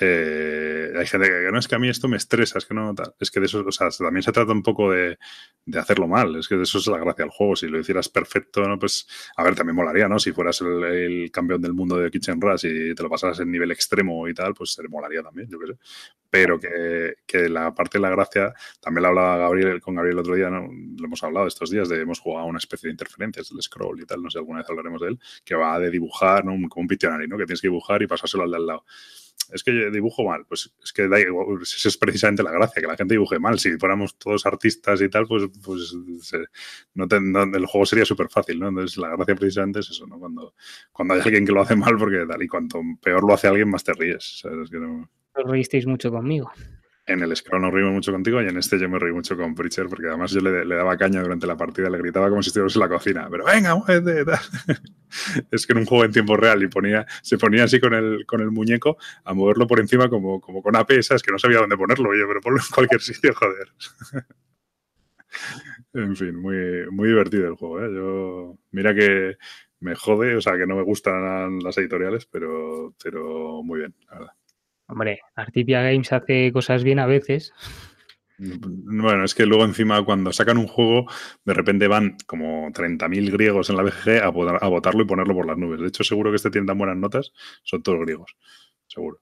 Speaker 1: Eh, hay gente que no es que a mí esto me estresa, es que no tal. Es que de eso, o sea, también se trata un poco de, de hacerlo mal. Es que de eso es la gracia del juego. Si lo hicieras perfecto, ¿no? Pues, a ver, también molaría, ¿no? Si fueras el, campeón del mundo de Kitchen Rush y te lo pasaras en nivel extremo y tal, pues te molaría también, yo qué sé. Pero que, que la parte de la gracia, también lo hablaba Gabriel con Gabriel el otro día, ¿no? Lo hemos hablado estos días, de hemos jugado una especie de interferencias, el scroll y tal, no sé, alguna vez hablaremos de él, que va de dibujar, ¿no? Como un Pictionary, ¿no? Que tienes que dibujar y pasárselo al de al lado. Es que yo dibujo mal, pues es que da igual, esa es precisamente la gracia, que la gente dibuje mal. Si fuéramos todos artistas y tal, pues, pues se- no el juego sería súper fácil, ¿no? Entonces la gracia precisamente es eso, ¿no? Cuando, cuando hay alguien que lo hace mal, porque tal, y cuanto peor lo hace alguien, más te ríes. ¿sabes? Es que no-
Speaker 2: reísteis mucho conmigo.
Speaker 1: En el scroll nos reímos mucho contigo y en este yo me reí mucho con Preacher porque además yo le, daba caña durante la partida, le gritaba como si estuviéramos en la cocina, pero venga, muévete. <laughs> Es que en un juego en tiempo real y ponía, se ponía así con el, con el muñeco a moverlo por encima como, como con AP, ¿sabes? Que no sabía dónde ponerlo, yo, pero ponlo en cualquier <laughs> sitio, joder. <laughs> En fin, muy, muy divertido el juego, ¿eh? Yo, mira que me jode, o sea, que no me gustan las editoriales, pero, pero muy bien, la verdad.
Speaker 2: Hombre, Artipia Games hace cosas bien a veces.
Speaker 1: Bueno, es que luego encima cuando sacan un juego, de repente van como 30.000 griegos en la BGG a, votar- a votarlo y ponerlo por las nubes. De hecho, seguro que este tiene tan buenas notas, son todos griegos. Seguro.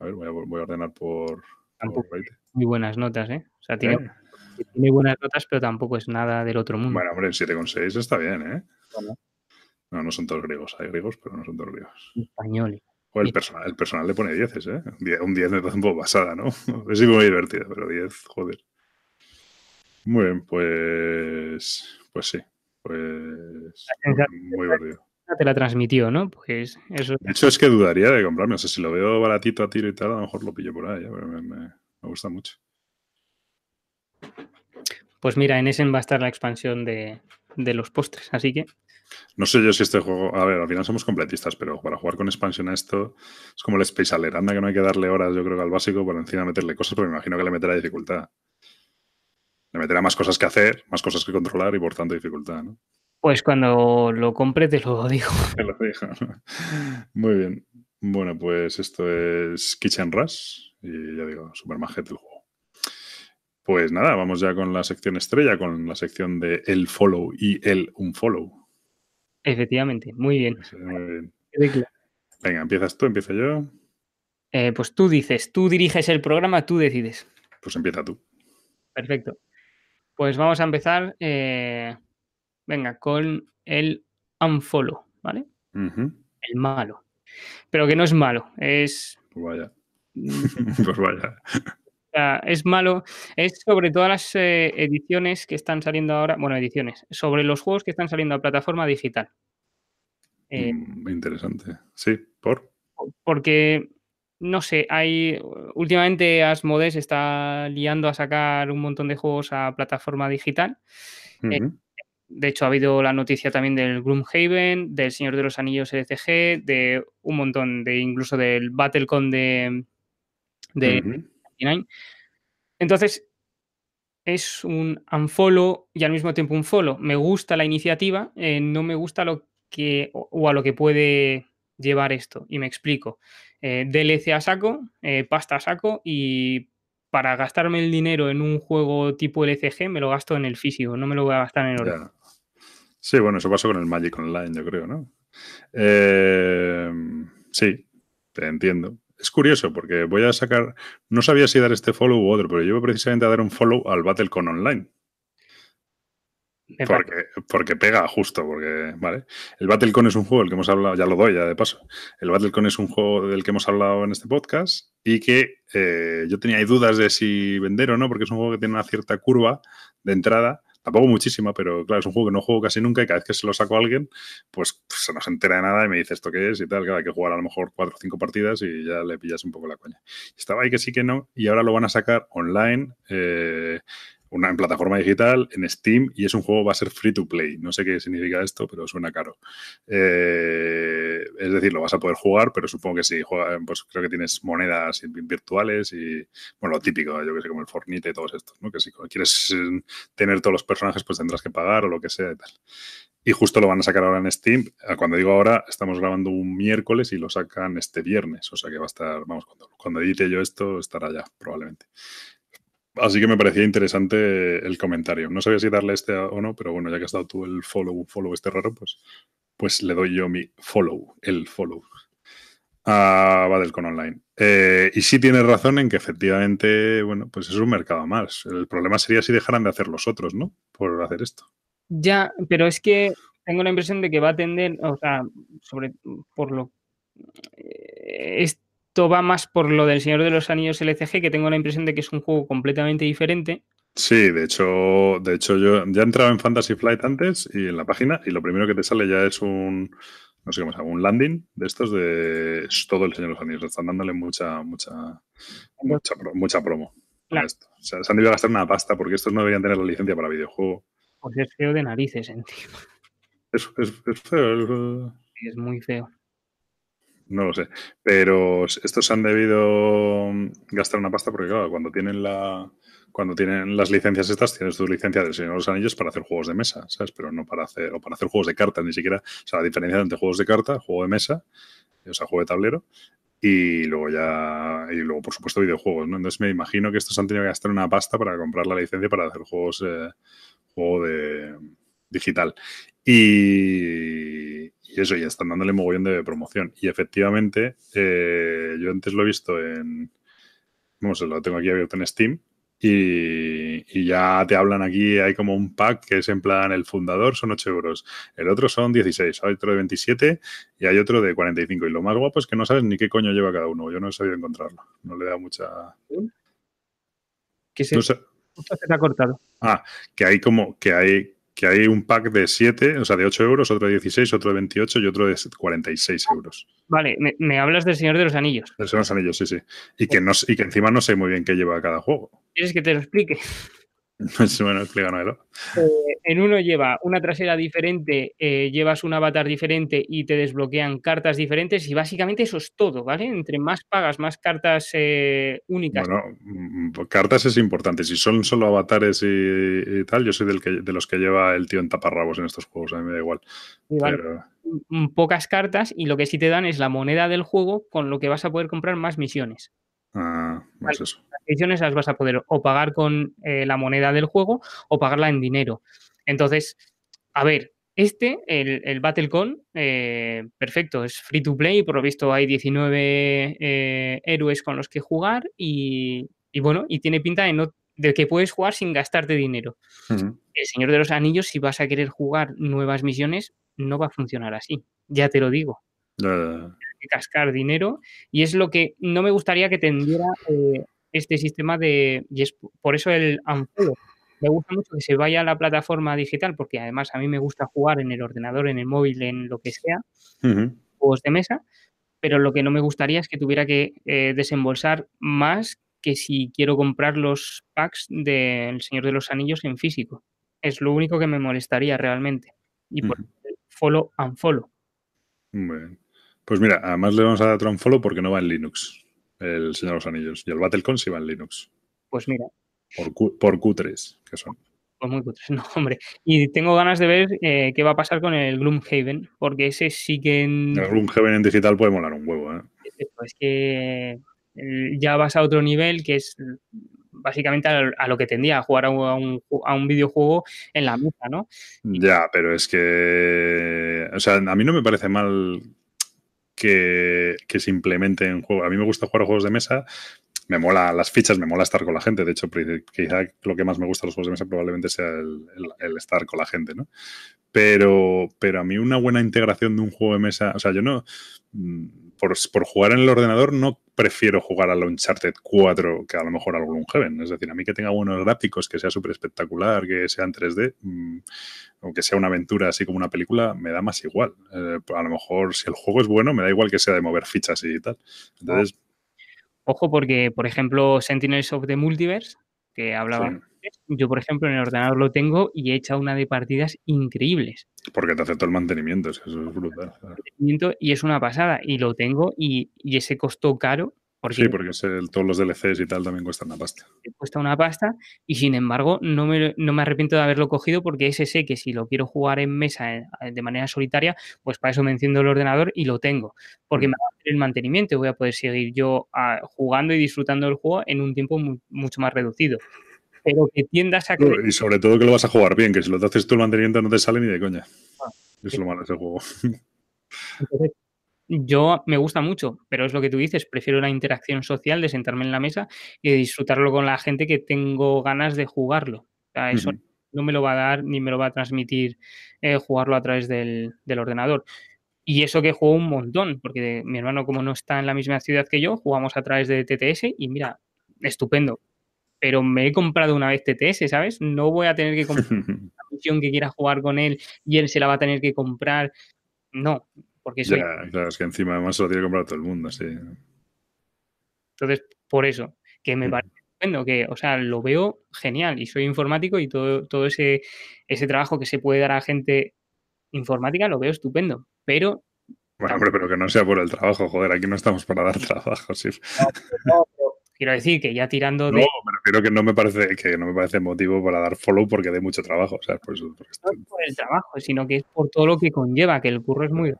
Speaker 1: A ver, voy a, voy a ordenar por...
Speaker 2: Tampoco muy buenas notas, ¿eh? O sea, tiene,
Speaker 1: Eh,
Speaker 2: tiene buenas notas, pero tampoco es nada del otro mundo.
Speaker 1: Bueno, hombre, en 7,6 está bien, ¿eh?
Speaker 2: Bueno.
Speaker 1: No, no son todos griegos. Hay griegos, pero no son todos griegos.
Speaker 2: Españoles.
Speaker 1: O el personal, el personal le pone 10, ¿eh? Un 10, un 10 me parece un poco pasada, ¿no? <laughs> Es muy divertido, pero 10, joder. Muy bien, pues. Pues sí. Pues. Muy divertido.
Speaker 2: Te la transmitió, ¿no? Pues eso.
Speaker 1: De hecho, es que dudaría de comprarme. O sea, si lo veo baratito a tiro y tal, a lo mejor lo pillo por ahí. ¿eh? Pero Me, me- me gusta mucho.
Speaker 2: Pues mira, en Essen va a estar la expansión de, de los postres, así que
Speaker 1: No sé yo si este juego. A ver, al final somos completistas, pero para jugar con expansión a esto es como el Space Alert. Anda que no hay que darle horas, yo creo que al básico, por encima meterle cosas, pero me imagino que le meterá dificultad. Le meterá más cosas que hacer, más cosas que controlar y por tanto dificultad, ¿no?
Speaker 2: pues cuando lo compre te lo digo. <laughs>
Speaker 1: Te lo digo. Muy bien. Bueno, pues esto es Kitchen Rush y ya digo, super majete el juego. Pues nada, vamos ya con la sección estrella, con la sección de el follow y el unfollow.
Speaker 2: Efectivamente, muy bien.
Speaker 1: Sí, muy bien.
Speaker 2: Quede claro.
Speaker 1: Venga, empiezas tú, empiezo yo.
Speaker 2: Eh, pues tú dices, tú diriges el programa, tú decides.
Speaker 1: Pues empieza tú.
Speaker 2: Perfecto. Pues vamos a empezar, eh, venga, con el unfollow, ¿vale? El malo. Pero que no es malo, es,
Speaker 1: Pues vaya.
Speaker 2: mm, <laughs>
Speaker 1: Pues vaya.
Speaker 2: Sea, es malo, es sobre todas las eh, ediciones que están saliendo ahora, bueno, ediciones, sobre los juegos que están saliendo a plataforma digital. Eh,
Speaker 1: Mm, interesante. Sí, por.
Speaker 2: porque no sé, hay últimamente Asmodees está liando a sacar un montón de juegos a plataforma digital. Eh. De hecho, ha habido la noticia también del Gloomhaven, del Señor de los Anillos LCG, de un montón, de incluso del Battlecon de, de. 99. Entonces, es un unfollow y al mismo tiempo un follow. Me gusta la iniciativa, eh, no me gusta lo que o, o a lo que puede llevar esto. Y me explico. Eh, DLC a saco, eh, pasta a saco y para gastarme el dinero en un juego tipo LCG me lo gasto en el físico, no me lo voy a gastar en oro.
Speaker 1: Ya. Sí, bueno, eso pasó con el Magic Online, yo creo, ¿no? Sí, te entiendo. Es curioso porque voy a sacar. No sabía si dar este follow u otro, pero yo voy precisamente a dar un follow al Battlecon Online. Porque, porque pega justo, porque, vale. El Battlecon es un juego del que hemos hablado, ya lo doy, ya de paso. El Battlecon es un juego del que hemos hablado en este podcast y que eh, yo tenía dudas de si vender o no, porque es un juego que tiene una cierta curva de entrada. Tampoco muchísima, pero claro, es un juego que no juego casi nunca y cada vez que se lo saco a alguien, pues, pues, se no se entera de nada y me dice esto qué es y tal. Claro, hay que jugar a lo mejor cuatro o cinco partidas y ya le pillas un poco la coña. Estaba ahí que sí que no y ahora lo van a sacar online. eh, una en plataforma digital, en Steam, y es un juego va a ser free to play. No sé qué significa esto, pero suena caro. Eh, es decir, lo vas a poder jugar, pero supongo que sí, juega, pues creo que tienes monedas virtuales y, bueno, lo típico, yo que sé, como el Fornite y todos estos, ¿no? Que si quieres eh, tener todos los personajes, pues tendrás que pagar o lo que sea y tal. Y justo lo van a sacar ahora en Steam. Ah, Cuando digo ahora, estamos grabando un miércoles y lo sacan este viernes. O sea que va a estar, vamos, cuando, cuando edite yo esto, estará ya, probablemente. Así que me parecía interesante el comentario. No sabía si darle este o no, pero bueno, ya que has dado tú el follow, follow este raro, pues, pues le doy yo mi follow, el follow. A Battlecon Online. Eh, y sí tienes razón en que efectivamente, bueno, pues es un mercado más. El problema sería si dejaran de hacer los otros, ¿no? Por hacer esto.
Speaker 2: Ya, pero es que tengo la impresión de que va a tender, o sea, sobre por lo eh, esto va más por lo del Señor de los Anillos LCG, que tengo la impresión de que es un juego completamente diferente.
Speaker 1: Sí, de hecho, de hecho yo ya he entrado en Fantasy Flight antes y en la página y lo primero que te sale ya es un, no sé cómo se llama, un landing de estos de todo el Señor de los Anillos. Están dándole mucha, mucha, mucha, pro- mucha promo a
Speaker 2: Claro.
Speaker 1: esto. O sea, se han debido gastar una pasta porque estos no deberían tener la licencia para videojuego.
Speaker 2: Pues es feo de narices encima.
Speaker 1: Es, es, es feo, es-
Speaker 2: Es muy feo.
Speaker 1: No lo sé. Pero estos se han debido gastar una pasta porque, claro, cuando tienen la. Cuando tienen las licencias estas, tienes tu licencia del Señor de los Anillos para hacer juegos de mesa, ¿sabes? Pero no para hacer, o para hacer juegos de cartas, ni siquiera. O sea, la diferencia entre juegos de carta, juego de mesa, o sea, juego de tablero, y luego ya. Y luego, por supuesto, videojuegos, ¿no? Entonces me imagino que estos han tenido que gastar una pasta para comprar la licencia para hacer juegos. eh, juego de digital. Y, y eso, ya están dándole mogollón de promoción. Y efectivamente, eh, yo antes lo he visto en. Vamos, lo tengo aquí abierto en Steam. Y, y ya te hablan aquí, hay como un pack que es en plan el fundador son 8 euros, el otro son 16, hay otro de 27 y hay otro de 45. Y lo más guapo es que no sabes ni qué coño lleva cada uno. Yo no he sabido encontrarlo. No le da mucha.
Speaker 2: Que se,
Speaker 1: No sé-
Speaker 2: justo se te ha cortado.
Speaker 1: Ah, que hay como que hay que hay un pack de 7, o sea, de 8 euros, otro de 16, otro de 28 y otro de 46 euros.
Speaker 2: Vale, me, me hablas del Señor de los Anillos.
Speaker 1: Esos son los anillos, sí, sí. Y que, no, y que encima no sé muy bien qué lleva cada juego.
Speaker 2: ¿Quieres que te lo explique? <laughs>
Speaker 1: bueno.
Speaker 2: Eh, en uno lleva una trasera diferente, eh, llevas un avatar diferente y te desbloquean cartas diferentes y básicamente eso es todo, ¿vale? Entre más pagas, más cartas eh, únicas.
Speaker 1: Bueno, mm, cartas es importante. Si son solo avatares y, y tal, yo soy del que, de los que lleva el tío en taparrabos en estos juegos, a mí me da igual.
Speaker 2: y vale,
Speaker 1: Pero,
Speaker 2: mm, pocas cartas y lo que sí te dan es la moneda del juego con lo que vas a poder comprar más misiones.
Speaker 1: Ah, más eso.
Speaker 2: Las misiones las vas a poder o pagar con eh, la moneda del juego o pagarla en dinero. Entonces, a ver, este, el, el BattleCon, eh, perfecto, es free to play, por lo visto hay 19 eh, héroes con los que jugar y, y bueno, y tiene pinta de, no, de que puedes jugar sin gastarte dinero. El Señor de los Anillos, si vas a querer jugar nuevas misiones, no va a funcionar así, ya te lo digo. Que cascar dinero y es lo que no me gustaría que tendiera eh, este sistema de y es por eso el unfollow. Me gusta mucho que se vaya a la plataforma digital porque además a mí me gusta jugar en el ordenador, en el móvil, en lo que sea, juegos de mesa, pero lo que no me gustaría es que tuviera que eh, desembolsar más que si quiero comprar los packs del Señor de los Anillos en físico. Es lo único que me molestaría realmente. Y por
Speaker 1: Ujú.
Speaker 2: el follow.
Speaker 1: Muy bien. Pues mira, además le vamos a dar otro unfollow porque no va en Linux, el Señor de los Anillos. Y el Battlecon sí va en Linux.
Speaker 2: Pues mira,
Speaker 1: Por, Q, por Q3, que son.
Speaker 2: Pues muy cutres, no, hombre. Y tengo ganas de ver eh, qué va a pasar con el Gloomhaven, porque ese sí que en-
Speaker 1: El Gloomhaven en digital puede molar un huevo, ¿eh?
Speaker 2: es que ya vas a otro nivel que es básicamente a, lo que tendía a jugar a un, un a un videojuego en la mesa, ¿no?
Speaker 1: Ya, pero es que. O sea, a mí no me parece mal que, se implementen juegos. A mí me gusta jugar a juegos de mesa. Me mola las fichas, me mola estar con la gente. De hecho, quizá lo que más me gusta de los juegos de mesa probablemente sea el, el- el estar con la gente, ¿no? Pero, pero a mí una buena integración de un juego de mesa. O sea, yo no. Por, por jugar en el ordenador no prefiero jugar al Uncharted 4 que a lo mejor al Gloomhaven. Es decir, a mí que tenga buenos gráficos, que sea súper espectacular, que sea en 3D, mm, o que sea una aventura así como una película, me da más igual. Eh, a lo mejor si el juego es bueno, me da igual que sea de mover fichas y tal. Entonces,
Speaker 2: Ojo, porque, por ejemplo, Sentinels of the Multiverse, que hablaba
Speaker 1: sí,
Speaker 2: yo, por ejemplo, en el ordenador lo tengo y he echado una de partidas increíbles.
Speaker 1: porque te hace todo el mantenimiento, eso es brutal.
Speaker 2: Y es una pasada. Y lo tengo y, y ese costó caro, porque
Speaker 1: Sí, porque es el- todos los DLCs y tal también cuestan una pasta.
Speaker 2: cuesta una pasta y sin embargo no me, no me arrepiento de haberlo cogido porque ese sé que si lo quiero jugar en mesa eh, de manera solitaria, pues para eso me enciendo el ordenador y lo tengo, porque
Speaker 1: Mm.
Speaker 2: me va a hacer el mantenimiento y voy a poder seguir yo ah, jugando y disfrutando del juego en un tiempo mu- mucho más reducido. Pero que tiendas a creer
Speaker 1: Y sobre todo que lo vas a jugar bien, que si lo haces tú el mantenimiento no te sale ni de coña.
Speaker 2: Ah,
Speaker 1: Es lo malo de ese juego.
Speaker 2: Entonces, yo me gusta mucho, pero es lo que tú dices, prefiero la interacción social de sentarme en la mesa y de disfrutarlo con la gente que tengo ganas de jugarlo. O sea, eso no me lo va a dar ni me lo va a transmitir eh, jugarlo a través del, del ordenador. Y eso que juego un montón, porque mi hermano como no está en la misma ciudad que yo, jugamos a través de TTS y mira, estupendo. Pero me he comprado una vez TTS, ¿sabes? No voy a tener que comprar <laughs> la misión que quiera jugar con él y él se la va a tener que comprar. No, porque soy
Speaker 1: ya, claro, es que encima además se lo tiene que comprar todo el mundo, sí.
Speaker 2: Entonces, por eso, que me
Speaker 1: Mm.
Speaker 2: parece estupendo, que, o sea, lo veo genial y soy informático y todo, todo ese, ese trabajo que se puede dar a gente informática lo veo estupendo, pero
Speaker 1: Bueno, hombre, pero que no sea por el trabajo, joder, aquí no estamos para dar <laughs> trabajo, sí.
Speaker 2: no, pero quiero decir que ya tirando
Speaker 1: No,
Speaker 2: de
Speaker 1: me refiero que no me parece que no me parece motivo para dar follow porque dé mucho trabajo, o sea, por eso, esto-
Speaker 2: no es por el trabajo, sino que es por todo lo que conlleva, que el curro es muy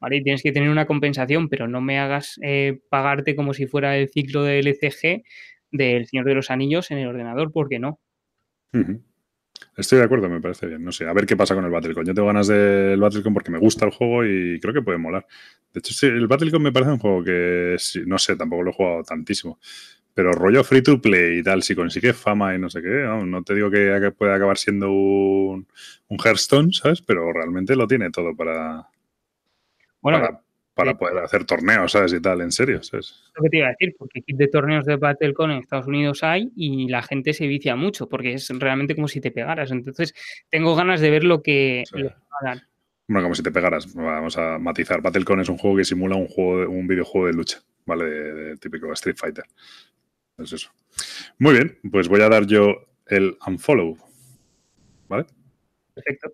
Speaker 2: ¿vale? Tienes que tener una compensación, pero no me hagas eh, pagarte como si fuera el ciclo del LCG del Señor de los Anillos en el ordenador, porque no.
Speaker 1: Estoy de acuerdo, me parece bien. No sé, a ver qué pasa con el Battlecon. Yo tengo ganas del Battlecon porque me gusta el juego y creo que puede molar. De hecho, sí, el Battlecon me parece un juego que, no sé, tampoco lo he jugado tantísimo, Pero rollo free to play y tal, si consigue fama y no sé qué, no, te digo que, puede acabar siendo un, un Hearthstone, ¿sabes? Pero realmente lo tiene todo para,
Speaker 2: Bueno,
Speaker 1: para, para
Speaker 2: sí.
Speaker 1: poder hacer torneos, ¿sabes? Y tal, en serio, ¿sabes?
Speaker 2: lo que te iba a decir, porque kit de torneos de Battlecon en Estados Unidos hay y la gente se vicia mucho, porque es realmente como si te pegaras. Entonces, tengo ganas de ver lo que
Speaker 1: Sí.
Speaker 2: lo que va a dar.
Speaker 1: Bueno, como si te pegaras, vamos a matizar. Battlecon es un juego que simula un juego, de- un videojuego de lucha, ¿vale? De, de típico Street Fighter. Es eso. Muy bien, pues voy a dar yo el unfollow, ¿vale?
Speaker 2: Perfecto.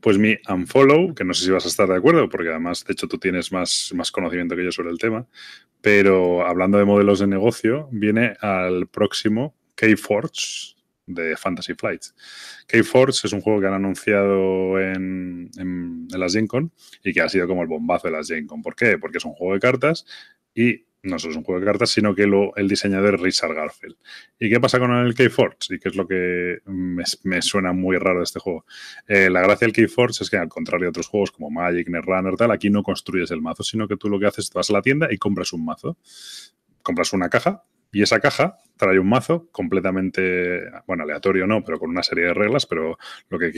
Speaker 1: Pues mi unfollow, que no sé si vas a estar de acuerdo, porque además, de hecho, tú tienes más, más conocimiento que yo sobre el tema, pero hablando de modelos de negocio, viene al próximo K-Forge de Fantasy Flights. K-Forge es un juego que han anunciado en, en, en las Gen Con y que ha sido como el bombazo de las Gen Con. ¿Por qué? Porque es un juego de cartas y no solo es un juego de cartas, sino que lo, el diseñador es Richard Garfield. ¿Y qué pasa con el K-Forge? Y qué es lo que me, me suena muy raro de este juego. Eh, la gracia del Keyforge es que, al contrario de otros juegos como Magic, Netrunner, tal, aquí no construyes el mazo, sino que tú lo que haces es vas a la tienda y compras un mazo. Compras una caja y esa caja trae un mazo completamente, bueno, aleatorio no, pero con una serie de reglas, pero lo que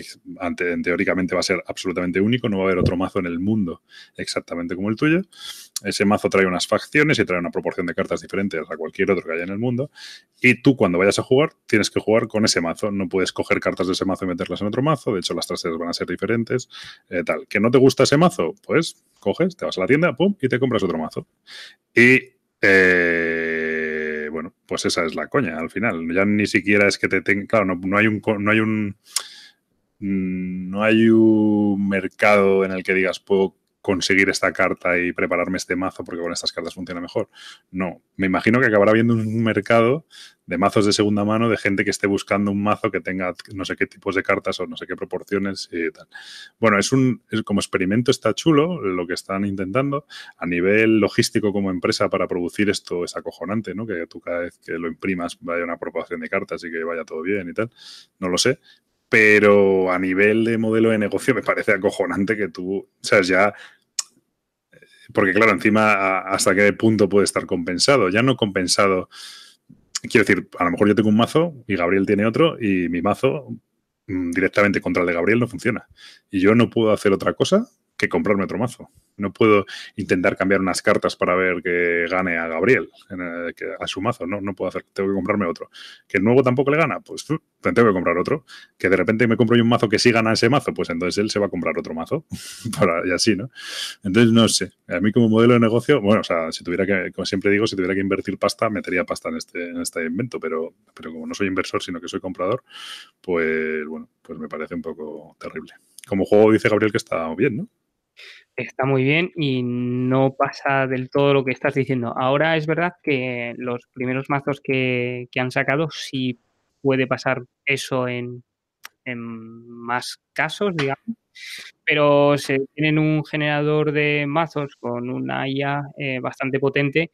Speaker 1: teóricamente va a ser absolutamente único, no va a haber otro mazo en el mundo exactamente como el tuyo. Ese mazo trae unas facciones y trae una proporción de cartas diferentes a cualquier otro que haya en el mundo. Y tú, cuando vayas a jugar, tienes que jugar con ese mazo. No puedes coger cartas de ese mazo y meterlas en otro mazo. De hecho, las traseras van a ser diferentes. Eh, tal. ¿Que no te gusta ese mazo? Pues coges, te vas a la tienda, pum, y te compras otro mazo. Y. Eh, bueno, pues esa es la coña al final. Ya ni siquiera es que te tenga. Claro, no, no hay un. No hay un no hay un mercado en el que digas puedo conseguir esta carta y prepararme este mazo porque con estas cartas funciona mejor. No, me imagino que acabará habiendo un mercado de mazos de segunda mano de gente que esté buscando un mazo que tenga no sé qué tipos de cartas o no sé qué proporciones y tal. Bueno, es un es, como experimento está chulo lo que están intentando a nivel logístico como empresa para producir esto es acojonante, ¿no? Que tú cada vez que lo imprimas vaya una proporción de cartas y que vaya todo bien y tal. No lo sé, pero a nivel de modelo de negocio me parece acojonante que tú, sabes, ya porque claro, encima hasta qué punto puede estar compensado. Ya no compensado, quiero decir, a lo mejor yo tengo un mazo y Gabriel tiene otro y mi mazo mmm, directamente contra el de Gabriel no funciona. Y yo no puedo hacer otra cosa que comprarme otro mazo. No puedo intentar cambiar unas cartas para ver que gane a Gabriel, a su mazo. No, no puedo hacer. Tengo que comprarme otro. Que el nuevo tampoco le gana, pues tengo que comprar otro. Que de repente me compro yo un mazo que sí gana ese mazo, pues entonces él se va a comprar otro mazo. <laughs> y así, ¿no? Entonces, no sé. A mí como modelo de negocio, bueno, o sea, si tuviera que, como siempre digo, si tuviera que invertir pasta, metería pasta en este, en este invento. Pero, pero como no soy inversor, sino que soy comprador, pues bueno, pues me parece un poco terrible. Como juego dice Gabriel que está bien, ¿no?
Speaker 2: Está muy bien y no pasa del todo lo que estás diciendo. Ahora es verdad que los primeros mazos que, han sacado sí puede pasar eso en, en, más casos, digamos, pero se tienen un generador de mazos con una IA eh, bastante potente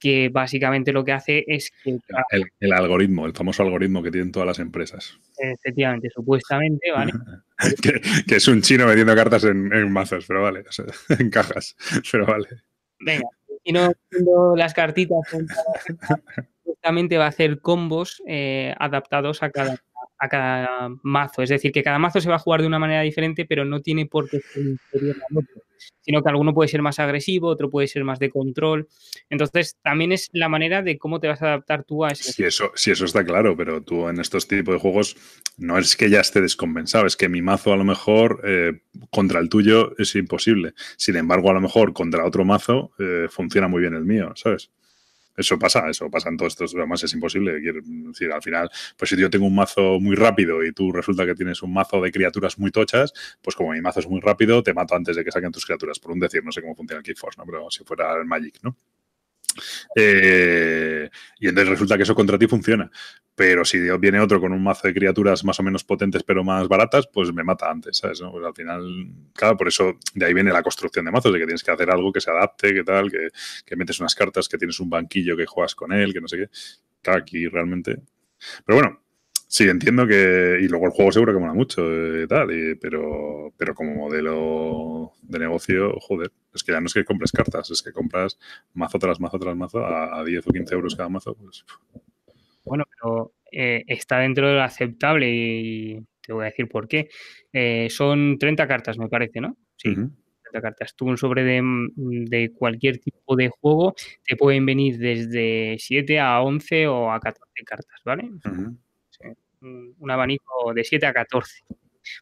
Speaker 2: que básicamente lo que hace es que...
Speaker 1: El, el, algoritmo, el famoso algoritmo que tienen todas las empresas.
Speaker 2: Efectivamente, supuestamente, ¿vale? <laughs>
Speaker 1: que, que, es un chino metiendo cartas en, en mazos, pero vale, o sea, <laughs> en cajas, pero vale.
Speaker 2: Venga, y no las cartitas, justamente <laughs> va a hacer combos eh, adaptados a cada, a cada mazo. Es decir, que cada mazo se va a jugar de una manera diferente, pero no tiene por qué ser inferior al otro, sino que alguno puede ser más agresivo, otro puede ser más de control. Entonces, también es la manera de cómo te vas a adaptar tú a ese.
Speaker 1: Sí, eso, sí, eso está claro, pero tú en estos tipos de juegos no es que ya esté descompensado, es que mi mazo a lo mejor eh, contra el tuyo es imposible. Sin embargo, a lo mejor contra otro mazo eh, funciona muy bien el mío, ¿sabes? Eso pasa, eso pasa en todos estos, además es imposible. Quiero decir, al final, pues si yo tengo un mazo muy rápido y tú resulta que tienes un mazo de criaturas muy tochas, pues como mi mazo es muy rápido, te mato antes de que saquen tus criaturas, por un decir, no sé cómo funciona el Keyforce, ¿no? Pero si fuera el Magic, ¿no? Eh, y entonces resulta que eso contra ti funciona. Pero si viene otro con un mazo de criaturas más o menos potentes pero más baratas, pues me mata antes, ¿sabes? ¿no? Pues al final, claro, por eso de ahí viene la construcción de mazos, de que tienes que hacer algo que se adapte, que tal, que, que metes unas cartas, que tienes un banquillo que juegas con él, que no sé qué. Claro, aquí realmente... Pero bueno, Sí, entiendo que. Y luego el juego seguro que mola mucho y tal, y- pero, pero como modelo de negocio, joder, es que ya no es que compres cartas, es que compras mazo tras mazo tras mazo a, a 10 o 15 euros cada mazo. Pues,
Speaker 2: Bueno, pero eh, está dentro de lo aceptable y te voy a decir por qué. Eh, son 30 cartas, me parece, ¿no? Sí. 30 cartas. Tú un sobre de, de cualquier tipo de juego te pueden venir desde 7 a 11 o a 14 cartas, ¿vale? Un, un abanico de 7 a 14.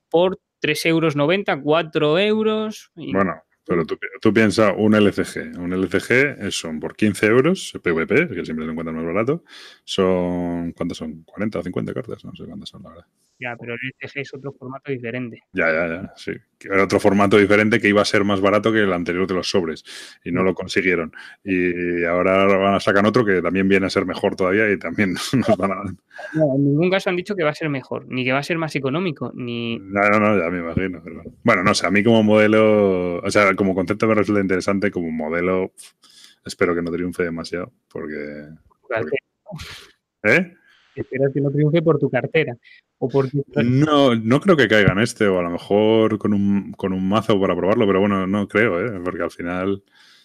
Speaker 2: Por 3,90 euros, 4 euros. y-
Speaker 1: Bueno, pero tú, tú piensas un LCG. Un LCG son por 15 euros, PVP, que siempre se encuentra más barato. Son, ¿cuántas son? ¿40 o 50 cartas? No sé cuántas son, la verdad.
Speaker 2: Ya, pero el ETG es otro formato diferente.
Speaker 1: Ya, ya, ya, sí. Era otro formato diferente que iba a ser más barato que el anterior de los sobres y no lo consiguieron. Y ahora van a sacar otro que también viene a ser mejor todavía y también <laughs> nos van a...
Speaker 2: No, en ningún caso han dicho que va a ser mejor, ni que va a ser más económico, ni...
Speaker 1: No, no, no, ya me imagino. pero bueno. No sé, a mí como modelo, o sea, como concepto me resulta interesante, como modelo espero que no triunfe demasiado porque...
Speaker 2: cartera. Esperas que no triunfe por tu cartera. O porque
Speaker 1: No, no creo que caiga en este, o a lo mejor con un, con un mazo para probarlo, pero bueno, no creo, ¿eh? porque al final...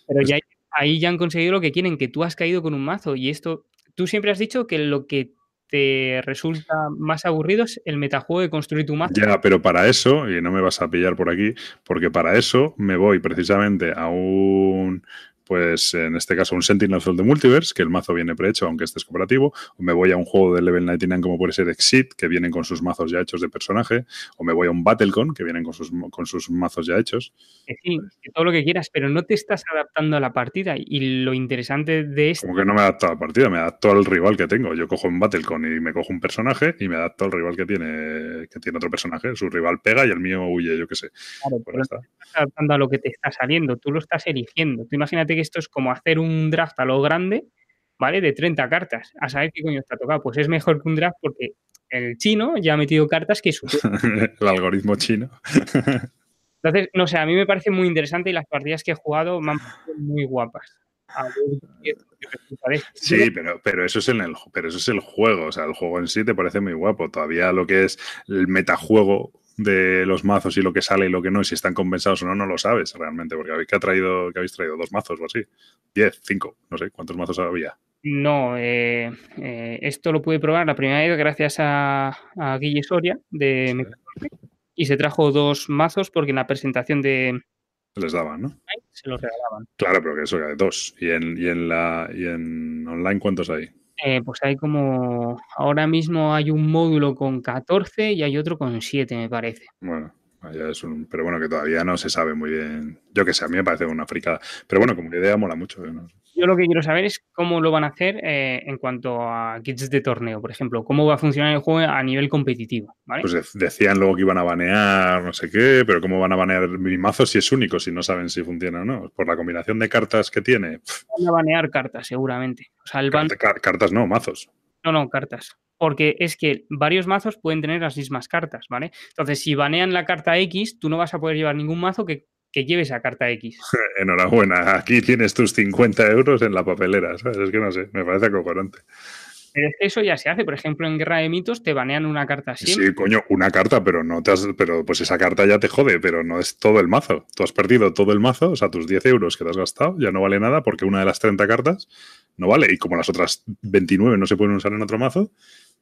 Speaker 2: Pero ya ahí ya han conseguido lo que quieren, que tú has caído con un mazo. Y esto, tú siempre has dicho que lo que te resulta más aburrido es el metajuego de construir tu mazo.
Speaker 1: Ya, pero para eso, y no me vas a pillar por aquí, porque para eso me voy precisamente a un, pues en este caso, un Sentinel of the Multiverse, que el mazo viene prehecho, aunque este es cooperativo, o me voy a un juego de level 99 como puede ser Exit, que vienen con sus mazos ya hechos de personaje, o me voy a un Battlecon, que vienen con sus, con sus mazos ya hechos.
Speaker 2: Sí, todo lo que quieras, pero no te estás adaptando a la partida. Y lo interesante de esto,
Speaker 1: Como que no me adapto a la partida, me adapto al rival que tengo. Yo cojo un Battlecon y me cojo un personaje y me adapto al rival que tiene, que tiene otro personaje. Su rival pega y el mío huye, yo qué sé.
Speaker 2: claro,
Speaker 1: Pues
Speaker 2: pero no te estás adaptando a lo que te está saliendo, tú lo estás eligiendo. Tú imagínate que esto es como hacer un draft a lo grande, ¿vale? De 30 cartas, a saber qué coño ha tocado. Pues es mejor que un draft porque el chino ya ha metido cartas que su <laughs>
Speaker 1: el algoritmo chino. <laughs>
Speaker 2: Entonces, no sé, a mí me parece muy interesante y las partidas que he jugado me han parecido muy guapas. A ver.
Speaker 1: Sí, pero, pero eso es en el pero eso es el juego. O sea, el juego en sí te parece muy guapo. Todavía lo que es el metajuego de los mazos y lo que sale y lo que no, y si están compensados o no, no lo sabes realmente, porque habéis que ha traído, que habéis traído dos mazos o así. Diez, cinco, no sé cuántos mazos había.
Speaker 2: No, eh, eh, esto lo pude probar la primera vez gracias a, a Guille Soria de
Speaker 1: Sí.
Speaker 2: Y se trajo dos mazos porque en la presentación de
Speaker 1: Les daban, ¿no?
Speaker 2: se los regalaban.
Speaker 1: Claro, pero que eso era de dos. Y en, y en la y en online, ¿cuántos hay?
Speaker 2: Eh, pues hay como, ahora mismo hay un módulo con 14 y hay otro con 7, me parece.
Speaker 1: Bueno, ya es un, pero bueno, que todavía no se sabe muy bien. Yo que sé, a mí me parece una fricada. Pero bueno, como idea mola mucho. ¿eh? ¿no?
Speaker 2: Yo lo que quiero saber es cómo lo van a hacer eh, en cuanto a kits de torneo, por ejemplo, cómo va a funcionar el juego a nivel competitivo, ¿vale?
Speaker 1: Pues de- decían luego que iban a banear no sé qué, pero ¿cómo van a banear mi mazo si es único, si no saben si funciona o no? Por la combinación de cartas que tiene.
Speaker 2: van a banear cartas, seguramente. O sea, el ban...
Speaker 1: carta- car- cartas no, mazos.
Speaker 2: No, no, cartas. Porque es que varios mazos pueden tener las mismas cartas, ¿vale? Entonces, si banean la carta X, tú no vas a poder llevar ningún mazo que, que lleve esa carta X. <laughs>
Speaker 1: Enhorabuena, aquí tienes tus 50 euros en la papelera, ¿sabes? Es que no sé, me parece acojonante.
Speaker 2: Pero es que eso ya se hace. Por ejemplo, en Guerra de Mitos te banean una carta siempre.
Speaker 1: Sí, coño, una carta, pero no te has, pero pues esa carta ya te jode, pero no es todo el mazo. Tú has perdido todo el mazo, o sea, tus 10 euros que te has gastado ya no vale nada porque una de las 30 cartas no vale. Y como las otras 29 no se pueden usar en otro mazo,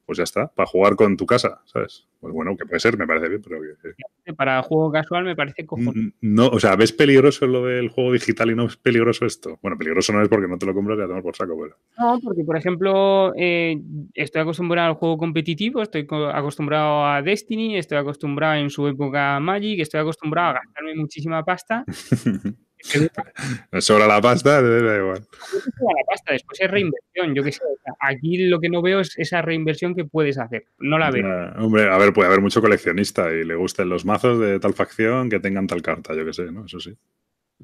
Speaker 1: pues ya está, para jugar con tu casa, ¿sabes? Pues bueno, que puede ser, me parece bien, pero que-
Speaker 2: Para juego casual me parece cojonudo.
Speaker 1: Mm, No, o sea, ¿ves peligroso lo del juego digital y no es peligroso esto? Bueno, peligroso no es porque no te lo compras y a tomar por saco, pero.
Speaker 2: No, porque por ejemplo, eh, estoy acostumbrado al juego competitivo, estoy co- acostumbrado a Destiny, estoy acostumbrado en su época a Magic, estoy acostumbrado a gastarme muchísima pasta. <laughs> <laughs> que
Speaker 1: Sobra la pasta, da igual.
Speaker 2: la pasta, después es reinversión, yo qué sé. aquí lo que no veo es esa reinversión que puedes hacer. No la veo.
Speaker 1: Hombre, a ver, puede haber mucho coleccionista y le gusten los mazos de tal facción que tengan tal carta, yo qué sé, ¿no? Eso sí.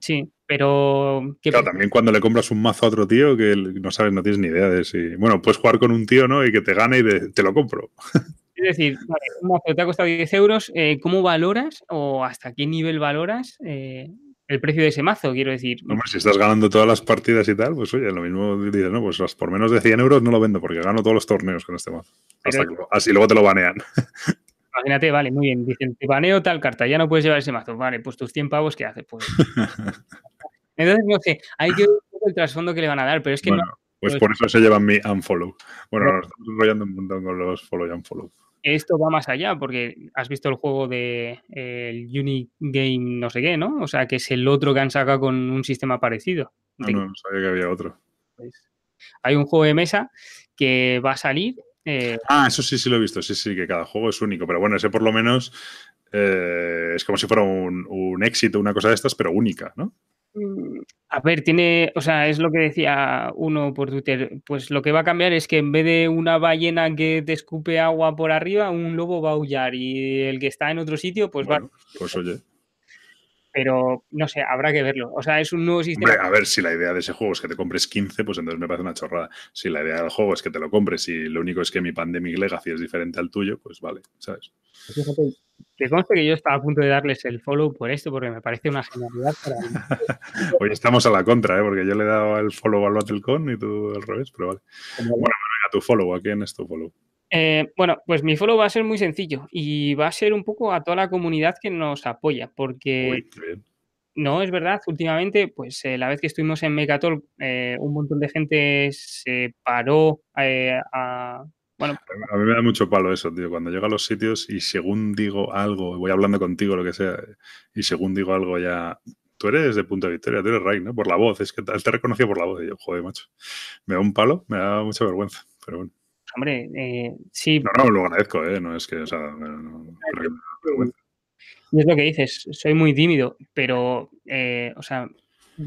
Speaker 2: Sí, pero ¿qué
Speaker 1: Claro, también cuando le compras un mazo a otro tío que no sabes, no tienes ni idea de si. Bueno, puedes jugar con un tío, ¿no? Y que te gane y de- te lo compro. <laughs>
Speaker 2: Es decir, vale, un mazo te ha costado 10 euros, eh, ¿cómo valoras o hasta qué nivel valoras eh, el precio de ese mazo, quiero decir.
Speaker 1: Hombre, si estás ganando todas las partidas y tal, pues oye, lo mismo dices, no, pues por menos de 100 euros no lo vendo porque gano todos los torneos con este mazo. Hasta que así luego te lo banean. <laughs>
Speaker 2: Imagínate, vale, muy bien. Dicen, te baneo tal carta, ya no puedes llevar ese mazo. Vale, pues tus 100 pavos, ¿qué haces? Pues. <laughs> Entonces, no sé, hay que ver un poco el trasfondo que le van a dar, pero es que
Speaker 1: bueno,
Speaker 2: no,
Speaker 1: pues
Speaker 2: pues-
Speaker 1: por eso se llevan mi unfollow. Bueno,
Speaker 2: Bueno.
Speaker 1: nos estamos enrollando un montón con los follow y unfollow.
Speaker 2: Esto va más allá, porque has visto el juego de eh, el Unique Game no sé qué, ¿no? O sea, que es el otro que han sacado con un sistema parecido.
Speaker 1: No,
Speaker 2: De-
Speaker 1: no, no sabía que había otro.
Speaker 2: pues, hay un juego de mesa que va a salir. eh,
Speaker 1: Ah, eso sí, sí lo he visto. Sí, sí, que cada juego es único. Pero bueno, ese por lo menos eh, es como si fuera un, un éxito, una cosa de estas, pero única, ¿no?
Speaker 2: Mm, A ver, tiene, o sea, es lo que decía uno por Twitter, pues lo que va a cambiar es que en vez de una ballena que te escupe agua por arriba, un lobo va a aullar y el que está en otro sitio, pues va,
Speaker 1: pues oye.
Speaker 2: Pero no sé, habrá que verlo. O sea, es un nuevo sistema.
Speaker 1: Hombre, a ver, si la idea de ese juego es que te compres 15, pues entonces me parece una chorrada. Si la idea del juego es que te lo compres y lo único es que mi Pandemic Legacy es diferente al tuyo, pues vale, ¿sabes?
Speaker 2: Fíjate, que conste que yo estaba a punto de darles el follow por esto, porque me parece una genialidad para <laughs>
Speaker 1: Hoy estamos a la contra, ¿eh? porque yo le he dado el follow al BattleCon y tú al revés, pero vale.
Speaker 2: como-
Speaker 1: Venga, tu follow, ¿a quién es tu follow?
Speaker 2: Eh, bueno, pues mi follow va a ser muy sencillo y va a ser un poco a toda la comunidad que nos apoya, porque no es verdad, últimamente, pues eh, la vez que estuvimos en Megatol, eh, un montón de gente se paró eh, a... Bueno,
Speaker 1: A mí me da mucho palo eso, tío. Cuando llego a los sitios y según digo algo, voy hablando contigo, lo que sea, y según digo algo ya. Tú eres de Punto de Victoria, tú eres Ray, ¿no? Por la voz, es que te te he reconocido por la voz. Y yo, joder, macho. Me da un palo, me da mucha vergüenza. Pero bueno.
Speaker 2: Hombre, eh, sí,
Speaker 1: No, no, lo agradezco, ¿eh? No es que, o sea, no- que.
Speaker 2: Y es lo que dices, soy muy tímido, pero, eh, o sea,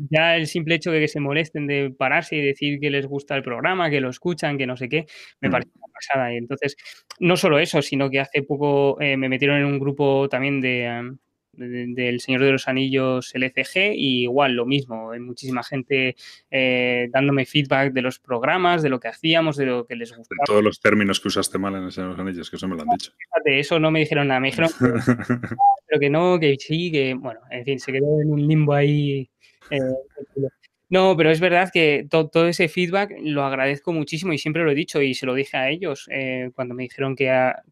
Speaker 2: ya el simple hecho de que se molesten de pararse y decir que les gusta el programa, que lo escuchan, que no sé qué, me
Speaker 1: Mm.
Speaker 2: parece una pasada. Y entonces, no solo eso, sino que hace poco eh, me metieron en un grupo también de, em, de- del Señor de los Anillos LCG y igual lo mismo, hay muchísima gente eh, dándome feedback de los programas, de lo que hacíamos, de lo que les
Speaker 1: De
Speaker 2: gustaba.
Speaker 1: todos los términos que usaste mal en el Señor de los Anillos, que eso me lo han dicho.
Speaker 2: De eso no me dijeron nada, me dijeron <laughs> pero que no, que sí, que bueno, en fin, se quedó en un limbo ahí. eh, <laughs> no, pero es verdad que to- todo ese feedback lo agradezco muchísimo y siempre lo he dicho y se lo dije a ellos eh, cuando me dijeron que,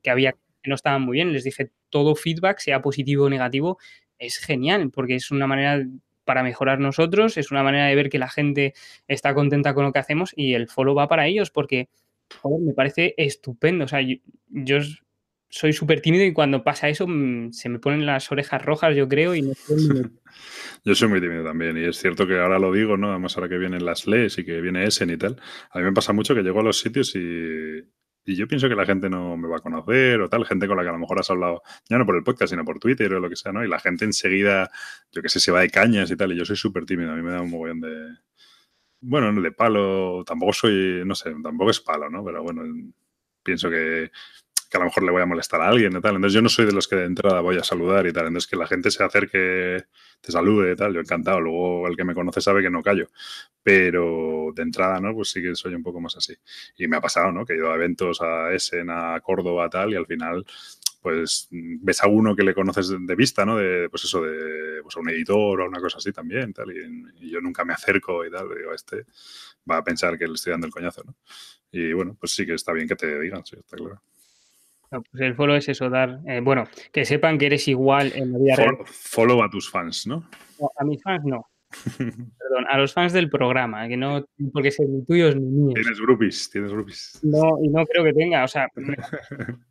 Speaker 2: que había no estaban muy bien. Les dije todo feedback, sea positivo o negativo, es genial porque es una manera para mejorar nosotros, es una manera de ver que la gente está contenta con lo que hacemos y el follow va para ellos porque me parece estupendo. O sea, yo, soy súper tímido y cuando pasa eso mm, se me ponen las orejas rojas, yo creo, y <laughs>
Speaker 1: Yo soy muy tímido también y es cierto que ahora lo digo, ¿no? Además ahora que vienen las leyes y que viene Essen y tal, a mí me pasa mucho que llego a los sitios y, y yo pienso que la gente no me va a conocer o tal, gente con la que a lo mejor has hablado, ya no por el podcast, sino por Twitter o lo que sea, ¿no? Y la gente enseguida, yo qué sé, se va de cañas y tal, y yo soy súper tímido, a mí me da un mogollón de... Bueno, no de palo, tampoco soy, no sé, tampoco es palo, ¿no? Pero bueno, pienso que, que a lo mejor le voy a molestar a alguien y tal. Entonces yo no soy de los que de entrada voy a saludar y tal. Entonces que la gente se acerque, te salude y tal, yo encantado. Luego el que me conoce sabe que no callo. Pero de entrada, ¿no? Pues sí que soy un poco más así. Y me ha pasado, ¿no? Que he ido a eventos a Essen, a Córdoba, tal, y al final pues ves a uno que le conoces de, vista, ¿no? De, pues eso, de pues a un editor o una cosa así también, tal, y, y yo nunca me acerco y tal, digo, este va a pensar que le estoy dando el coñazo, ¿no? Y bueno, pues sí que está bien que te digan, sí, está claro.
Speaker 2: No, pues el follow es eso, dar, eh, bueno, que sepan que eres igual en la vida real.
Speaker 1: Follow, follow a tus fans, ¿no?
Speaker 2: No, a mis fans no, <laughs> perdón, a los fans del programa, que no porque sean ni tuyos ni míos.
Speaker 1: Tienes groupies, tienes groupies.
Speaker 2: No, y no creo que tenga, o sea, <laughs>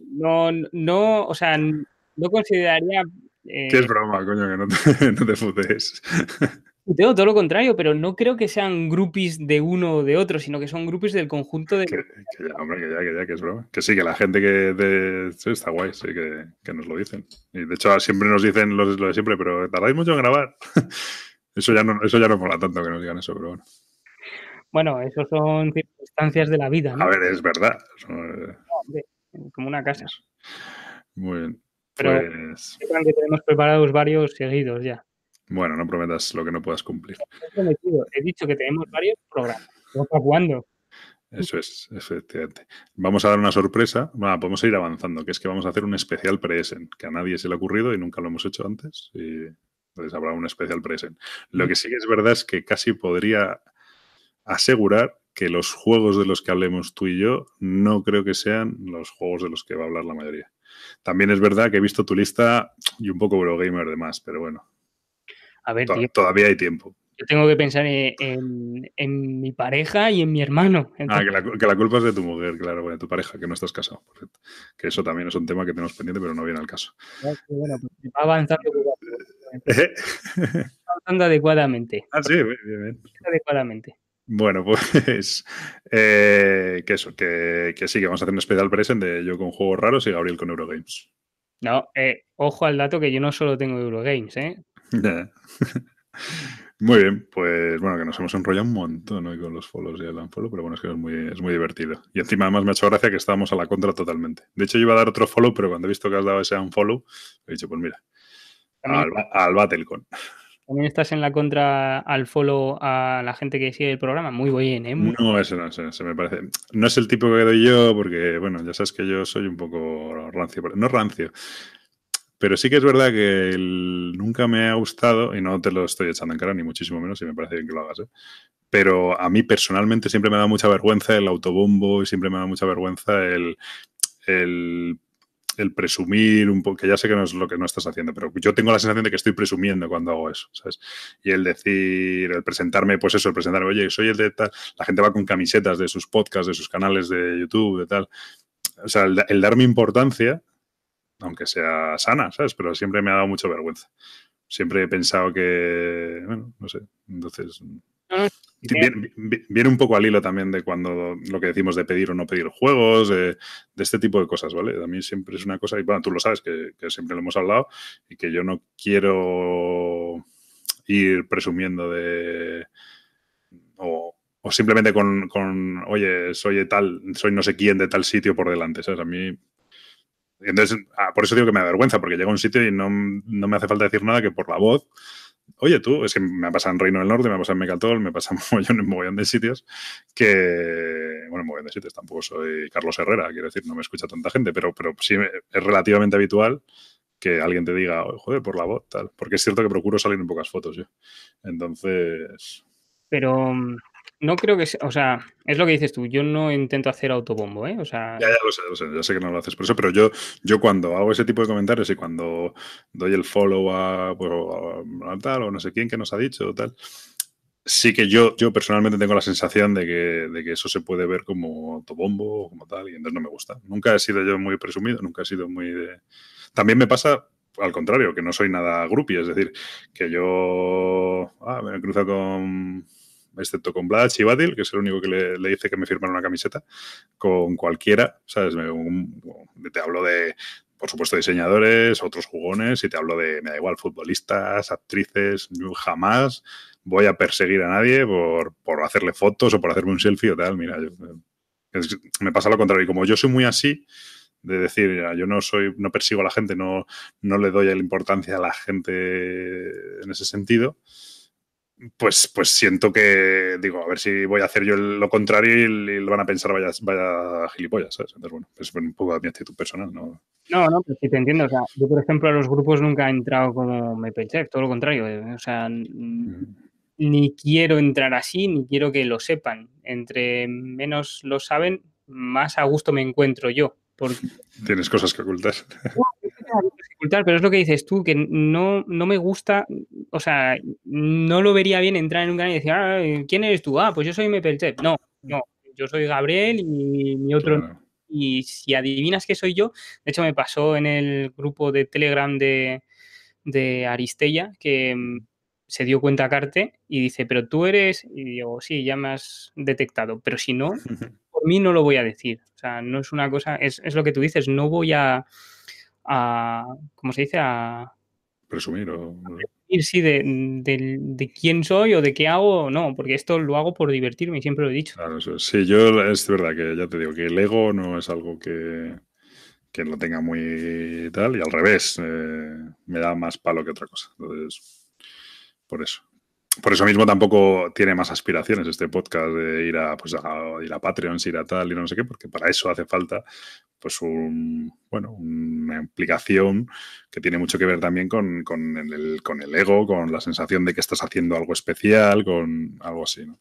Speaker 2: no, no, o sea, no consideraría eh,
Speaker 1: Que es broma, coño, que no te, <laughs> no te futes.
Speaker 2: Puteo, todo lo contrario, pero no creo que sean groupies de uno o de otro, sino que son groupies del conjunto de...
Speaker 1: Que, que ya, hombre, que ya, que ya, que es broma. Que sí, que la gente que de, sí, está guay, sí, que, que nos lo dicen. Y de hecho siempre nos dicen lo, lo de siempre, pero tardáis mucho en grabar. <laughs> Eso ya no, eso ya no mola tanto que nos digan eso, pero bueno.
Speaker 2: Bueno, eso son circunstancias de la vida, ¿no?
Speaker 1: A ver, es verdad. Eh,
Speaker 2: Hombre, Como una casa.
Speaker 1: muy bien.
Speaker 2: Pero-
Speaker 1: Pues,
Speaker 2: Sepan que tenemos preparados varios seguidos ya.
Speaker 1: Bueno, no prometas lo que no puedas cumplir.
Speaker 2: He dicho que tenemos varios programas. ¿No para cuándo?
Speaker 1: Eso es, efectivamente. Vamos a dar una sorpresa. Bueno, podemos ir avanzando, que es que vamos a hacer un especial pre-Essen, que a nadie se le ha ocurrido y nunca lo hemos hecho antes. Y Entonces habrá un especial present. Lo que sí que es verdad es que casi podría asegurar que los juegos de los que hablemos tú y yo no creo que sean los juegos de los que va a hablar la mayoría. También es verdad que he visto tu lista y un poco Eurogamer de más, pero bueno,
Speaker 2: A ver,
Speaker 1: to-
Speaker 2: tío,
Speaker 1: todavía hay tiempo.
Speaker 2: yo tengo que pensar en, en- en mi pareja y en mi hermano.
Speaker 1: Ah, que la, que la culpa es de tu mujer, claro, bueno, de tu pareja, que no estás casado. Perfecto. Que eso también es un tema que tenemos pendiente, pero no viene al caso.
Speaker 2: bueno, pues va avanzando,
Speaker 1: ¿Eh? <laughs>
Speaker 2: avanzando adecuadamente.
Speaker 1: ah, sí, bien.
Speaker 2: adecuadamente.
Speaker 1: Bueno, <laughs> pues eh, que eso, que, que sí, que vamos a hacer un especial present de yo con juegos raros y Gabriel con Eurogames.
Speaker 2: No, eh, ojo al dato que yo no solo tengo Eurogames, ¿eh? <laughs>
Speaker 1: Muy bien, pues bueno, que nos hemos enrollado un montón hoy con los follows y el unfollow, pero bueno, es que es muy, es muy divertido. Y encima además me ha hecho gracia que estábamos a la contra totalmente. De hecho, yo iba a dar otro follow, pero cuando he visto que has dado ese unfollow, he dicho, pues mira, al, al Battlecon. <laughs>
Speaker 2: también estás en la contra al follow a la gente que sigue el programa. Muy bien, ¿eh? Muy-
Speaker 1: No, ese no, ese, ese me parece. No es el tipo que doy yo, porque, bueno, ya sabes que yo soy un poco rancio. No rancio. Pero sí que es verdad que el- nunca me ha gustado, y no te lo estoy echando en cara, ni muchísimo menos, y me parece bien que lo hagas, ¿eh? Pero a mí personalmente siempre me da mucha vergüenza el autobombo y siempre me da mucha vergüenza el, el, presumir un poco, que ya sé que no es lo que no estás haciendo, pero yo tengo la sensación de que estoy presumiendo cuando hago eso, ¿sabes? Y el decir, el presentarme, pues eso, el presentarme, oye, soy el de tal, la gente va con camisetas de sus podcasts, de sus canales de YouTube, de tal. O sea, el darme importancia, aunque sea sana, ¿sabes? Pero siempre me ha dado mucha vergüenza. Siempre he pensado que, bueno, no sé, entonces... Viene, vi- viene un poco al hilo también de cuando lo que decimos de pedir o no pedir juegos, de, de este tipo de cosas, ¿vale? A mí siempre es una cosa, y bueno, tú lo sabes, que, que siempre lo hemos hablado, y que yo no quiero ir presumiendo de. o, o simplemente con, con, oye, soy tal, soy no sé quién de tal sitio por delante, ¿sabes? A mí. Entonces, ah, por eso digo que me da vergüenza, porque llego a un sitio y no, no me hace falta decir nada que por la voz. Oye, tú, es que me ha pasado en Reino del Norte, me ha pasado en Mecatol, me pasa en mogollón, en mogollón de sitios, que, bueno, en mogollón de sitios, tampoco soy Carlos Herrera, quiero decir, no me escucha tanta gente, pero, pero sí es relativamente habitual que alguien te diga, "Oye, joder, por la voz, tal, porque es cierto que procuro salir en pocas fotos yo. Entonces,
Speaker 2: Pero mm, no creo que sea, o sea, es lo que dices tú, yo no intento hacer autobombo, ¿eh? O sea,
Speaker 1: Ya, ya lo sé, lo sé, ya sé que no lo haces por eso, pero yo, yo cuando hago ese tipo de comentarios y cuando doy el follow a, pues, a- a tal o no sé quién que nos ha dicho o tal, sí que yo, yo personalmente tengo la sensación de que, de que eso se puede ver como autobombo o como tal, y entonces no me gusta. Nunca he sido yo muy presumido, nunca he sido muy de... También me pasa al contrario, que no soy nada groupie, es decir, que yo ah, me he cruzado con, excepto con Blatch y Batil, que es el único que le, le hice que me firmara una camiseta, con cualquiera, ¿sabes? Un- te hablo de, por supuesto, diseñadores, otros jugones, y te hablo de, me da igual, futbolistas, actrices, yo jamás voy a perseguir a nadie por, por hacerle fotos o por hacerme un selfie o tal, mira, me pasa lo contrario, y como yo soy muy así, de decir, "Mira, yo no soy, no persigo a la gente, no, no le doy la importancia a la gente en ese sentido, pues, pues siento que, digo, a ver si voy a hacer yo lo contrario y, lo van a pensar vaya, vaya gilipollas, ¿sabes? Entonces, bueno, es un poco mi actitud personal, ¿no?
Speaker 2: no, no, pero sí te entiendo. O sea, yo, por ejemplo, a los grupos nunca he entrado como MapleChef, todo lo contrario. eh, O sea, ni quiero entrar así, ni quiero que lo sepan. Entre menos lo saben, más a gusto me encuentro yo. Porque <laughs>
Speaker 1: Tienes cosas que ocultar.
Speaker 2: Dificultar, pero es lo que dices tú, que no, no me gusta, o sea, no lo vería bien entrar en un canal y decir, "Ah, ¿quién eres tú? Ah, pues yo soy MapleChef. No, no, yo soy Gabriel y mi otro
Speaker 1: Claro.
Speaker 2: y si adivinas que soy yo, de hecho me pasó en el grupo de Telegram de, de Aristella que mm, se dio cuenta Carte y dice, pero tú eres, y digo, sí, ya me has detectado, pero si no, <laughs> por mí no lo voy a decir. O sea, no es una cosa, es, es lo que tú dices, no voy a, a ¿cómo se dice? A
Speaker 1: Presumir o...
Speaker 2: sí de, de- de quién soy o de qué hago, no, porque esto lo hago por divertirme y siempre lo he dicho.
Speaker 1: Claro, eso es. Sí, yo es verdad que ya te digo que el ego no es algo que, que lo tenga muy tal, y al revés, eh, me da más palo que otra cosa. Entonces, por eso. Por eso mismo tampoco tiene más aspiraciones este podcast de ir a, pues a, ir a Patreons, ir a tal y no sé qué, porque para eso hace falta pues un, bueno, una implicación que tiene mucho que ver también con, con el, con el ego, con la sensación de que estás haciendo algo especial, con algo así, ¿no?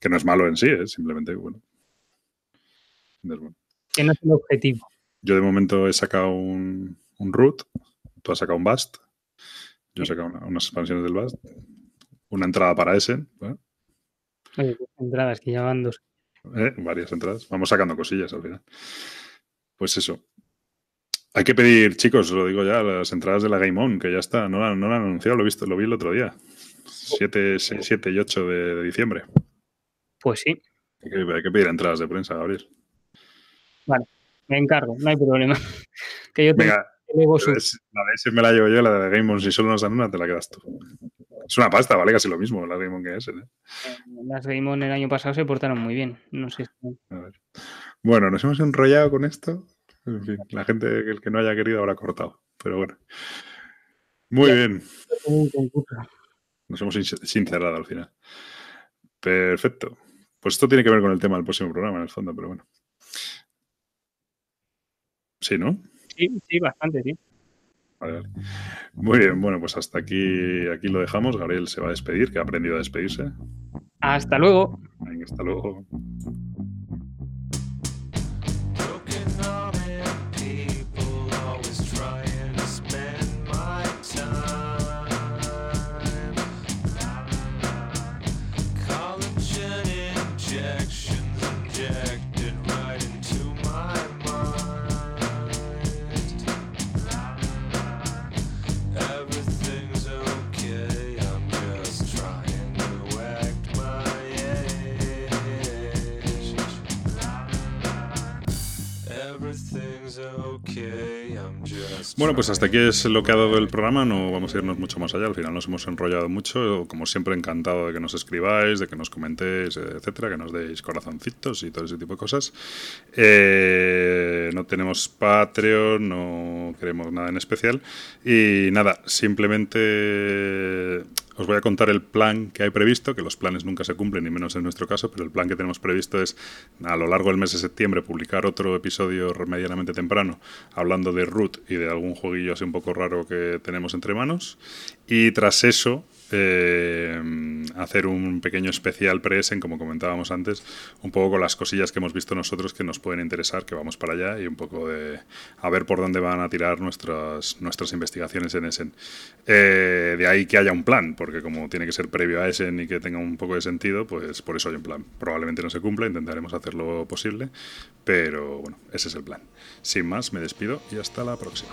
Speaker 1: Que no es malo en sí, es simplemente, bueno.
Speaker 2: Que no es el objetivo.
Speaker 1: Yo de momento he sacado un, un root, tú has sacado un bust, yo he sacado una- unas expansiones del bust, una entrada para ese, ¿eh?
Speaker 2: Oye, pues entradas que ya van dos.
Speaker 1: ¿eh? varias entradas. Vamos sacando cosillas al final. Pues eso. Hay que pedir, chicos, lo digo ya, las entradas de la Game On, que ya está, no la, no la han anunciado, lo he visto, lo vi el otro día. 7, 6, 7 y 8 de, de diciembre.
Speaker 2: Pues sí,
Speaker 1: Hay que, hay que pedir entradas de prensa, Gabriel.
Speaker 2: me encargo, no hay problema. <laughs> que yo tengo
Speaker 1: Venga,
Speaker 2: el ego sub.
Speaker 1: es- la de ese me la llevo yo, la de Game On, si solo nos dan una, te la quedas tú. Es una pasta, vale casi lo mismo la Game On que ese. ¿eh?
Speaker 2: Las Game On el año pasado se portaron muy bien. No sé si-
Speaker 1: A ver. Bueno, nos hemos enrollado con esto. En fin, la gente que el que no haya querido habrá cortado. Pero bueno. Muy bien. Nos hemos sin- sincerado al final. Perfecto. Pues esto tiene que ver con el tema del próximo programa, en el fondo, pero bueno. Sí, ¿no?
Speaker 2: Sí, sí, bastante, sí.
Speaker 1: Vale, vale. Muy bien, bueno, pues hasta aquí, aquí lo dejamos. Gabriel se va a despedir, que ha aprendido a despedirse.
Speaker 2: Hasta luego.
Speaker 1: Venga, hasta luego. Bueno, pues hasta aquí es lo que ha dado el programa. No vamos a irnos mucho más allá. Al final nos hemos enrollado mucho. Como siempre, encantado de que nos escribáis, de que nos comentéis, etcétera, que nos deis corazoncitos y todo ese tipo de cosas. Eh, no tenemos Patreon, no queremos nada en especial. Y nada, simplemente os voy a contar el plan que hay previsto, que los planes nunca se cumplen, ni menos en nuestro caso, pero el plan que tenemos previsto es a lo largo del mes de septiembre publicar otro episodio medianamente temprano hablando de Root y de algún jueguillo así un poco raro que tenemos entre manos. Y tras eso, eh, hacer un pequeño especial pre-Essen, como comentábamos antes, un poco con las cosillas que hemos visto nosotros que nos pueden interesar, que vamos para allá y un poco de a ver por dónde van a tirar nuestras, nuestras investigaciones en Essen. Eh, de ahí que haya un plan, porque como tiene que ser previo a Essen y que tenga un poco de sentido, pues por eso hay un plan. Probablemente no se cumpla, intentaremos hacer lo posible, pero bueno, ese es el plan. Sin más, me despido y hasta la próxima.